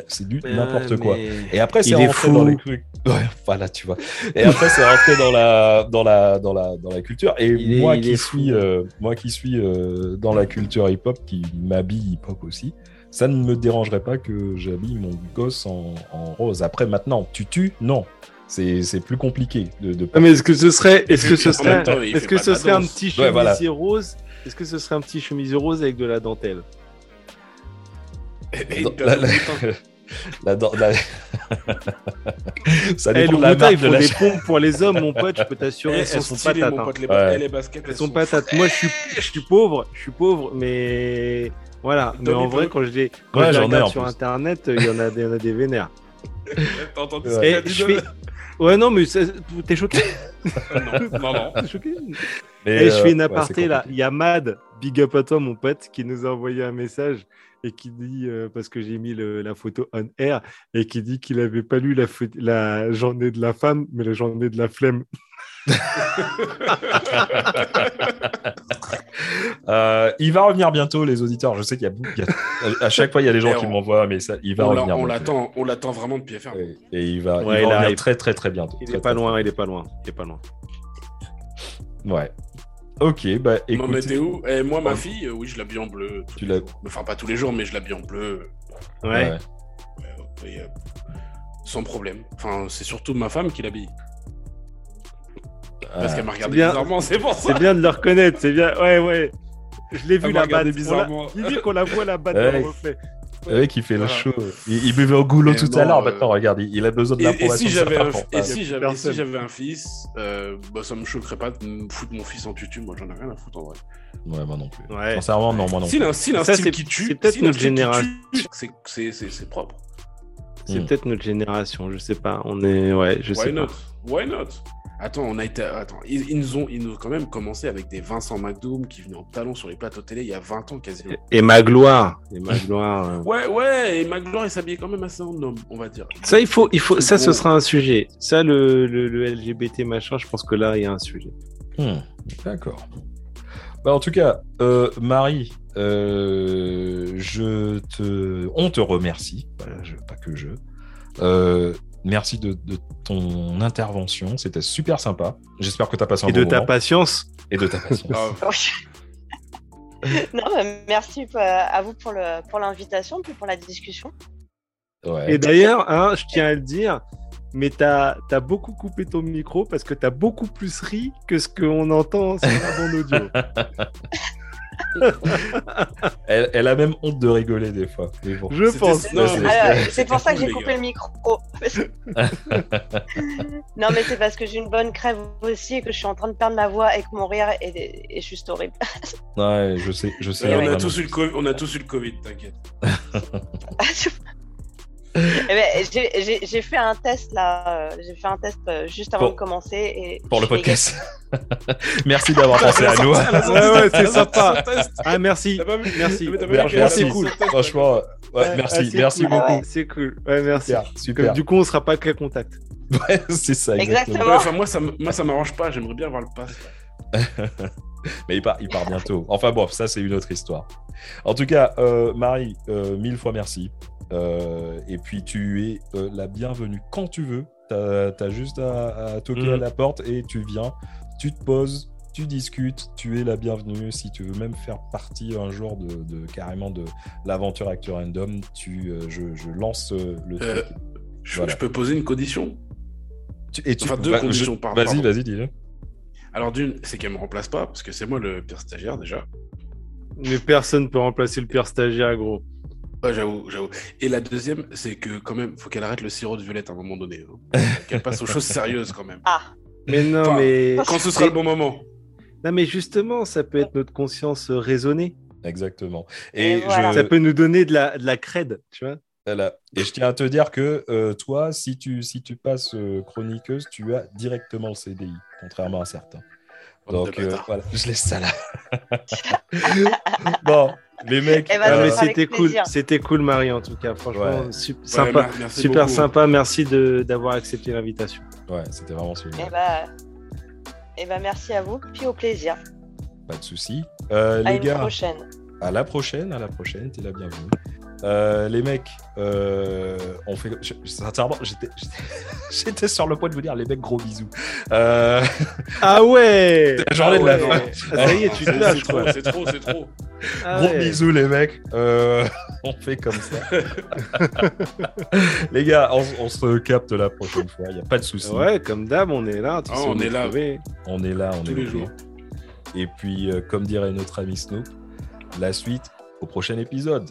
Speaker 1: c'est du n'importe
Speaker 2: euh,
Speaker 1: quoi. Et après, c'est rentré
Speaker 2: fou.
Speaker 1: dans les trucs. Ouais, voilà, tu vois. Et après, c'est rentré dans la, dans la, dans la, dans la culture. Et
Speaker 2: Il est-
Speaker 1: moi, qui suis, euh, moi qui suis euh, dans la culture hip-hop, qui m'habille hip-hop aussi, ça ne me dérangerait pas que j'habille mon gosse en, en rose. Après, maintenant, tu tues? Non. C'est c'est plus compliqué de, de
Speaker 2: Ah, mais est-ce que ce serait, est-ce que ce serait, est-ce que ce serait un petit
Speaker 1: Ouais,
Speaker 2: chemisier
Speaker 1: voilà.
Speaker 2: rose Est-ce que ce serait un petit chemisier rose avec de la dentelle?
Speaker 1: La- la- dans- ça
Speaker 2: Eh,
Speaker 1: dépend
Speaker 2: le
Speaker 1: de la
Speaker 2: Bouddha,
Speaker 1: marque de la
Speaker 2: des pompes pour les hommes, mon pote, je peux t'assurer,
Speaker 4: Eh,
Speaker 2: elles
Speaker 4: sont
Speaker 2: sont
Speaker 4: stylées,
Speaker 2: patates.
Speaker 4: mon
Speaker 2: hein.
Speaker 4: pote, les,
Speaker 1: Ouais.
Speaker 4: eh, les baskets.
Speaker 2: Elles sont patates. Moi, je suis, je suis pauvre, je suis pauvre, mais voilà. Mais
Speaker 4: Tommy
Speaker 2: en vrai, quand je les, quand
Speaker 1: Ouais,
Speaker 2: je les
Speaker 1: j'en ai
Speaker 2: regarde sur
Speaker 1: plus.
Speaker 2: Internet, il y en a, des- il y en a des vénères.
Speaker 4: T'as entendu
Speaker 1: Ouais.
Speaker 4: ce
Speaker 2: Et
Speaker 4: qu'il a dit,
Speaker 2: je
Speaker 4: John
Speaker 2: fais... Ouais, non, mais c'est- t'es choqué?
Speaker 4: Non, non, non.
Speaker 2: T'es choqué?
Speaker 1: Mais,
Speaker 2: Et je
Speaker 1: euh,
Speaker 2: fais une
Speaker 1: ouais,
Speaker 2: aparté là. Il y a Mad, big up à toi, mon pote, qui nous a envoyé un message et qui dit, euh, parce que j'ai mis le- la photo on air, et qui dit qu'il avait pas lu la, journée de la femme, mais la journée de la flemme.
Speaker 1: Euh, il va revenir bientôt, les auditeurs. Je sais qu'il y a, y a- à chaque fois il y a des gens
Speaker 4: Et
Speaker 1: qui
Speaker 4: on-
Speaker 1: m'envoient, mais ça, il va
Speaker 4: On
Speaker 1: revenir.
Speaker 4: on
Speaker 1: bientôt.
Speaker 4: l'attend, on l'attend vraiment depuis FR.
Speaker 1: Et, et il va, il revenir très très très bientôt.
Speaker 2: Il
Speaker 1: Très,
Speaker 2: est pas
Speaker 1: très,
Speaker 2: loin, il est pas loin, il est pas loin.
Speaker 1: Ouais. Ok, bah écoute.
Speaker 4: Et moi, ma
Speaker 1: Ouais.
Speaker 4: fille, euh, oui, je l'habille en bleu.
Speaker 1: Tu l'as-.
Speaker 4: Enfin, pas tous les jours, mais je l'habille en bleu.
Speaker 2: Ouais.
Speaker 1: Ouais.
Speaker 4: euh, euh, sans problème. Enfin, c'est surtout ma femme qui l'habille. Parce
Speaker 1: Ah.
Speaker 4: qu'elle m'a regardé
Speaker 2: bien.
Speaker 4: bizarrement, c'est pour ça.
Speaker 2: C'est bien de le reconnaître, c'est bien. Ouais, ouais. Je l'ai vu on l'a-
Speaker 4: bizarrement.
Speaker 2: Dis qu'on la voit là-bas
Speaker 1: Ouais.
Speaker 2: dans le reflet.
Speaker 1: Le mec, il fait le show. Il, il buvait au goulot
Speaker 4: Mais
Speaker 1: tout à l'heure.
Speaker 4: euh,
Speaker 1: Maintenant, regarde, il, il a besoin de
Speaker 4: Et, et
Speaker 1: l'approbation.
Speaker 4: si j'avais un, et si j'avais, si un fils, euh, bah, ça me choquerait pas de me foutre mon fils en tutu. Moi, j'en ai rien à foutre en vrai.
Speaker 1: Ouais, moi non plus.
Speaker 2: Ouais.
Speaker 1: Sincèrement, non, moi non
Speaker 4: S'il
Speaker 1: plus.
Speaker 4: a a un
Speaker 2: Ça,
Speaker 4: style
Speaker 2: c'est-
Speaker 4: qui tue,
Speaker 2: c'est peut-être notre génération.
Speaker 4: c'est- c'est- c'est c'est propre.
Speaker 2: C'est
Speaker 1: Hmm.
Speaker 2: peut-être notre génération, je sais pas. On est. Ouais, je sais
Speaker 4: Why
Speaker 2: pas.
Speaker 4: not? Why not? Attends, on a été. Attends, ils, ils nous ont, ils nous ont quand même commencé avec des Vincent McDoom qui venaient en talon sur les plateaux télé il y a 20 ans quasiment.
Speaker 2: Et ma gloire. Et ma gloire. euh.
Speaker 4: Ouais, ouais, et Magloire, il s'habillait quand même assez en homme, on va dire.
Speaker 2: Ça, il faut, il faut, ça, ce sera un sujet. Ça, le, le, le LGBT machin, je pense que là, il y a un sujet.
Speaker 1: Hmm, D'accord. Bah, en tout cas, euh, Marie, euh, je te, on te remercie. Voilà, je- pas que je. Euh, merci de, de ton intervention. C'était super sympa. J'espère que tu as passé un
Speaker 2: Et
Speaker 1: bon
Speaker 2: de ta patience.
Speaker 1: Et de ta patience.
Speaker 3: Non, mais merci euh, à vous pour le pour l'invitation puis pour la discussion.
Speaker 1: Ouais.
Speaker 2: Et d'ailleurs, hein, je tiens à le dire, mais t'as as beaucoup coupé ton micro parce que t'as beaucoup plus ri que ce qu'on entend sur la bande audio.
Speaker 1: Elle, elle a même honte de rigoler des fois. Mais bon.
Speaker 2: Je pense.
Speaker 4: Non,
Speaker 1: c'est-
Speaker 3: pour ça que j'ai coupé
Speaker 4: gars.
Speaker 3: le micro. non, mais c'est parce que j'ai une bonne crève aussi et que je suis en train de perdre ma voix et que mon rire est, est juste horrible.
Speaker 1: Ouais, je sais, je sais.
Speaker 4: Ouais, on, a tous eu le COVID, on a tous eu le Covid, t'inquiète.
Speaker 3: Eh ben, j'ai- fait un test là, euh, j'ai fait un test euh, juste avant
Speaker 1: Pour-
Speaker 3: de commencer et
Speaker 1: Pour le podcast. Merci d'avoir pensé à nous.
Speaker 2: Ouais, ouais, c'est sympa. Ah, merci. Merci.
Speaker 1: Merci,
Speaker 2: cool.
Speaker 1: Franchement, ouais,
Speaker 2: Ah,
Speaker 1: merci, merci beaucoup.
Speaker 2: C'est cool. Ouais, merci.
Speaker 1: Super,
Speaker 2: du coup, on sera pas que contact.
Speaker 1: Ouais, c'est ça, exactement.
Speaker 3: Exactement.
Speaker 4: Ouais, enfin, moi, ça, moi, ça m'arrange pas. J'aimerais bien avoir le pass.
Speaker 1: Mais il part, il part bientôt. Enfin bon, ça c'est une autre histoire. En tout cas, euh, Marie, euh, mille fois merci. Euh, et puis tu es euh, la bienvenue quand tu veux. T'as as juste à, à toquer à la porte et tu viens, tu te poses, tu discutes, tu es la bienvenue. Si tu veux même faire partie un jour de, de- carrément de l'aventure Actu Random, tu, euh, je, je lance le
Speaker 4: Euh,
Speaker 1: truc.
Speaker 4: Je,
Speaker 1: Voilà.
Speaker 4: je peux poser une condition?
Speaker 1: Tu- et tu,
Speaker 4: enfin, deux
Speaker 1: bah,
Speaker 4: conditions
Speaker 1: je-
Speaker 4: par-
Speaker 1: Vas-y, vas-y, dis-le.
Speaker 4: Alors, d'une, c'est qu'elle me remplace pas, parce que c'est moi le pire stagiaire déjà.
Speaker 2: Mais personne peut remplacer le pire stagiaire, gros.
Speaker 4: Ouais, j'avoue, j'avoue. Et la deuxième, c'est que quand même, faut qu'elle arrête le sirop de violette à un moment donné. hein. qu'elle passe aux choses sérieuses quand même.
Speaker 2: Mais non,
Speaker 4: Enfin,
Speaker 2: mais.
Speaker 4: Quand ce sera le bon moment.
Speaker 2: Non, mais justement, ça peut être notre conscience euh, raisonnée.
Speaker 1: Exactement.
Speaker 3: Et
Speaker 1: Et,
Speaker 3: voilà.
Speaker 1: je,
Speaker 2: Ça peut nous donner de la, de la cred, tu vois.
Speaker 1: Voilà. Et je tiens à te dire que euh, toi, si tu, si tu passes euh, chroniqueuse, tu as directement le CDI, contrairement à certains. Donc euh, voilà, je laisse ça là. bon, les mecs.
Speaker 3: Eh ben,
Speaker 2: Ah,
Speaker 1: euh,
Speaker 2: mais c'était cool, c'était cool, Marie, en tout cas. Franchement,
Speaker 1: Ouais.
Speaker 2: sup-
Speaker 4: Ouais,
Speaker 2: sympa, super
Speaker 4: beaucoup.
Speaker 2: sympa. Merci de- d'avoir accepté l'invitation.
Speaker 1: ouais, c'était vraiment super.
Speaker 3: Eh ben, Et ben merci à vous, puis au plaisir.
Speaker 1: Pas de souci. Euh,
Speaker 3: à
Speaker 1: les
Speaker 3: une
Speaker 1: gars,
Speaker 3: prochaine.
Speaker 1: à la prochaine, à la prochaine, t'es la bienvenue. Euh, les mecs, euh, on fait. je- sincèrement, j'étais, j'étais- j'étais sur le point de vous dire, les mecs, gros bisous. Euh,
Speaker 2: Ah ouais
Speaker 1: la journée de la
Speaker 2: Ah
Speaker 1: fin.
Speaker 2: Ah, Ça y est, tu te
Speaker 4: C'est
Speaker 2: lâches, quoi.
Speaker 4: c'est trop, c'est trop.
Speaker 2: Ah
Speaker 1: gros
Speaker 2: ouais.
Speaker 1: bisous, les mecs. Euh, on fait comme ça. les gars, on, on se capte la prochaine fois. Il n'y a pas de souci.
Speaker 2: Ouais, comme d'hab, on est là. tu sais,
Speaker 4: on est
Speaker 2: nous
Speaker 4: là.
Speaker 2: trouver.
Speaker 1: On est là, on
Speaker 4: Tous
Speaker 1: est
Speaker 4: les
Speaker 1: là.
Speaker 4: jours.
Speaker 1: Et puis, euh, comme dirait notre ami Snoop, la suite au prochain épisode.